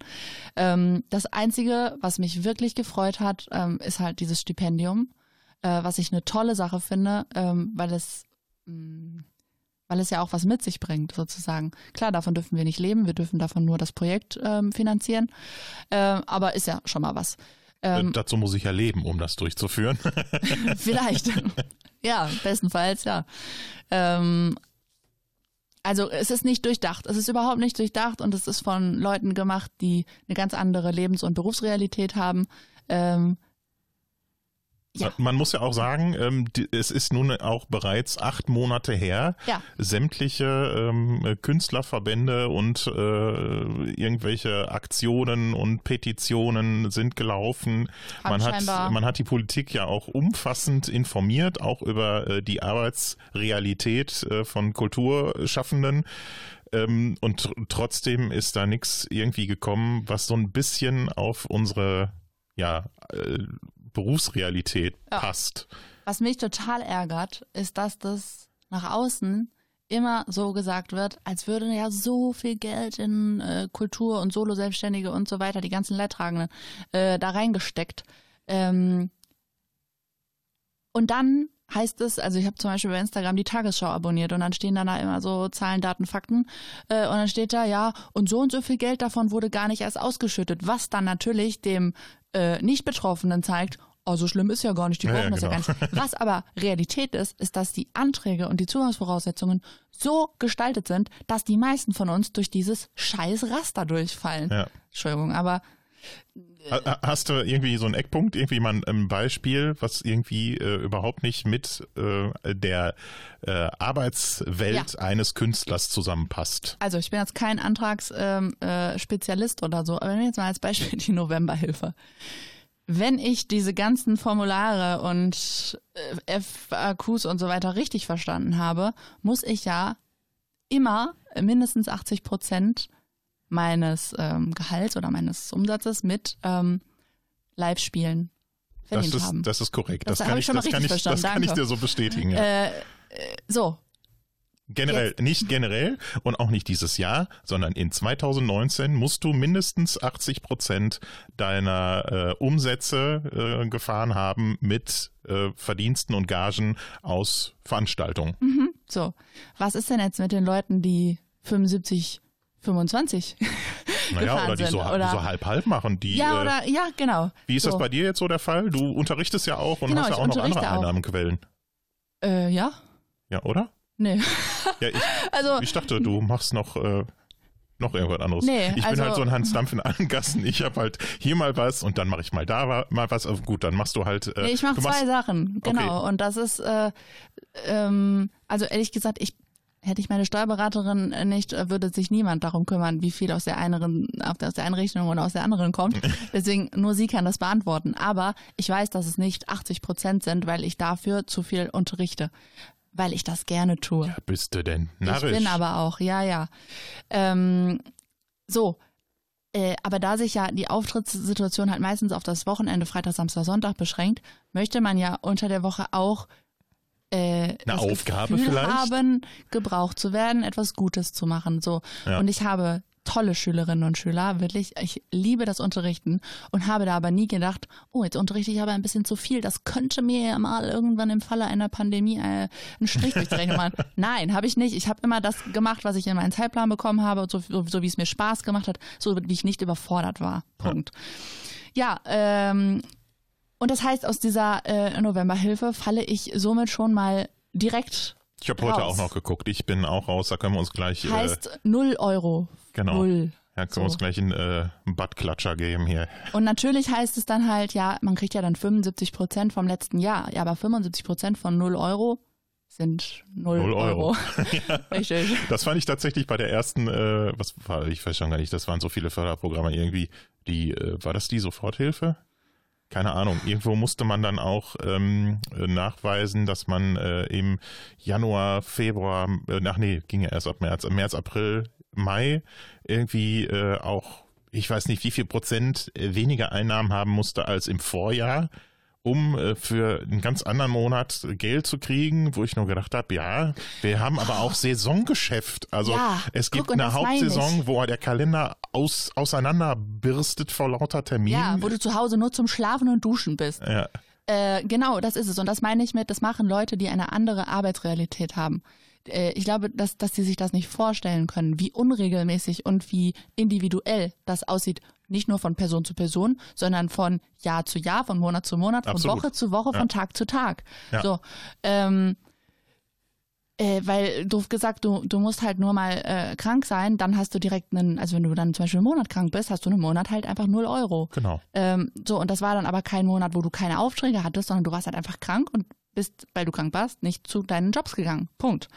Ähm, das Einzige, was mich wirklich gefreut hat, ähm, ist halt dieses Stipendium, äh, was ich eine tolle Sache finde, ähm, weil es mh, weil es ja auch was mit sich bringt, sozusagen. Klar, davon dürfen wir nicht leben, wir dürfen davon nur das Projekt ähm, finanzieren, äh, aber ist ja schon mal was. Ähm, Äh, Dazu muss ich ja leben, um das durchzuführen. Vielleicht. ja, bestenfalls, ja. Ähm, also es ist nicht durchdacht. Es ist überhaupt nicht durchdacht und es ist von Leuten gemacht, die eine ganz andere Lebens- und Berufsrealität haben. Ja. Man muss ja auch sagen, ähm, die, es ist nun auch bereits acht Monate her. Ja. Sämtliche ähm, Künstlerverbände und äh, irgendwelche Aktionen und Petitionen sind gelaufen. Haben Man hat, man hat die Politik ja auch umfassend informiert, auch über äh, die Arbeitsrealität äh, von Kulturschaffenden. Ähm, und tr trotzdem ist da nichts irgendwie gekommen, was so ein bisschen auf unsere ja, äh, Berufsrealität Ja. passt. Was mich total ärgert, ist, dass das nach außen immer so gesagt wird, als würde ja so viel Geld in äh, Kultur und Solo-Selbstständige und so weiter, die ganzen Leidtragenden, äh, da reingesteckt. Ähm, und dann heißt es, also ich habe zum Beispiel bei Instagram die Tagesschau abonniert und dann stehen da immer so Zahlen, Daten, Fakten äh, und dann steht da, ja, und so und so viel Geld davon wurde gar nicht erst ausgeschüttet, was dann natürlich dem äh, Nicht-Betroffenen zeigt, oh, so schlimm ist ja gar nicht, die brauchen ja, das ja gar genau. nicht. Was aber Realität ist, ist, dass die Anträge und die Zugangsvoraussetzungen so gestaltet sind, dass die meisten von uns durch dieses scheiß Raster durchfallen. Ja. Entschuldigung, aber Ha- Hast du irgendwie so einen Eckpunkt, irgendwie mal ein Beispiel, was irgendwie äh, überhaupt nicht mit äh, der äh, Arbeitswelt Ja. eines Künstlers zusammenpasst? also ich bin jetzt kein Antragsspezialist ähm, äh, oder so, aber nehmen wir jetzt mal als Beispiel die Novemberhilfe. Wenn ich diese ganzen Formulare und äh, FAQs und so weiter richtig verstanden habe, muss ich ja immer mindestens 80 Prozent meines ähm, Gehalts oder meines Umsatzes mit ähm, Live-Spielen Das verdient ist, haben. das ist korrekt. Das Das, kann ich ich, das kann ich, das kann ich dir so bestätigen. Ja. äh, äh, so, generell, nicht generell und auch nicht dieses Jahr, sondern in 2019 musst du mindestens 80 Prozent deiner äh, Umsätze äh, gefahren haben mit äh, Verdiensten und Gagen aus Veranstaltungen. so. Was ist denn jetzt mit den Leuten, die 75, 25 Naja, oder die so, sind? die so halb-halb machen. Die, ja, äh, oder, ja, genau. Wie ist so. das bei dir jetzt so der Fall? Du unterrichtest ja auch und Genau, hast ja auch noch andere auch. Einnahmequellen. Äh, ja? Ja, oder? Nee. Ja, ich, Also, ich dachte, du machst noch, äh, noch irgendwas anderes. Nee, ich also- bin halt so ein Hans Dampf in allen Gassen. Ich habe halt hier mal was und dann mache ich mal da mal was. Also gut, dann machst du halt. Äh, nee, ich mache zwei Sachen, genau. Und das ist, äh, ähm, also ehrlich gesagt, ich hätte ich meine Steuerberaterin nicht, äh, würde sich niemand darum kümmern, wie viel aus der einen, aus der einen Richtung oder aus der anderen kommt. Deswegen nur sie kann das beantworten. Aber ich weiß, dass es nicht 80 Prozent sind, weil ich dafür zu viel unterrichte, weil ich das gerne tue. Bist du denn Ich narrisch? bin aber auch, ja, ja. Ähm, so. Äh, aber da sich ja die Auftrittssituation halt meistens auf das Wochenende, Freitag, Samstag, Sonntag beschränkt, möchte man ja unter der Woche auch äh, das Aufgabe Gefühl vielleicht? haben, gebraucht zu werden, etwas Gutes zu machen. So. Ja. Und ich habe tolle Schülerinnen und Schüler, wirklich, ich liebe das Unterrichten und habe da aber nie gedacht, oh, jetzt unterrichte ich aber ein bisschen zu viel, das könnte mir ja mal irgendwann im Falle einer Pandemie äh, einen Strich durch die Rechnung machen. Nein, habe ich nicht. Ich habe immer das gemacht, was ich in meinen Zeitplan bekommen habe, so, so, so wie es mir Spaß gemacht hat, so wie ich nicht überfordert war. Punkt. Ja, ähm, und das heißt, aus dieser äh, Novemberhilfe falle ich somit schon mal direkt Ich habe heute auch noch geguckt. Ich bin auch raus. Da können wir uns gleich. Äh, heißt null Euro. Genau. Null. Ja, können wir uns gleich einen, äh, Buttklatscher geben hier. Und natürlich heißt es dann halt, ja, man kriegt ja dann 75 Prozent vom letzten Jahr. Ja, aber 75 Prozent von 0 Euro sind 0, Null Euro. Euro. Richtig. Das fand ich tatsächlich bei der ersten, äh, was war, ich weiß schon gar nicht, das waren so viele Förderprogramme irgendwie, die, äh, war das die Soforthilfe? Keine Ahnung. Irgendwo musste man dann auch ähm, äh, nachweisen, dass man äh, im Januar, Februar, äh, ach nee, ging ja erst ab März, März, April, Mai irgendwie äh, auch, ich weiß nicht, wie viel Prozent äh, weniger Einnahmen haben musste als im Vorjahr, um äh, für einen ganz anderen Monat Geld zu kriegen, wo ich nur gedacht habe, ja, wir haben aber auch Saisongeschäft. Also Ja, es gibt guck, eine. Hauptsaison, wo der Kalender aus, auseinanderbirstet vor lauter Terminen. Ja, wo du zu Hause nur zum Schlafen und Duschen bist. ja. Äh, genau, das ist es. Und das meine ich mit, das machen Leute, die eine andere Arbeitsrealität haben. Äh, ich glaube, dass, dass sie sich das nicht vorstellen können, wie unregelmäßig und wie individuell das aussieht. Nicht nur von Person zu Person, sondern von Jahr zu Jahr, von Monat zu Monat, von Absolut. Woche zu Woche, Ja. von Tag zu Tag. Ja. So, ähm, äh, weil doof gesagt, du, du musst halt nur mal äh, krank sein, dann hast du direkt einen, also wenn du dann zum Beispiel einen Monat krank bist, hast du einen Monat halt einfach 0 Euro. Genau. Ähm, so, und das war dann aber kein Monat, wo du keine Aufträge hattest, sondern du warst halt einfach krank und bist, weil du krank warst, nicht zu deinen Jobs gegangen. Punkt.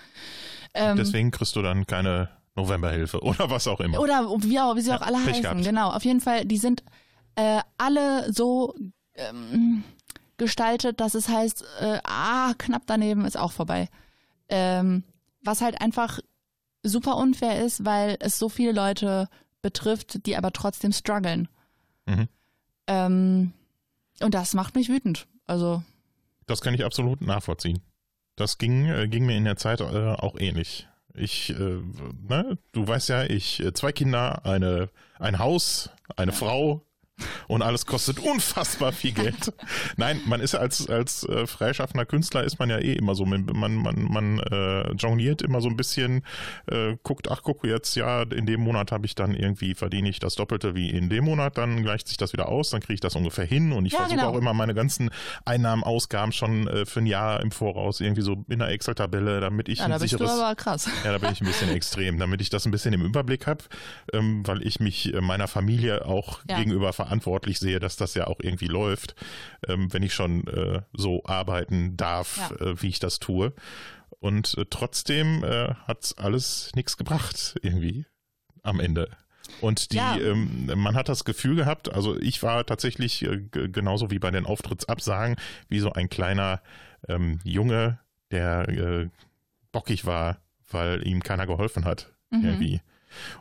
Ähm, Deswegen kriegst du dann keine Novemberhilfe oder was auch immer. oder wie, auch, wie sie auch alle Pech heißen. gehabt. Genau, auf jeden Fall, die sind äh, alle so ähm, gestaltet, dass es heißt, äh, ah, knapp daneben ist auch vorbei. Ähm, was halt einfach super unfair ist, weil es so viele Leute betrifft, die aber trotzdem strugglen. Mhm. Ähm, und das macht mich wütend. Also, Das kann ich absolut nachvollziehen. Das ging, äh, ging mir in der Zeit äh, auch ähnlich. Ich, äh, ne, du weißt ja, ich, äh, zwei Kinder, eine, ein Haus, eine Frau und alles kostet unfassbar viel Geld. Nein, man ist ja als, als äh, freischaffender Künstler ist man ja eh immer so, man, man, man, äh, jongliert immer so ein bisschen, äh, guckt, ach guck, jetzt ja, in dem Monat habe ich dann irgendwie, verdiene ich das Doppelte wie in dem Monat, dann gleicht sich das wieder aus, dann kriege ich das ungefähr hin und ich Ja, versuche genau. auch immer meine ganzen Einnahmen, Ausgaben schon äh, für ein Jahr im Voraus irgendwie so in der Excel-Tabelle, damit ich ja, ein da bist du sicheres aber krass. ja, da bin ich ein bisschen extrem, damit ich das ein bisschen im Überblick habe, ähm, weil ich mich äh, meiner Familie auch Ja. gegenüber verantwortlich sehe, dass das ja auch irgendwie läuft, ähm, wenn ich schon äh, so arbeiten darf, Ja. äh, wie ich das tue. Und äh, trotzdem äh, hat alles nichts gebracht irgendwie am Ende. Und die, Ja. ähm, man hat das Gefühl gehabt, also ich war tatsächlich äh, genauso wie bei den Auftrittsabsagen, wie so ein kleiner ähm, Junge, der äh, bockig war, weil ihm keiner geholfen hat. Mhm. Irgendwie.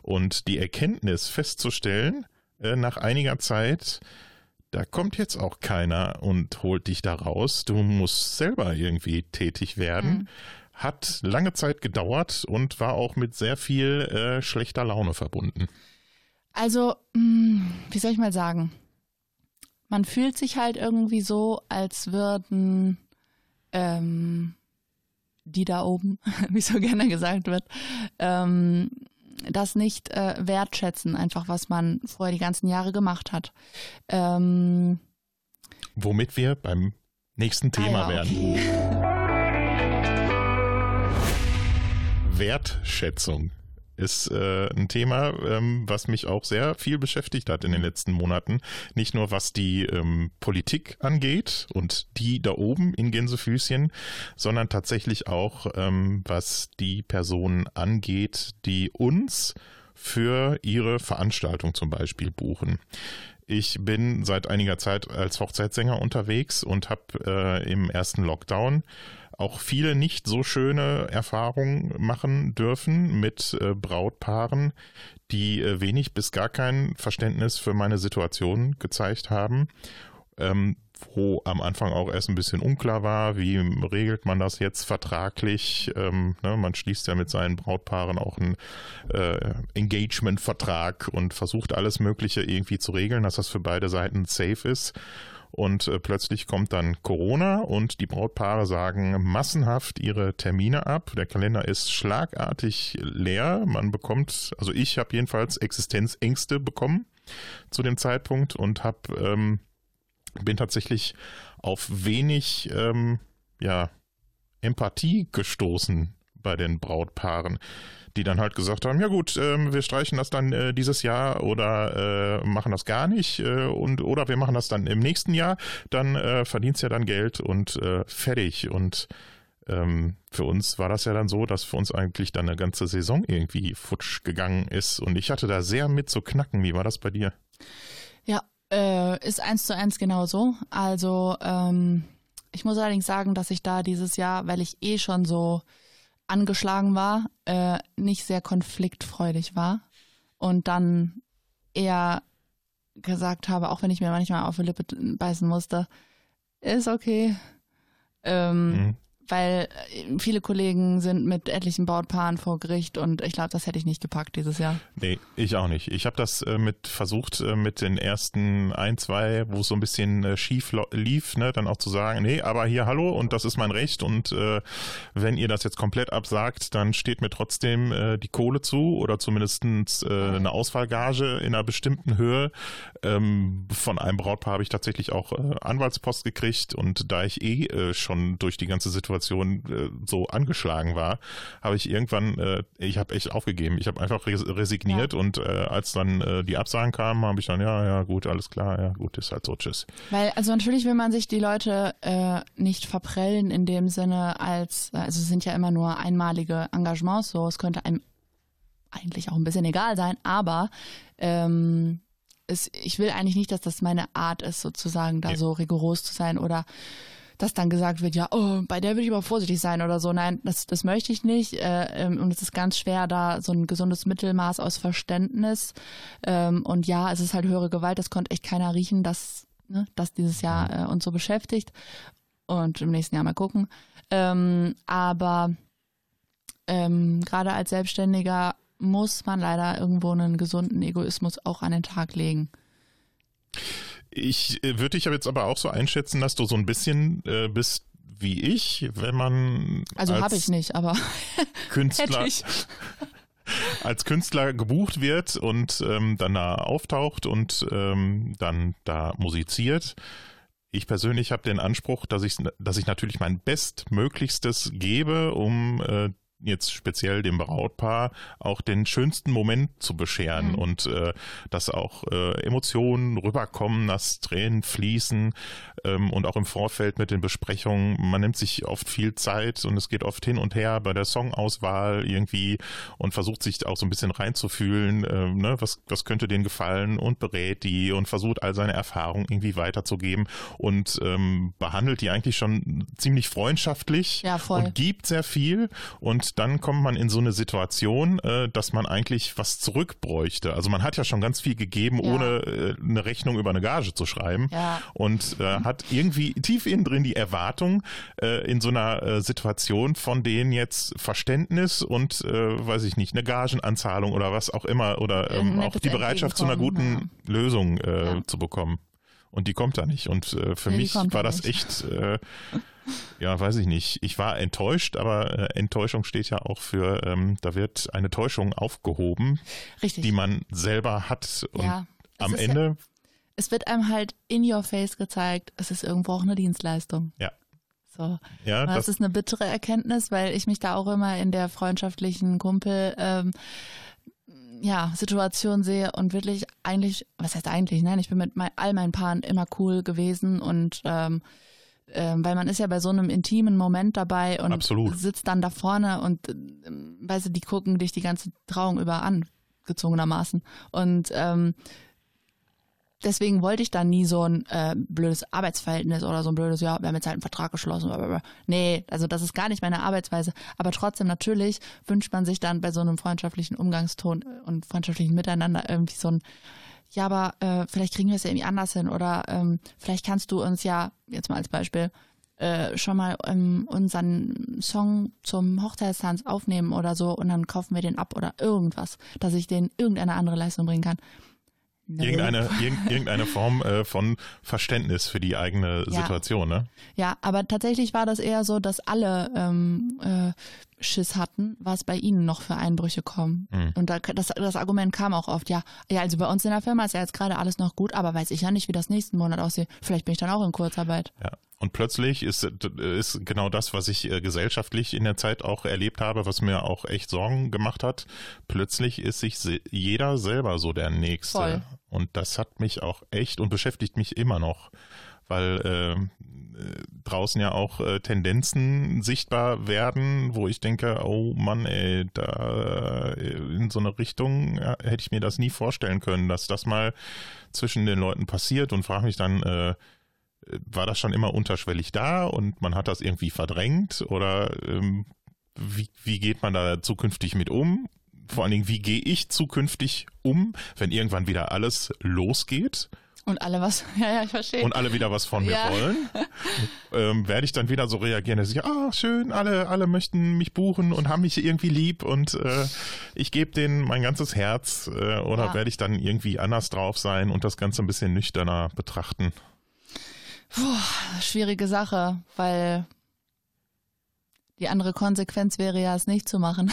Und die Erkenntnis festzustellen, äh, nach einiger Zeit, da kommt jetzt auch keiner und holt dich da raus. Du musst selber irgendwie tätig werden. Mhm. Hat lange Zeit gedauert und war auch mit sehr viel äh, schlechter Laune verbunden. Also, mh, wie soll ich mal sagen? Man fühlt sich halt irgendwie so, als würden ähm, die da oben, wie so gerne gesagt wird, ähm, das nicht äh, wertschätzen, einfach was man vorher die ganzen Jahre gemacht hat. Ähm, Womit wir beim nächsten Thema ah, ja, werden. okay. Wertschätzung ist äh, ein Thema, ähm, was mich auch sehr viel beschäftigt hat in den letzten Monaten. Nicht nur was die ähm, Politik angeht und die da oben in Gänsefüßchen, sondern tatsächlich auch ähm, was die Personen angeht, die uns für ihre Veranstaltung zum Beispiel buchen. Ich bin seit einiger Zeit als Hochzeitssänger unterwegs und habe äh, im ersten Lockdown auch viele nicht so schöne Erfahrungen machen dürfen mit äh, Brautpaaren, die äh, wenig bis gar kein Verständnis für meine Situation gezeigt haben. Ähm, wo am Anfang auch erst ein bisschen unklar war, wie regelt man das jetzt vertraglich. Ähm, ne, man schließt ja mit seinen Brautpaaren auch einen äh, Engagement-Vertrag und versucht alles Mögliche irgendwie zu regeln, dass das für beide Seiten safe ist. Und äh, plötzlich kommt dann Corona und die Brautpaare sagen massenhaft ihre Termine ab. Der Kalender ist schlagartig leer. Man bekommt, also ich habe jedenfalls Existenzängste bekommen zu dem Zeitpunkt und habe ähm, bin tatsächlich auf wenig ähm, ja, Empathie gestoßen bei den Brautpaaren, die dann halt gesagt haben, ja gut, ähm, wir streichen das dann äh, dieses Jahr oder äh, machen das gar nicht äh, und oder wir machen das dann im nächsten Jahr, dann äh, verdienst ja dann Geld und äh, fertig und ähm, für uns war das ja dann so, dass für uns eigentlich dann eine ganze Saison irgendwie futsch gegangen ist und ich hatte da sehr mit zu knacken. Wie war das bei dir? Ja, äh, ist eins zu eins genauso. Also ähm, ich muss allerdings sagen, dass ich da dieses Jahr, weil ich eh schon so angeschlagen war, äh, nicht sehr konfliktfreudig war und dann eher gesagt habe, auch wenn ich mir manchmal auf die Lippe beißen musste, ist okay. Ähm, Mhm. Weil äh, viele Kollegen sind mit etlichen Brautpaaren vor Gericht und ich glaube, das hätte ich nicht gepackt dieses Jahr. Nee, ich auch nicht. Ich habe das äh, mit versucht, äh, mit den ersten ein, zwei, wo es so ein bisschen schief lief, ne, dann auch zu sagen, nee, aber hier hallo und das ist mein Recht und äh, wenn ihr das jetzt komplett absagt, dann steht mir trotzdem äh, die Kohle zu oder zumindestens äh, eine Ausfallgage in einer bestimmten Höhe. Ähm, von einem Brautpaar habe ich tatsächlich auch Anwaltspost gekriegt und da ich eh schon durch die ganze Situation äh, so angeschlagen war, habe ich irgendwann, äh, ich habe echt aufgegeben. Ich habe einfach res resigniert und äh, als dann äh, die Absagen kamen, habe ich dann, ja, ja, gut, alles klar, ja, gut, ist halt so, tschüss. Weil, also natürlich will man sich die Leute äh, nicht verprellen in dem Sinne als, also es sind ja immer nur einmalige Engagements, so es könnte einem eigentlich auch ein bisschen egal sein, aber ähm, es, ich will eigentlich nicht, dass das meine Art ist, sozusagen da Ja. so rigoros zu sein oder dass dann gesagt wird, ja, oh, bei der will ich aber vorsichtig sein oder so. Nein, das, das möchte ich nicht. Äh, ähm, und es ist ganz schwer, da so ein gesundes Mittelmaß aus Verständnis. Ähm, und ja, es ist halt höhere Gewalt, das konnte echt keiner riechen, dass, ne, dass dieses Jahr äh, uns so beschäftigt. Und im nächsten Jahr mal gucken. Ähm, aber ähm, gerade als Selbstständiger muss man leider irgendwo einen gesunden Egoismus auch an den Tag legen. Ich äh, würde dich aber jetzt aber auch so einschätzen, dass du so ein bisschen äh, bist wie ich, wenn man Also als habe ich nicht, aber Künstler als Künstler gebucht wird und ähm, dann da auftaucht und ähm, dann da musiziert. Ich persönlich habe den Anspruch, dass ich, dass ich natürlich mein Bestmöglichstes gebe, um äh, jetzt speziell dem Brautpaar auch den schönsten Moment zu bescheren Mhm. und äh, dass auch äh, Emotionen rüberkommen, dass Tränen fließen ähm, und auch im Vorfeld mit den Besprechungen, man nimmt sich oft viel Zeit und es geht oft hin und her bei der Songauswahl irgendwie und versucht sich auch so ein bisschen reinzufühlen, äh, ne, was, was könnte denen gefallen und berät die und versucht all seine Erfahrungen irgendwie weiterzugeben und ähm, behandelt die eigentlich schon ziemlich freundschaftlich Ja, voll. und gibt sehr viel und dann kommt man in so eine Situation, äh, dass man eigentlich was zurückbräuchte. Also man hat ja schon ganz viel gegeben, Ja. ohne äh, eine Rechnung über eine Gage zu schreiben Ja. und äh, hat irgendwie tief innen drin die Erwartung äh, in so einer äh, Situation von denen jetzt Verständnis und äh, weiß ich nicht, eine Gagenanzahlung oder was auch immer oder ähm, auch die Bereitschaft zu einer guten Entgegenkommen, Lösung Ja. zu bekommen. Und die kommt da nicht. Und für mich war da das nicht. echt, ja, weiß ich nicht. Ich war enttäuscht, aber äh, Enttäuschung steht ja auch für, ähm, da wird eine Täuschung aufgehoben, Richtig. die man selber hat. Und ja. Am ist Ja, Ende, es wird einem halt in your face gezeigt, es ist irgendwo auch eine Dienstleistung. ja, So. ja, das, das, ist eine bittere Erkenntnis, weil ich mich da auch immer in der freundschaftlichen Kumpel ähm, ja, Situation sehe und wirklich eigentlich, was heißt eigentlich, nein, ich bin mit mein, all meinen Paaren immer cool gewesen und ähm, ähm, weil man ist ja bei so einem intimen Moment dabei und Absolut. sitzt dann da vorne und ähm, weißt du, die gucken dich die ganze Trauung über an, gezwungenermaßen. Und ähm, deswegen wollte ich da nie so ein äh, blödes Arbeitsverhältnis oder so ein blödes, ja, wir haben jetzt halt einen Vertrag geschlossen. Blablabla. Nee, also das ist gar nicht meine Arbeitsweise. Aber trotzdem natürlich wünscht man sich dann bei so einem freundschaftlichen Umgangston und freundschaftlichen Miteinander irgendwie so ein, ja, aber äh, vielleicht kriegen wir es ja irgendwie anders hin oder ähm, vielleicht kannst du uns ja, jetzt mal als Beispiel, äh, schon mal ähm, unseren Song zum Hochzeitstanz aufnehmen oder so und dann kaufen wir den ab oder irgendwas, dass ich den irgendeine andere Leistung bringen kann. Irgendeine, irgend, irgendeine Form äh, von Verständnis für die eigene Ja. Situation, ne? Ja, aber tatsächlich war das eher so, dass alle ähm, äh, Schiss hatten, was bei ihnen noch für Einbrüche kommen. Mhm. Und da, das, das Argument kam auch oft, ja, ja, also bei uns in der Firma ist ja jetzt gerade alles noch gut, aber weiß ich ja nicht, wie das nächsten Monat aussieht. Vielleicht bin ich dann auch in Kurzarbeit. Ja. Und plötzlich ist, ist genau das, was ich äh, gesellschaftlich in der Zeit auch erlebt habe, was mir auch echt Sorgen gemacht hat. Plötzlich ist sich jeder selber so der Nächste. Voll. Und das hat mich auch echt und beschäftigt mich immer noch, weil ähm, äh, draußen ja auch äh, Tendenzen sichtbar werden, wo ich denke, oh Mann, ey, da äh, in so eine Richtung ja, hätte ich mir das nie vorstellen können, dass das mal zwischen den Leuten passiert und frage mich dann, äh, war das schon immer unterschwellig da und man hat das irgendwie verdrängt oder ähm, wie, wie geht man da zukünftig mit um? Vor allen Dingen, wie gehe ich zukünftig um, wenn irgendwann wieder alles losgeht Und alle was, ja, ja, ich verstehe. und alle wieder was von mir Ja. wollen? ähm, werde ich dann wieder so reagieren, dass ich, ah, schön, alle, alle möchten mich buchen und haben mich irgendwie lieb und äh, ich gebe denen mein ganzes Herz äh, oder Ja. werde ich dann irgendwie anders drauf sein und das Ganze ein bisschen nüchterner betrachten? Schwierige Sache, weil die andere Konsequenz wäre ja, es nicht zu machen.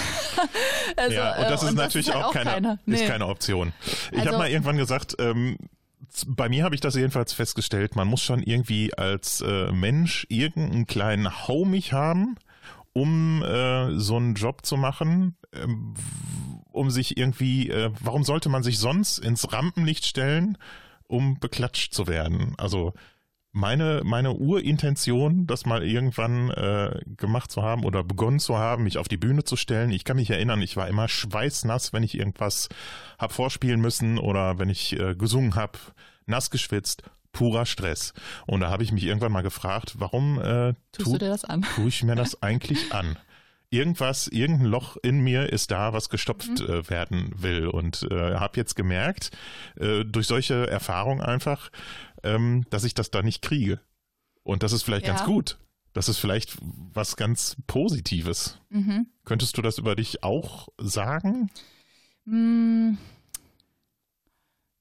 also, ja, und das äh, ist natürlich halt auch, keine, ist Nee. keine Option. Ich Also- habe mal irgendwann gesagt, ähm, bei mir habe ich das jedenfalls festgestellt, man muss schon irgendwie als äh, Mensch irgendeinen kleinen Haumich haben, um äh, so einen Job zu machen, ähm, um sich irgendwie, äh, warum sollte man sich sonst ins Rampenlicht stellen, um beklatscht zu werden? Also meine, meine Urintention, das mal irgendwann äh, gemacht zu haben oder begonnen zu haben, mich auf die Bühne zu stellen. Ich kann mich erinnern, ich war immer schweißnass, wenn ich irgendwas hab vorspielen müssen oder wenn ich äh, gesungen hab, nass geschwitzt, purer Stress. Und da habe ich mich irgendwann mal gefragt, warum äh, tu- du dir das an? tue ich mir das eigentlich an? Irgendwas, irgendein Loch in mir ist da, was gestopft äh, werden will. Und äh, habe jetzt gemerkt, äh, durch solche Erfahrungen einfach, ähm, dass ich das da nicht kriege. Und das ist vielleicht Ja. ganz gut. Das ist vielleicht was ganz Positives. Mhm. Könntest du das über dich auch sagen? Mm.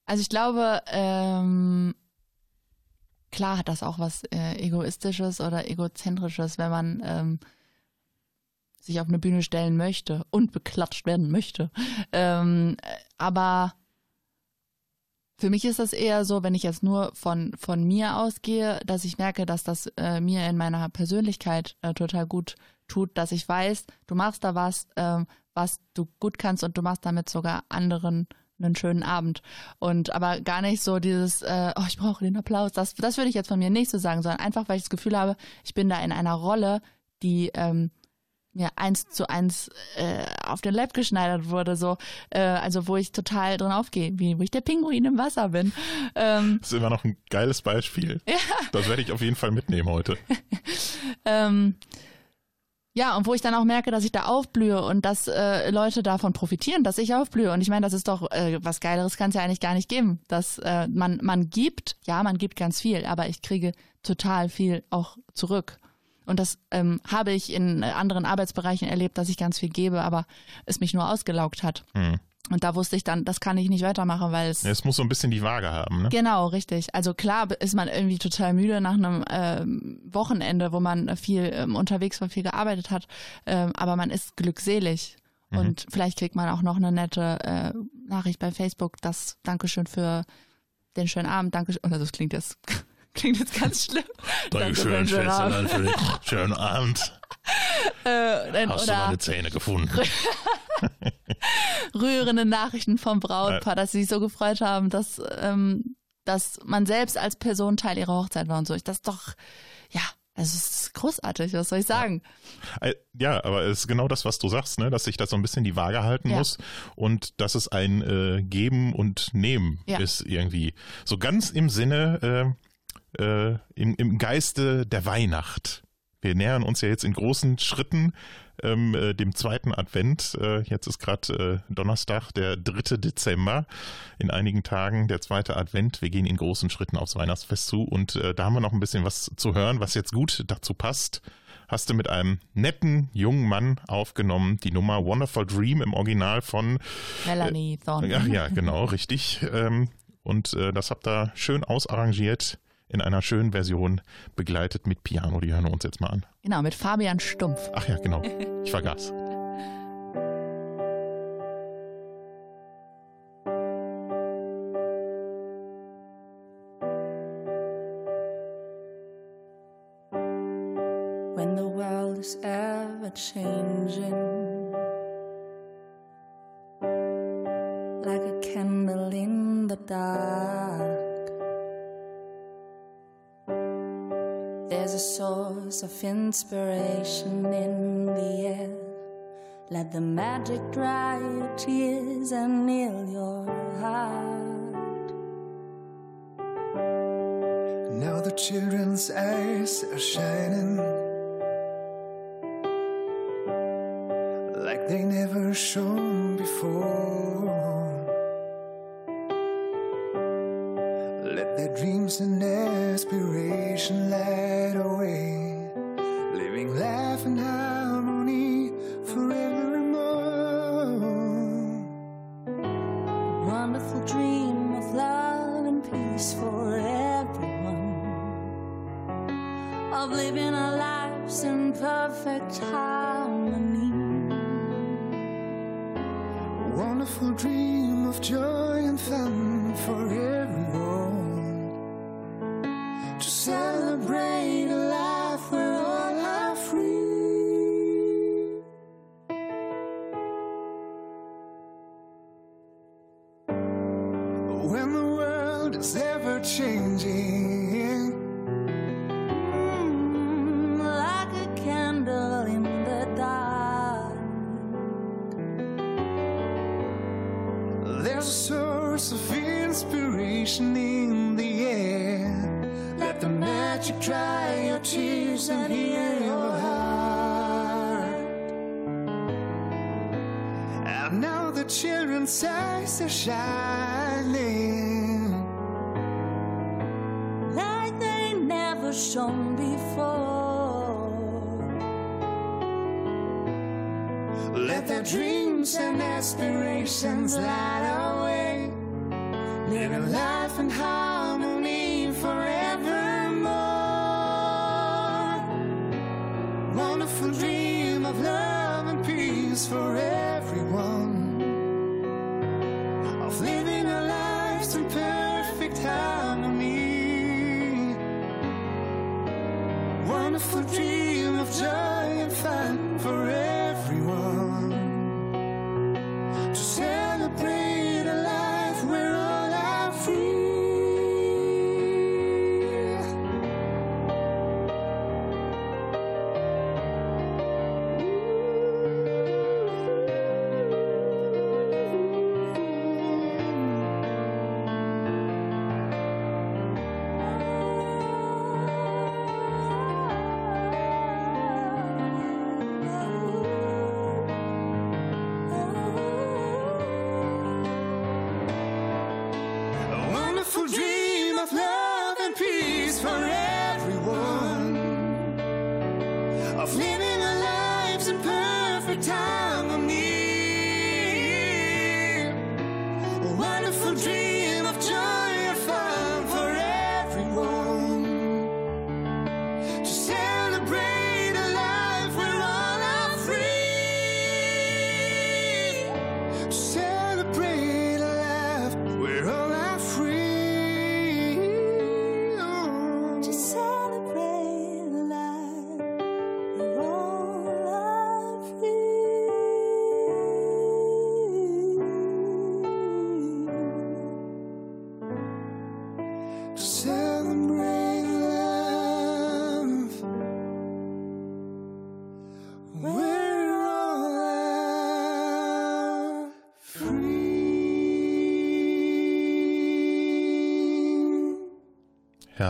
Also ich glaube, ähm, klar hat das auch was äh, egoistisches oder egozentrisches, wenn man ähm, sich auf eine Bühne stellen möchte und beklatscht werden möchte. Ähm, äh, aber für mich ist das eher so, wenn ich jetzt nur von, von mir ausgehe, dass ich merke, dass das äh, mir in meiner Persönlichkeit äh, total gut tut, dass ich weiß, du machst da was, ähm, was du gut kannst und du machst damit sogar anderen einen schönen Abend. Und aber gar nicht so dieses, äh, oh, ich brauche den Applaus. Das, das würde ich jetzt von mir nicht so sagen, sondern einfach, weil ich das Gefühl habe, ich bin da in einer Rolle, die ähm, mir eins zu eins äh, auf den Leib geschneidert wurde, so, äh, also wo ich total drin aufgehe, wie wo ich der Pinguin im Wasser bin. Ähm, Das ist immer noch ein geiles Beispiel. Ja. Das werde ich auf jeden Fall mitnehmen heute. ähm, ja, und wo ich dann auch merke, dass ich da aufblühe und dass äh, Leute davon profitieren, dass ich aufblühe. Und ich meine, das ist doch äh, was Geileres kann es ja eigentlich gar nicht geben. Dass äh, man, man gibt, ja, man gibt ganz viel, aber ich kriege total viel auch zurück. Und das ähm, habe ich in äh, anderen Arbeitsbereichen erlebt, dass ich ganz viel gebe, aber es mich nur ausgelaugt hat. Hm. Und da wusste ich dann, das kann ich nicht weitermachen, weil es Ja, Es muss so ein bisschen die Waage haben, ne? Genau, richtig. Also klar ist man irgendwie total müde nach einem ähm, Wochenende, wo man viel ähm, unterwegs war, viel gearbeitet hat, ähm, aber man ist glückselig. Mhm. Und vielleicht kriegt man auch noch eine nette äh, Nachricht bei Facebook, das Dankeschön für den schönen Abend, Dankeschön. Und das klingt jetzt, klingt jetzt ganz schlimm. Danke für den schönen Abend. für den schönen Abend. Äh, dann- Hast du meine Zähne gefunden? rührende Nachrichten vom Brautpaar, dass sie sich so gefreut haben, dass, ähm, dass man selbst als Person Teil ihrer Hochzeit war und so. Ich, das ist doch, ja, also es ist großartig, was soll ich sagen? Äh, Ja, aber es ist genau das, was du sagst, ne? dass sich das so ein bisschen die Waage halten Ja. muss und dass es ein äh, Geben und Nehmen Ja. ist irgendwie. So ganz im Sinne, äh, äh, im, im Geiste der Weihnacht. Wir nähern uns ja jetzt in großen Schritten ähm, äh, dem zweiten Advent. Äh, jetzt ist gerade äh, Donnerstag, der 3. Dezember. In einigen Tagen der zweite Advent. Wir gehen in großen Schritten aufs Weihnachtsfest zu und äh, da haben wir noch ein bisschen was zu hören, was jetzt gut dazu passt. Hast du mit einem netten jungen Mann aufgenommen, die Nummer Wonderful Dream im Original von Melanie Thorne. ja, ja, genau, richtig. Ähm, und äh, das habt ihr schön ausarrangiert in einer schönen Version begleitet mit Piano. Die hören wir uns jetzt mal an. Genau, mit Fabian Stumpf. Ach ja, genau. Ich vergaß. when the world is ever changing. Of inspiration in the air. Let the magic dry your tears and heal your heart. Now the children's eyes are shining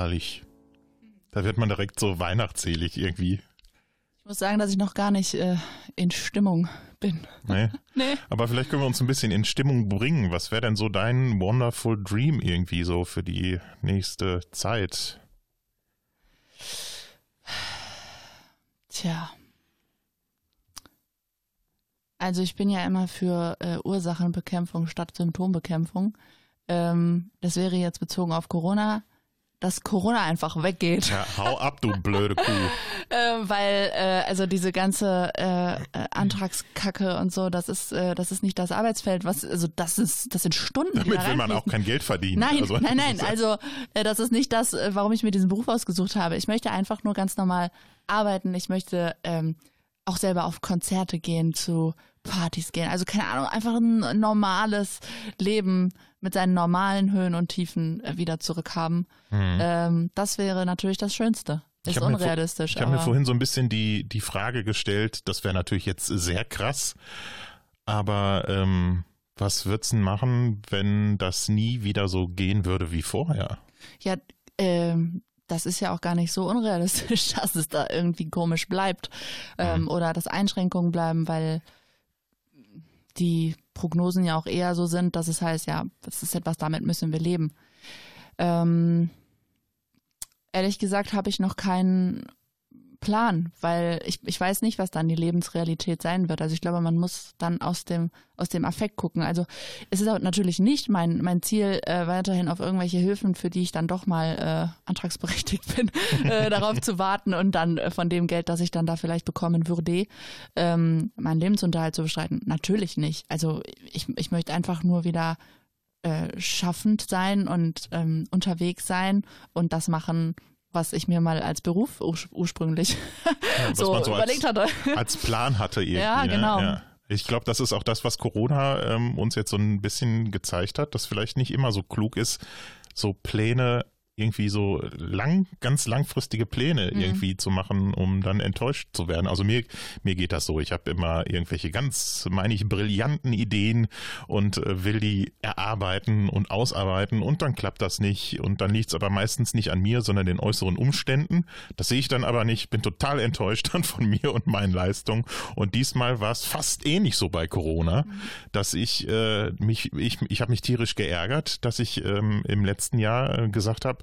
Herrlich. Da wird man direkt so weihnachtsselig irgendwie. Ich muss sagen, dass ich noch gar nicht äh, in Stimmung bin. Nee. Nee. Aber vielleicht können wir uns ein bisschen in Stimmung bringen. Was wäre denn so dein Wonderful Dream irgendwie so für die nächste Zeit? Tja. Also ich bin ja immer für äh, Ursachenbekämpfung statt Symptombekämpfung. Ähm, das wäre jetzt bezogen auf Corona dass Corona einfach weggeht. Ja, hau ab, du blöde Kuh. äh, weil äh, also diese ganze äh, äh, Antragskacke und so, das ist äh, das ist nicht das Arbeitsfeld, was also das ist das sind Stunden. Damit da will man auch kein Geld verdienen. Nein, Also, nein, nein. Also äh, das ist nicht das, äh, warum ich mir diesen Beruf ausgesucht habe. Ich möchte einfach nur ganz normal arbeiten. Ich möchte ähm, auch selber auf Konzerte gehen, zu Partys gehen. Also keine Ahnung, einfach ein normales Leben mit seinen normalen Höhen und Tiefen äh, wieder zurückhaben. Ähm, das wäre natürlich das Schönste. Ich Ist hab mir vor- unrealistisch. Ich habe mir vorhin so ein bisschen die, die Frage gestellt, das wäre natürlich jetzt sehr krass, aber ähm, was würd's denn machen, wenn das nie wieder so gehen würde wie vorher? Ja, ähm, das ist ja auch gar nicht so unrealistisch, dass es da irgendwie komisch bleibt ähm, oder dass Einschränkungen bleiben, weil die Prognosen ja auch eher so sind, dass es heißt, ja, das ist etwas, damit müssen wir leben. Ähm, ehrlich gesagt habe ich noch keinen Plan, weil ich, ich weiß nicht, was dann die Lebensrealität sein wird. Also ich glaube, man muss dann aus dem, aus dem Affekt gucken. Also es ist auch natürlich nicht mein, mein Ziel, äh, weiterhin auf irgendwelche Hilfen, für die ich dann doch mal äh, antragsberechtigt bin, äh, darauf zu warten und dann äh, von dem Geld, das ich dann da vielleicht bekommen würde, ähm, meinen Lebensunterhalt zu bestreiten. Natürlich nicht. Also ich, ich möchte einfach nur wieder äh, schaffend sein und ähm, unterwegs sein und das machen, was ich mir mal als Beruf ur ursprünglich was so, so überlegt als, hatte. als Plan hatte irgendwie. Ja, ne? genau. Ja. Ich glaube, das ist auch das, was Corona ähm, uns jetzt so ein bisschen gezeigt hat, dass vielleicht nicht immer so klug ist, so Pläne irgendwie so lang, ganz langfristige Pläne Mhm. irgendwie zu machen, um dann enttäuscht zu werden. Also mir, mir geht das so. Ich habe immer irgendwelche ganz, meine ich, brillanten Ideen und äh, will die erarbeiten und ausarbeiten und dann klappt das nicht und dann liegt es aber meistens nicht an mir, sondern den äußeren Umständen. Das sehe ich dann aber nicht, bin total enttäuscht dann von mir und meinen Leistungen. Und diesmal war es fast ähnlich so bei Corona, dass ich äh, mich, ich, ich habe mich tierisch geärgert, dass ich ähm, im letzten Jahr äh, gesagt habe,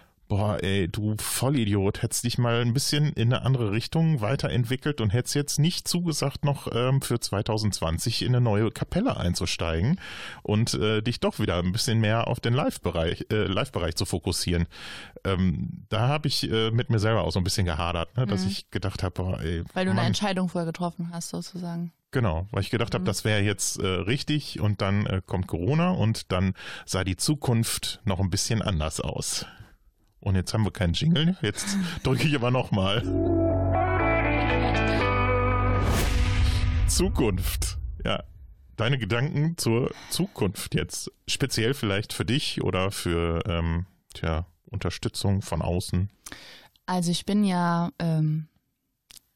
boah, ey, du Vollidiot, hättest dich mal ein bisschen in eine andere Richtung weiterentwickelt und hättest jetzt nicht zugesagt, noch ähm, für 2020 in eine neue Kapelle einzusteigen und äh, dich doch wieder ein bisschen mehr auf den Live-Bereich äh, Live-Bereich zu fokussieren. Ähm, da habe ich äh, mit mir selber auch so ein bisschen gehadert, ne, dass ich gedacht habe, boah, ey, Weil du eine Mann, Entscheidung vorher getroffen hast, sozusagen. Genau, weil ich gedacht habe, das wäre jetzt äh, richtig und dann äh, kommt Corona und dann sah die Zukunft noch ein bisschen anders aus. Und jetzt haben wir keinen Jingle, jetzt drücke ich aber nochmal. Zukunft, ja. Deine Gedanken zur Zukunft jetzt, speziell vielleicht für dich oder für ähm, tja, Unterstützung von außen. Also ich bin ja ähm,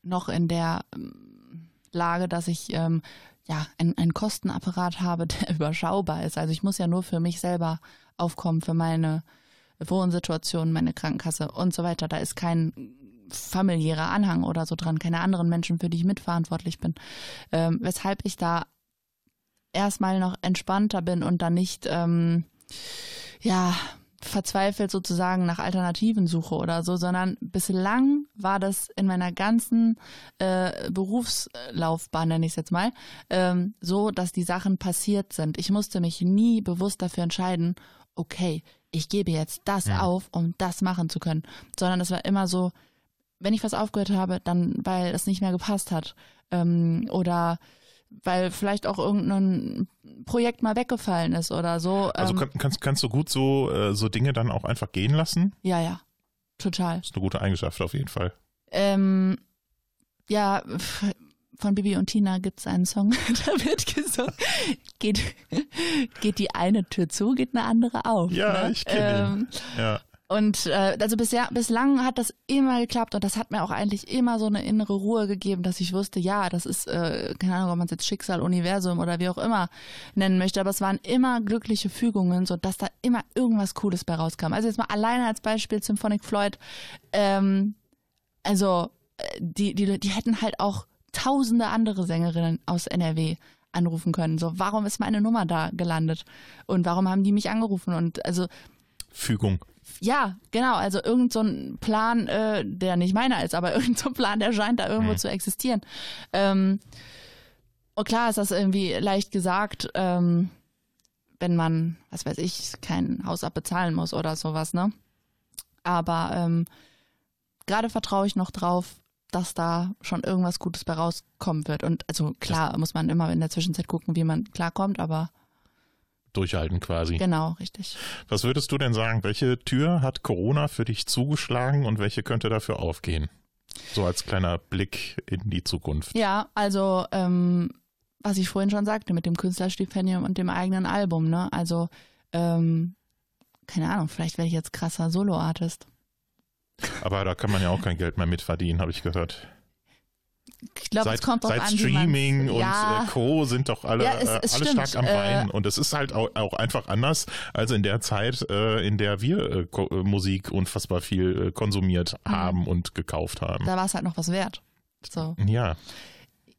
noch in der ähm, Lage, dass ich ähm, ja ein- einen Kostenapparat habe, der überschaubar ist. Also ich muss ja nur für mich selber aufkommen, für meine Wohnsituation, meine Krankenkasse und so weiter. Da ist kein familiärer Anhang oder so dran, keine anderen Menschen, für die ich mitverantwortlich bin. Ähm, weshalb ich da erstmal noch entspannter bin und dann nicht ähm, ja verzweifelt sozusagen nach Alternativen suche oder so, sondern bislang war das in meiner ganzen äh, Berufslaufbahn, nenne ich es jetzt mal, ähm, so, dass die Sachen passiert sind. Ich musste mich nie bewusst dafür entscheiden, okay, ich gebe jetzt das auf, um das machen zu können, sondern es war immer so, wenn ich was aufgehört habe, dann weil es nicht mehr gepasst hat ähm, oder weil vielleicht auch irgendein Projekt mal weggefallen ist oder so. Also ähm, kann, kannst, kannst du gut so, äh, so Dinge dann auch einfach gehen lassen? ja, ja, total. Das ist eine gute Eigenschaft auf jeden Fall. Ähm, ja, von Bibi und Tina gibt's einen Song, da wird gesungen, geht, geht die eine Tür zu, geht eine andere auf. Ja, ne? ich kenne ähm, ihn. Ja. Und äh, also bisher, bislang hat das immer geklappt und das hat mir auch eigentlich immer so eine innere Ruhe gegeben, dass ich wusste, ja, das ist, äh, keine Ahnung, ob man es jetzt Schicksal, Universum oder wie auch immer nennen möchte, aber es waren immer glückliche Fügungen, so dass da immer irgendwas Cooles bei rauskam. Also jetzt mal alleine als Beispiel Symphonic Floyd, ähm, also äh, die, die, die hätten halt auch tausende andere Sängerinnen aus NRW anrufen können. So, warum ist meine Nummer da gelandet? Und warum haben die mich angerufen? Und also Fügung. ja, genau. Also irgend so ein Plan, äh, der nicht meiner ist, aber irgend so ein Plan, der scheint da irgendwo zu existieren. Ähm, und klar ist das irgendwie leicht gesagt, ähm, wenn man, was weiß ich, kein Haus abbezahlen muss oder sowas, ne? Aber ähm, gerade vertraue ich noch drauf, dass da schon irgendwas Gutes bei rauskommen wird. Und also klar muss man immer in der Zwischenzeit gucken, wie man klarkommt, aber Durchhalten quasi. genau, richtig. Was würdest du denn sagen? Welche Tür hat Corona für dich zugeschlagen und welche könnte dafür aufgehen? So als kleiner Blick in die Zukunft. Ja, also ähm, was ich vorhin schon sagte mit dem Künstlerstipendium und dem eigenen Album, ne? Also ähm, keine Ahnung, vielleicht werde ich jetzt krasser Solo-Artist. Aber da kann man ja auch kein Geld mehr mitverdienen, habe ich gehört. Ich glaube, es kommt drauf seit an, Streaming und ja, äh, Co. sind doch alle, Ja, es- äh, es alle stimmt. stark am Äh, Weinen. Und es ist halt auch, auch einfach anders als in der Zeit, äh, in der wir äh, äh, Musik unfassbar viel äh, konsumiert Mhm. haben und gekauft haben. da war es halt noch was wert. So. Ja,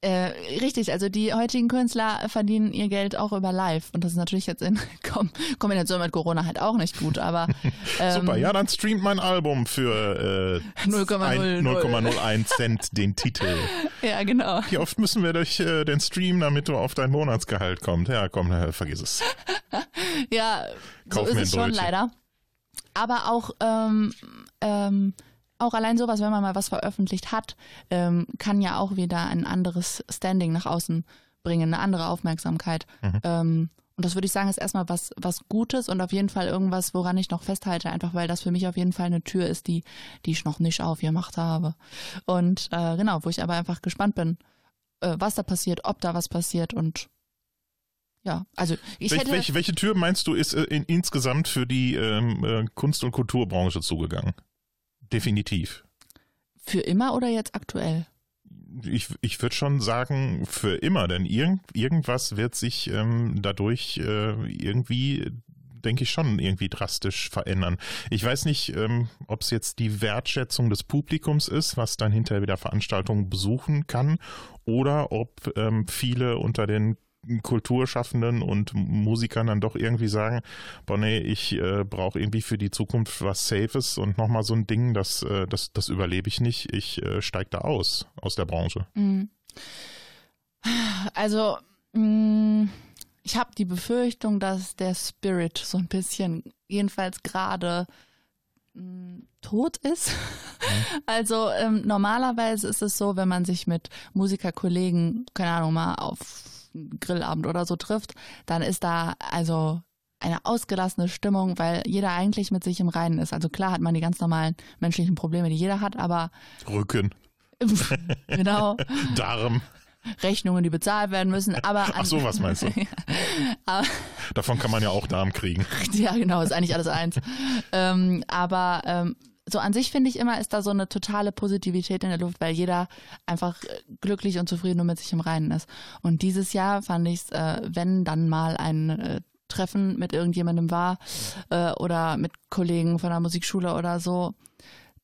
Äh, richtig, also die heutigen Künstler verdienen ihr Geld auch über Live. Und das ist natürlich jetzt in Kom Kombination mit Corona halt auch nicht gut, aber ähm, super. Ja, dann streamt mein Album für äh, 0,00. ein- 0,01 Cent den Titel. ja, genau. Wie oft müssen wir durch äh, den Stream, damit du auf dein Monatsgehalt kommst? Ja, komm, vergiss es. Ja, so Kauf ist mir es schon leider. Aber auch, ähm, ähm, auch allein sowas, wenn man mal was veröffentlicht hat, ähm, kann ja auch wieder ein anderes Standing nach außen bringen, eine andere Aufmerksamkeit. Mhm. Ähm, und das würde ich sagen, ist erstmal was, was Gutes und auf jeden Fall irgendwas, woran ich noch festhalte, einfach weil das für mich auf jeden Fall eine Tür ist, die, die ich noch nicht aufgemacht habe. Und äh, genau, wo ich aber einfach gespannt bin, äh, was da passiert, ob da was passiert und ja, also ich Welch, hätte welche, welche Tür meinst du ist äh, in, insgesamt für die ähm, äh, Kunst- und Kulturbranche zugegangen? Definitiv. für immer oder jetzt aktuell? Ich, ich würde schon sagen, für immer, denn irgend, irgendwas wird sich ähm, dadurch äh, irgendwie, denke ich, schon irgendwie drastisch verändern. Ich weiß nicht, ähm, ob es jetzt die Wertschätzung des Publikums ist, was dann hinterher wieder Veranstaltungen besuchen kann, oder ob ähm, viele unter den Kulturschaffenden und Musikern dann doch irgendwie sagen, boah nee, ich äh, brauche irgendwie für die Zukunft was Safes und nochmal so ein Ding, das, äh, das, das überlebe ich nicht, ich äh, steige da aus, aus der Branche. Mhm. Also, mh, ich habe die Befürchtung, dass der Spirit so ein bisschen, jedenfalls gerade, mh, tot ist. Also ähm, normalerweise ist es so, wenn man sich mit Musikerkollegen, keine Ahnung, mal auf Grillabend oder so trifft, dann ist da also eine ausgelassene Stimmung, weil jeder eigentlich mit sich im Reinen ist. Also klar hat man die ganz normalen menschlichen Probleme, die jeder hat, aber Rücken, genau, Darm, Rechnungen, die bezahlt werden müssen, aber ach so, was meinst du? aber, Davon kann man ja auch Darm kriegen. ja genau, ist eigentlich alles eins. ähm, aber ähm, so an sich finde ich immer, ist da so eine totale Positivität in der Luft, weil jeder einfach äh, glücklich und zufrieden und mit sich im Reinen ist. Und dieses Jahr fand ich es, äh, wenn dann mal ein äh, Treffen mit irgendjemandem war äh, oder mit Kollegen von der Musikschule oder so,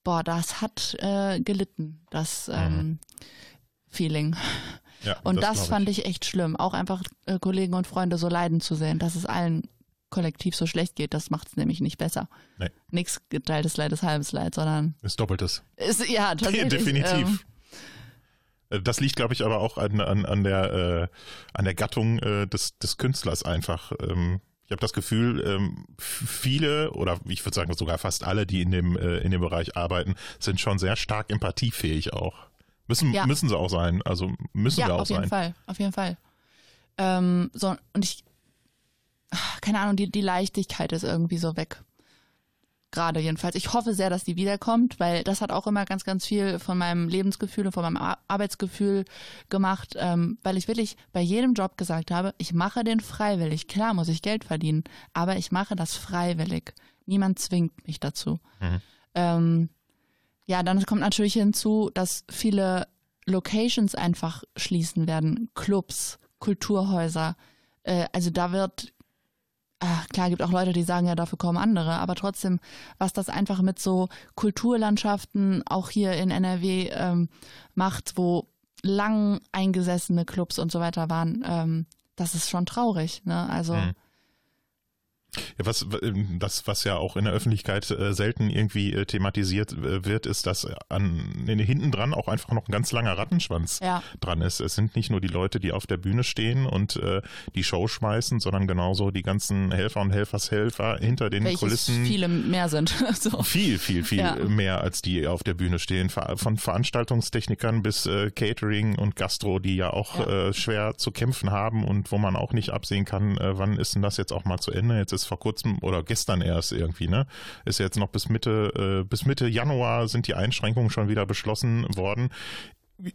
boah, das hat äh, gelitten, das ähm, Feeling. Ja, Und das, glaub fand ich echt schlimm. Auch einfach äh, Kollegen und Freunde so leiden zu sehen, dass es allen kollektiv so schlecht geht, das macht es nämlich nicht besser. Nee. Nichts geteiltes Leid ist halbes Leid, sondern Ist doppeltes. ist, ja, tatsächlich. Definitiv. Ähm, Äh, Das liegt, glaube ich, aber auch an, an, an, der, äh, an der Gattung äh, des, des Künstlers einfach. Ähm, ich habe das Gefühl, ähm, viele oder ich würde sagen sogar fast alle, die in dem, äh, in dem Bereich arbeiten, sind schon sehr stark empathiefähig auch. Müssen, Ja. müssen sie auch sein. Also müssen ja, sie auch auf jeden sein. Fall, auf jeden Fall. Ähm, so, und ich, keine Ahnung, die, die Leichtigkeit ist irgendwie so weg. Gerade jedenfalls. Ich hoffe sehr, dass die wiederkommt, weil das hat auch immer ganz, ganz viel von meinem Lebensgefühl und von meinem Ar- Arbeitsgefühl gemacht, ähm, weil ich wirklich bei jedem Job gesagt habe, ich mache den freiwillig. Klar muss ich Geld verdienen, aber ich mache das freiwillig. Niemand zwingt mich dazu. Ähm, ja, dann kommt natürlich hinzu, dass viele Locations einfach schließen werden. Clubs, Kulturhäuser. Äh, also da wird, ah, klar, gibt auch Leute, die sagen, ja, dafür kommen andere, aber trotzdem, was das einfach mit so Kulturlandschaften auch hier in NRW ähm, macht, wo lang eingesessene Clubs und so weiter waren, ähm, das ist schon traurig. Ne? Also Mhm. Ja, was ähm, das, was ja auch in der Öffentlichkeit äh, selten irgendwie äh, thematisiert äh, wird, ist, dass an in, hinten dran auch einfach noch ein ganz langer Rattenschwanz Ja. dran ist. Es sind nicht nur die Leute, die auf der Bühne stehen und äh, die Show schmeißen, sondern genauso die ganzen Helfer und Helfershelfer hinter den Welches Kulissen. viele mehr sind. so. Viel, viel, viel Ja. mehr als die auf der Bühne stehen. Von Veranstaltungstechnikern bis Catering und Gastro, die ja auch Ja. Schwer zu kämpfen haben und wo man auch nicht absehen kann, wann ist denn das jetzt auch mal zu Ende. Jetzt ist vor kurzem oder gestern erst irgendwie, ne? Ist jetzt noch bis Mitte, äh, bis Mitte Januar sind die Einschränkungen schon wieder beschlossen worden.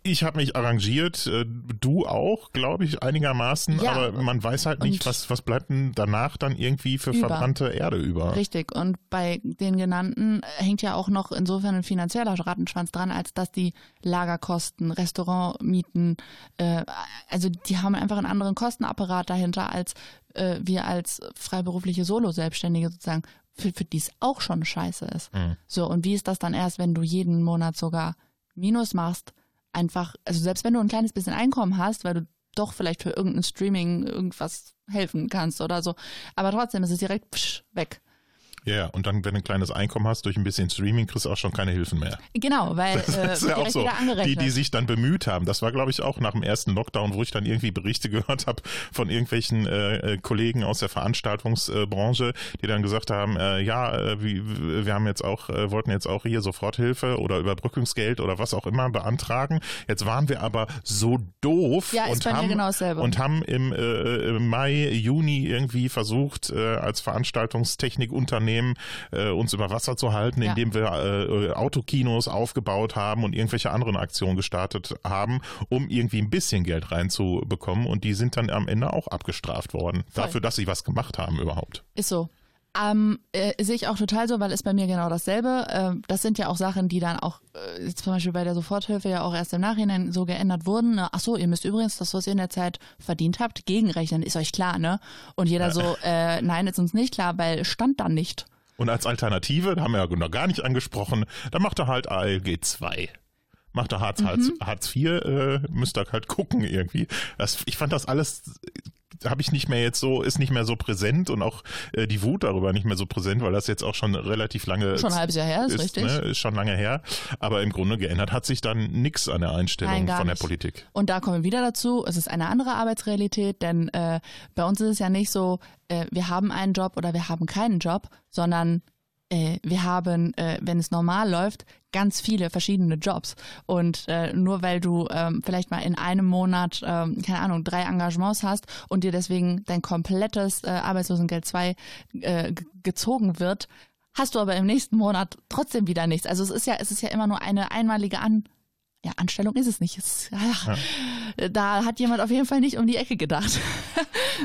Ich habe mich arrangiert, äh, du auch, glaube ich, einigermaßen, Ja. aber man weiß halt nicht, was, was bleibt denn danach dann irgendwie für Über. verbrannte Erde über. Richtig. Und bei den genannten hängt ja auch noch insofern ein finanzieller Rattenschwanz dran, als dass die Lagerkosten, Restaurantmieten, äh, also die haben einfach einen anderen Kostenapparat dahinter als äh, wir als freiberufliche Solo-Selbstständige sozusagen, für, für die es auch schon scheiße ist. So, und wie ist das dann erst, wenn du jeden Monat sogar Minus machst? Einfach, also selbst wenn du ein kleines bisschen Einkommen hast, weil du doch vielleicht für irgendein Streaming irgendwas helfen kannst oder so, aber trotzdem ist es direkt weg. Ja, ja, und dann, wenn du ein kleines Einkommen hast, durch ein bisschen Streaming, kriegst du auch schon keine Hilfen mehr. Genau, weil Das äh, ist ja auch so. Die, die sich dann bemüht haben. Das war, glaube ich, auch nach dem ersten Lockdown, wo ich dann irgendwie Berichte gehört habe von irgendwelchen äh, äh, Kollegen aus der Veranstaltungsbranche, die dann gesagt haben, äh, ja, äh, wie, wir haben jetzt auch, äh, wollten jetzt auch hier Soforthilfe oder Überbrückungsgeld oder was auch immer beantragen. Jetzt waren wir aber so doof Ja, und haben genau und haben im, äh, im Mai, Juni irgendwie versucht, äh, als Veranstaltungstechnikunternehmen äh, uns über Wasser zu halten, Ja. indem wir äh, Autokinos aufgebaut haben und irgendwelche anderen Aktionen gestartet haben, um irgendwie ein bisschen Geld reinzubekommen. Und die sind dann am Ende auch abgestraft worden, Voll. dafür, dass sie was gemacht haben überhaupt. Ist so. Ähm, äh, sehe ich auch total so, weil ist bei mir genau dasselbe. Ähm, das sind ja auch Sachen, die dann auch äh, jetzt zum Beispiel bei der Soforthilfe ja auch erst im Nachhinein so geändert wurden. Ne? Ach so, ihr müsst übrigens das, was ihr in der Zeit verdient habt, gegenrechnen. Ist euch klar, ne? Und jeder so, äh, nein, ist uns nicht klar, weil stand da nicht. Und als Alternative, da haben wir ja noch gar nicht angesprochen, da macht er halt ALG 2. Macht er Hartz, Hartz, Hartz IV, äh, müsst ihr halt gucken irgendwie. Das, ich fand das alles, habe ich nicht mehr jetzt so, ist nicht mehr so präsent und auch äh, die Wut darüber nicht mehr so präsent, weil das jetzt auch schon relativ lange Schon ein halbes Jahr her, ist, richtig. Ne, ist schon lange her. Aber im Grunde geändert hat sich dann nichts an der Einstellung Nein, von der nicht. Politik. Und da kommen wir wieder dazu, es ist eine andere Arbeitsrealität, denn äh, bei uns ist es ja nicht so, äh, wir haben einen Job oder wir haben keinen Job, sondern äh, wir haben, äh, wenn es normal läuft, ganz viele verschiedene Jobs. Und äh, nur weil du ähm, vielleicht mal in einem Monat, ähm, keine Ahnung, drei Engagements hast und dir deswegen dein komplettes äh, Arbeitslosengeld 2 äh, gezogen wird, hast du aber im nächsten Monat trotzdem wieder nichts. Also es ist ja, es ist ja immer nur eine einmalige An ja, Anstellung ist es nicht. Es, ach, Da hat jemand auf jeden Fall nicht um die Ecke gedacht.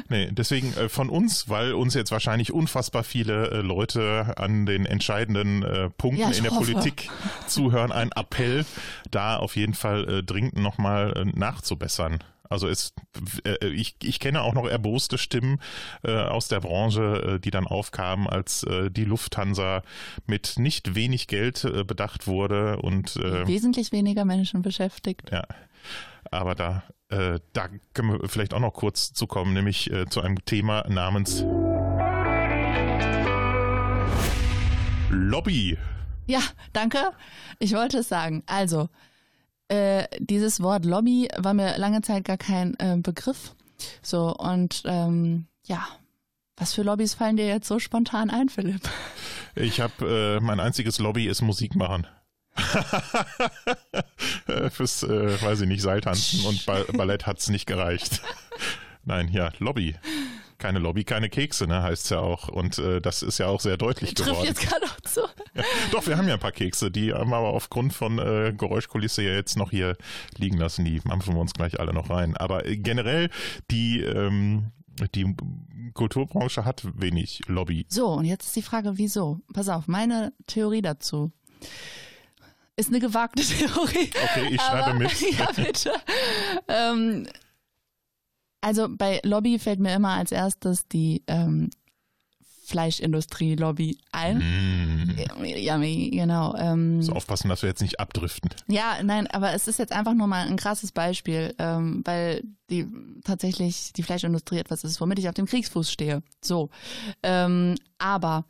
Nee, deswegen äh, von uns, weil uns jetzt wahrscheinlich unfassbar viele äh, Leute an den entscheidenden äh, Punkten Ja, in der hoffe. Politik zuhören, ein Appell, da auf jeden Fall dringend nochmal nachzubessern. Also es, äh, ich, ich kenne auch noch erboste Stimmen äh, aus der Branche, äh, die dann aufkamen, als äh, die Lufthansa mit nicht wenig Geld äh, bedacht wurde und äh, Wesentlich weniger Menschen beschäftigt. ja, aber da, äh, da können wir vielleicht auch noch kurz zu kommen, nämlich äh, zu einem Thema namens Lobby. Ja, danke. Ich wollte es sagen. Also, äh, dieses Wort Lobby war mir lange Zeit gar kein äh, Begriff. So, und ähm, ja, was für Lobbys fallen dir jetzt so spontan ein, Philipp? Ich habe äh, mein einziges Lobby ist Musik machen. Fürs, äh, weiß ich nicht, Seiltanzen und ba Ballett hat's nicht gereicht. Nein, ja, Lobby. Keine Lobby, keine Kekse, ne, heißt's ja auch. Und äh, das ist ja auch sehr deutlich Trifft geworden. jetzt gerade auch zu. Ja, doch, wir haben ja ein paar Kekse, die haben aber aufgrund von äh, Geräuschkulisse ja jetzt noch hier liegen lassen. Die mampfen wir uns gleich alle noch rein. Aber äh, generell, die, ähm, die Kulturbranche hat wenig Lobby. So, und jetzt ist die Frage, wieso? Pass auf, meine Theorie dazu ist eine gewagte Theorie. Okay, ich schreibe Aber, mit. Ja, bitte. ähm, also bei Lobby fällt mir immer als erstes die ähm, Fleischindustrie-Lobby ein. Mm. Ja, genau. Ähm, So aufpassen, dass wir jetzt nicht abdriften. ja, nein, aber es ist jetzt einfach nur mal ein krasses Beispiel, ähm, weil die tatsächlich die Fleischindustrie etwas ist, womit ich auf dem Kriegsfuß stehe. So, ähm, aber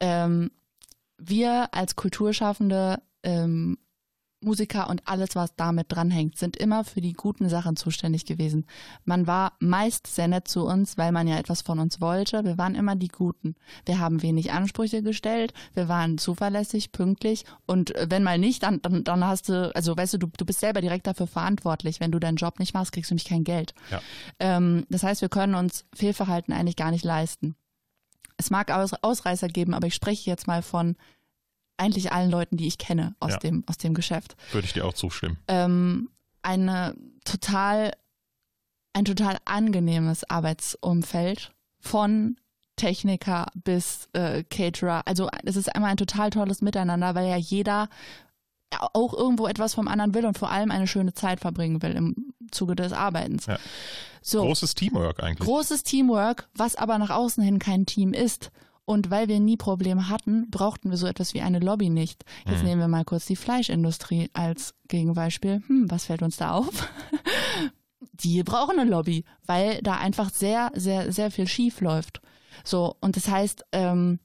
ähm, wir als Kulturschaffende, ähm, Musiker und alles, was damit dranhängt, sind immer für die guten Sachen zuständig gewesen. Man war meist sehr nett zu uns, weil man ja etwas von uns wollte. Wir waren immer die Guten. Wir haben wenig Ansprüche gestellt. Wir waren zuverlässig, pünktlich. Und äh, wenn mal nicht, dann, dann, dann hast du, also weißt du, du, du bist selber direkt dafür verantwortlich. Wenn du deinen Job nicht machst, kriegst du nämlich kein Geld. Ja. Ähm, das heißt, wir können uns Fehlverhalten eigentlich gar nicht leisten. Es mag Aus Ausreißer geben, aber ich spreche jetzt mal von eigentlich allen Leuten, die ich kenne aus, Ja. dem, aus dem Geschäft Würde ich dir auch zustimmen. ähm, eine total, ein total angenehmes Arbeitsumfeld von Techniker bis äh, Caterer. Also es ist einmal ein total tolles Miteinander, weil ja jeder auch irgendwo etwas vom anderen will und vor allem eine schöne Zeit verbringen will im Zuge des Arbeitens. Ja. So Großes Teamwork eigentlich. großes Teamwork, was aber nach außen hin kein Team ist. Und weil wir nie Probleme hatten, brauchten wir so etwas wie eine Lobby nicht. Jetzt nehmen wir mal kurz die Fleischindustrie als Gegenbeispiel. Hm, was fällt uns da auf? Die brauchen eine Lobby, weil da einfach sehr, sehr, sehr viel schief läuft. So, und das heißt, ähm,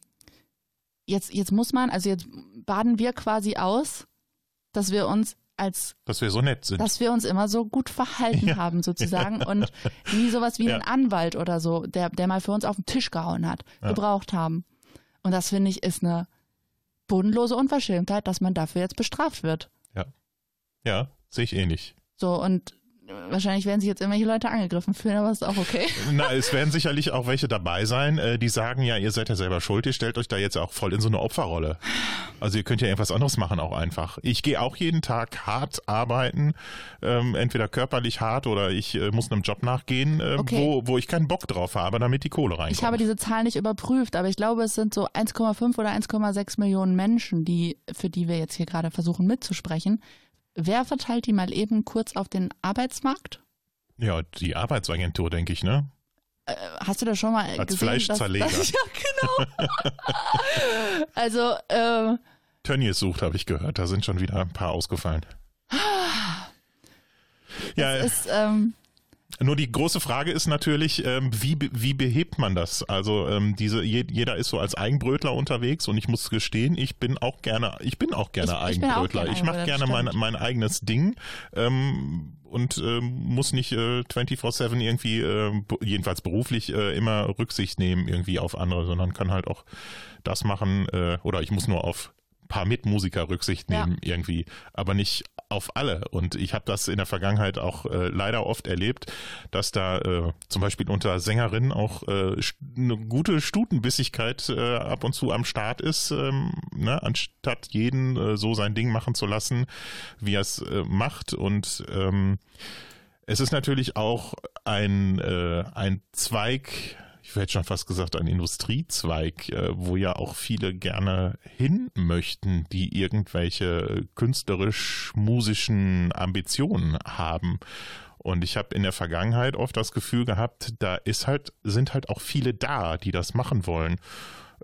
jetzt, jetzt muss man, also jetzt baden wir quasi aus, dass wir uns als dass wir so nett sind. dass wir uns immer so gut verhalten Ja. haben sozusagen und nie sowas wie Ja. einen Anwalt oder so, der, der mal für uns auf den Tisch gehauen hat, Ja. gebraucht haben. Und das finde ich ist eine bodenlose Unverschämtheit, dass man dafür jetzt bestraft wird. ja, sehe ich ähnlich. So und wahrscheinlich werden sich jetzt irgendwelche Leute angegriffen fühlen, aber ist auch okay. Na, es werden sicherlich auch welche dabei sein, äh, die sagen, ja, ihr seid ja selber schuld, ihr stellt euch da jetzt auch voll in so eine Opferrolle. Also ihr könnt ja irgendwas anderes machen auch einfach. Ich gehe auch jeden Tag hart arbeiten, ähm, entweder körperlich hart oder ich äh, muss einem Job nachgehen, äh, Okay. wo, wo ich keinen Bock drauf habe, damit die Kohle reinkommt. Ich habe diese Zahl nicht überprüft, aber ich glaube, es sind so 1,5 oder 1,6 Millionen Menschen, die, für die wir jetzt hier gerade versuchen mitzusprechen. Wer verteilt die mal eben kurz auf den Arbeitsmarkt? ja, die Arbeitsagentur, denke ich, ne? Äh, Hast du das schon mal Als gesehen? Fleischzerleger. Dass, dass, ja, genau. also, ähm, Tönnies sucht, habe ich gehört. Da sind schon wieder ein paar ausgefallen. Ja, ist, ähm, Nur die große Frage ist natürlich, ähm, wie, wie behebt man das? Also ähm, diese je, jeder ist so als Eigenbrötler unterwegs und ich muss gestehen, ich bin auch gerne, ich bin auch gerne Ich- ich Eigenbrötler. gerne Ich mache gerne mein, mein eigenes Ding ähm, und ähm, muss nicht äh, 24/7 irgendwie, äh, jedenfalls beruflich, äh, immer Rücksicht nehmen irgendwie auf andere, sondern kann halt auch das machen äh, oder ich muss nur auf paar Mitmusiker Rücksicht Ja. nehmen irgendwie, aber nicht auf alle. Und ich habe das in der Vergangenheit auch äh, leider oft erlebt, dass da äh, zum Beispiel unter Sängerinnen auch äh, eine gute Stutenbissigkeit äh, ab und zu am Start ist, ähm, ne? anstatt jeden äh, so sein Ding machen zu lassen, wie er es äh, macht. Und ähm, es ist natürlich auch ein, äh, ein Zweig, ich hätte schon fast gesagt, ein Industriezweig, äh, wo ja auch viele gerne hin möchten, die irgendwelche künstlerisch-musischen Ambitionen haben. Und ich habe in der Vergangenheit oft das Gefühl gehabt, da ist halt, sind halt auch viele da, die das machen wollen.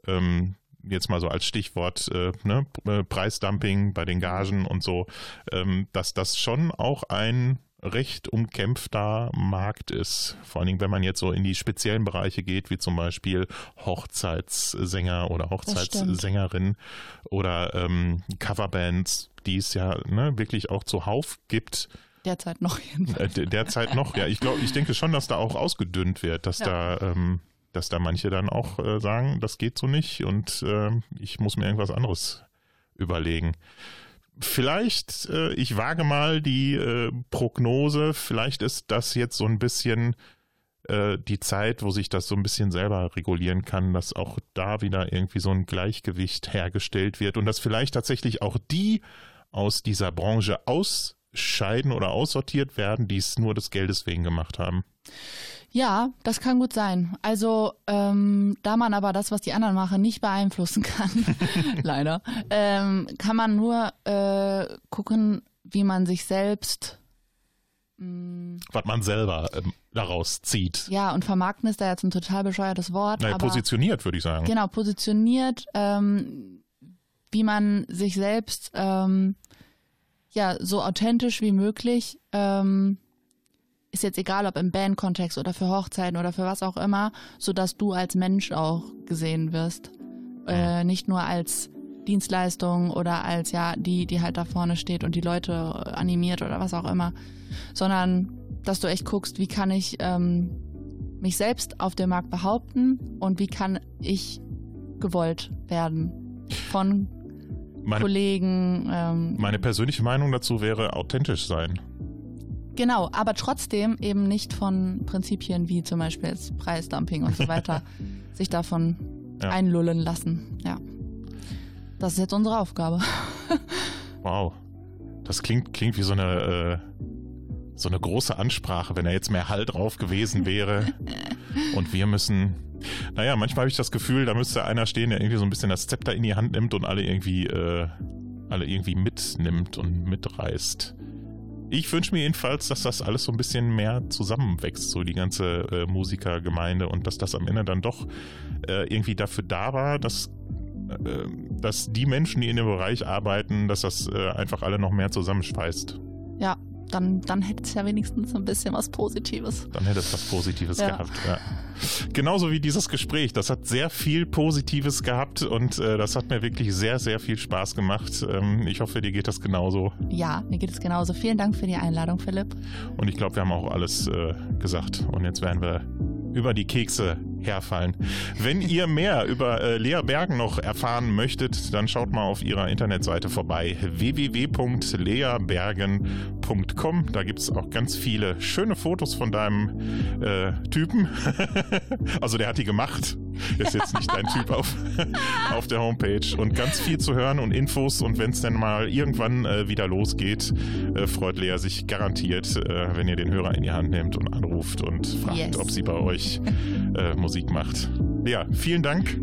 Ähm, jetzt mal so als Stichwort äh, ne, äh, Preisdumping bei den Gagen und so, ähm, dass das schon auch ein recht umkämpfter Markt ist. Vor allen Dingen, wenn man jetzt so in die speziellen Bereiche geht, wie zum Beispiel Hochzeitssänger oder Hochzeitssängerin oder ähm, Coverbands, die es ja ne, wirklich auch zuhauf gibt. derzeit noch jedenfalls. Äh, de- derzeit noch, ja. Ich glaube, ich denke schon, dass da auch ausgedünnt wird, dass Ja. da, ähm, dass da manche dann auch äh, sagen, das geht so nicht und ähm, ich muss mir irgendwas anderes überlegen. Vielleicht, äh, ich wage mal die äh, Prognose, vielleicht ist das jetzt so ein bisschen äh, die Zeit, wo sich das so ein bisschen selber regulieren kann, dass auch da wieder irgendwie so ein Gleichgewicht hergestellt wird und dass vielleicht tatsächlich auch die aus dieser Branche ausscheiden oder aussortiert werden, die es nur des Geldes wegen gemacht haben. Ja, das kann gut sein. Also, ähm, da man aber das, was die anderen machen, nicht beeinflussen kann, leider, ähm, kann man nur äh, gucken, wie man sich selbst was man selber ähm, daraus zieht. Ja, und vermarkten ist da jetzt ein total bescheuertes Wort. Naja, aber positioniert, würde ich sagen. Genau, positioniert, ähm, wie man sich selbst ähm, ja so authentisch wie möglich, ähm, ist jetzt egal, ob im Bandkontext oder für Hochzeiten oder für was auch immer, so dass du als Mensch auch gesehen wirst, äh, nicht nur als Dienstleistung oder als ja die, die halt da vorne steht und die Leute animiert oder was auch immer, sondern dass du echt guckst, wie kann ich ähm, mich selbst auf dem Markt behaupten und wie kann ich gewollt werden von Meine, Kollegen. Ähm, meine persönliche Meinung dazu wäre authentisch sein. Genau, aber trotzdem eben nicht von Prinzipien wie zum Beispiel jetzt Preisdumping und so weiter sich davon Ja. einlullen lassen. Ja. Das ist jetzt unsere Aufgabe. Wow. Das klingt, klingt wie so eine, äh, so eine große Ansprache, wenn da jetzt mehr Hall drauf gewesen wäre. und wir müssen. Naja, manchmal habe ich das Gefühl, da müsste einer stehen, der irgendwie so ein bisschen das Zepter in die Hand nimmt und alle irgendwie, äh, alle irgendwie mitnimmt und mitreißt. Ich wünsche mir jedenfalls, dass das alles so ein bisschen mehr zusammenwächst, so die ganze äh, Musikergemeinde und dass das am Ende dann doch äh, irgendwie dafür da war, dass äh, dass die Menschen, die in dem Bereich arbeiten, dass das äh, einfach alle noch mehr zusammenschweißt. Ja, dann, dann hätte es ja wenigstens ein bisschen was Positives. Dann hätte es was Positives Ja. gehabt. Ja. Genauso wie dieses Gespräch. Das hat sehr viel Positives gehabt und äh, das hat mir wirklich sehr, sehr viel Spaß gemacht. Ähm, ich hoffe, dir geht das genauso. Ja, mir geht es genauso. Vielen Dank für die Einladung, Philipp. Und ich glaube, wir haben auch alles äh, gesagt. Und jetzt werden wir über die Kekse herfallen. Wenn ihr mehr über äh, Lea Bergen noch erfahren möchtet, dann schaut mal auf ihrer Internetseite vorbei www.leabergen.com. Da gibt es auch ganz viele schöne Fotos von deinem äh, Typen. also der hat die gemacht. Ist jetzt nicht dein Typ auf, auf der Homepage. Und ganz viel zu hören und Infos. Und wenn es dann mal irgendwann äh, wieder losgeht, äh, freut Lea sich garantiert, äh, wenn ihr den Hörer in die Hand nehmt und anruft und fragt, Yes. ob sie bei euch äh, Musik macht. Lea, vielen Dank.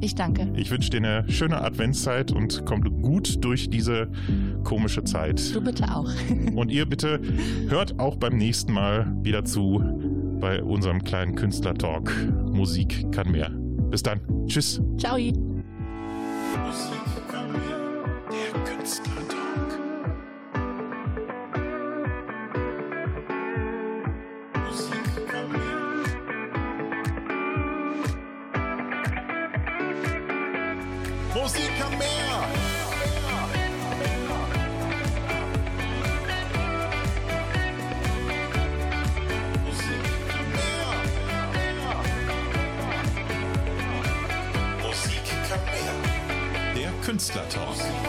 Ich danke. Ich wünsche dir eine schöne Adventszeit und kommt gut durch diese komische Zeit. Du bitte auch. Und ihr bitte hört auch beim nächsten Mal wieder zu bei unserem kleinen Künstler-Talk. Musik kann mehr. Bis dann. Tschüss. Ciao. Musik kann mehr. Der Künstlertalk. Künstlertalk.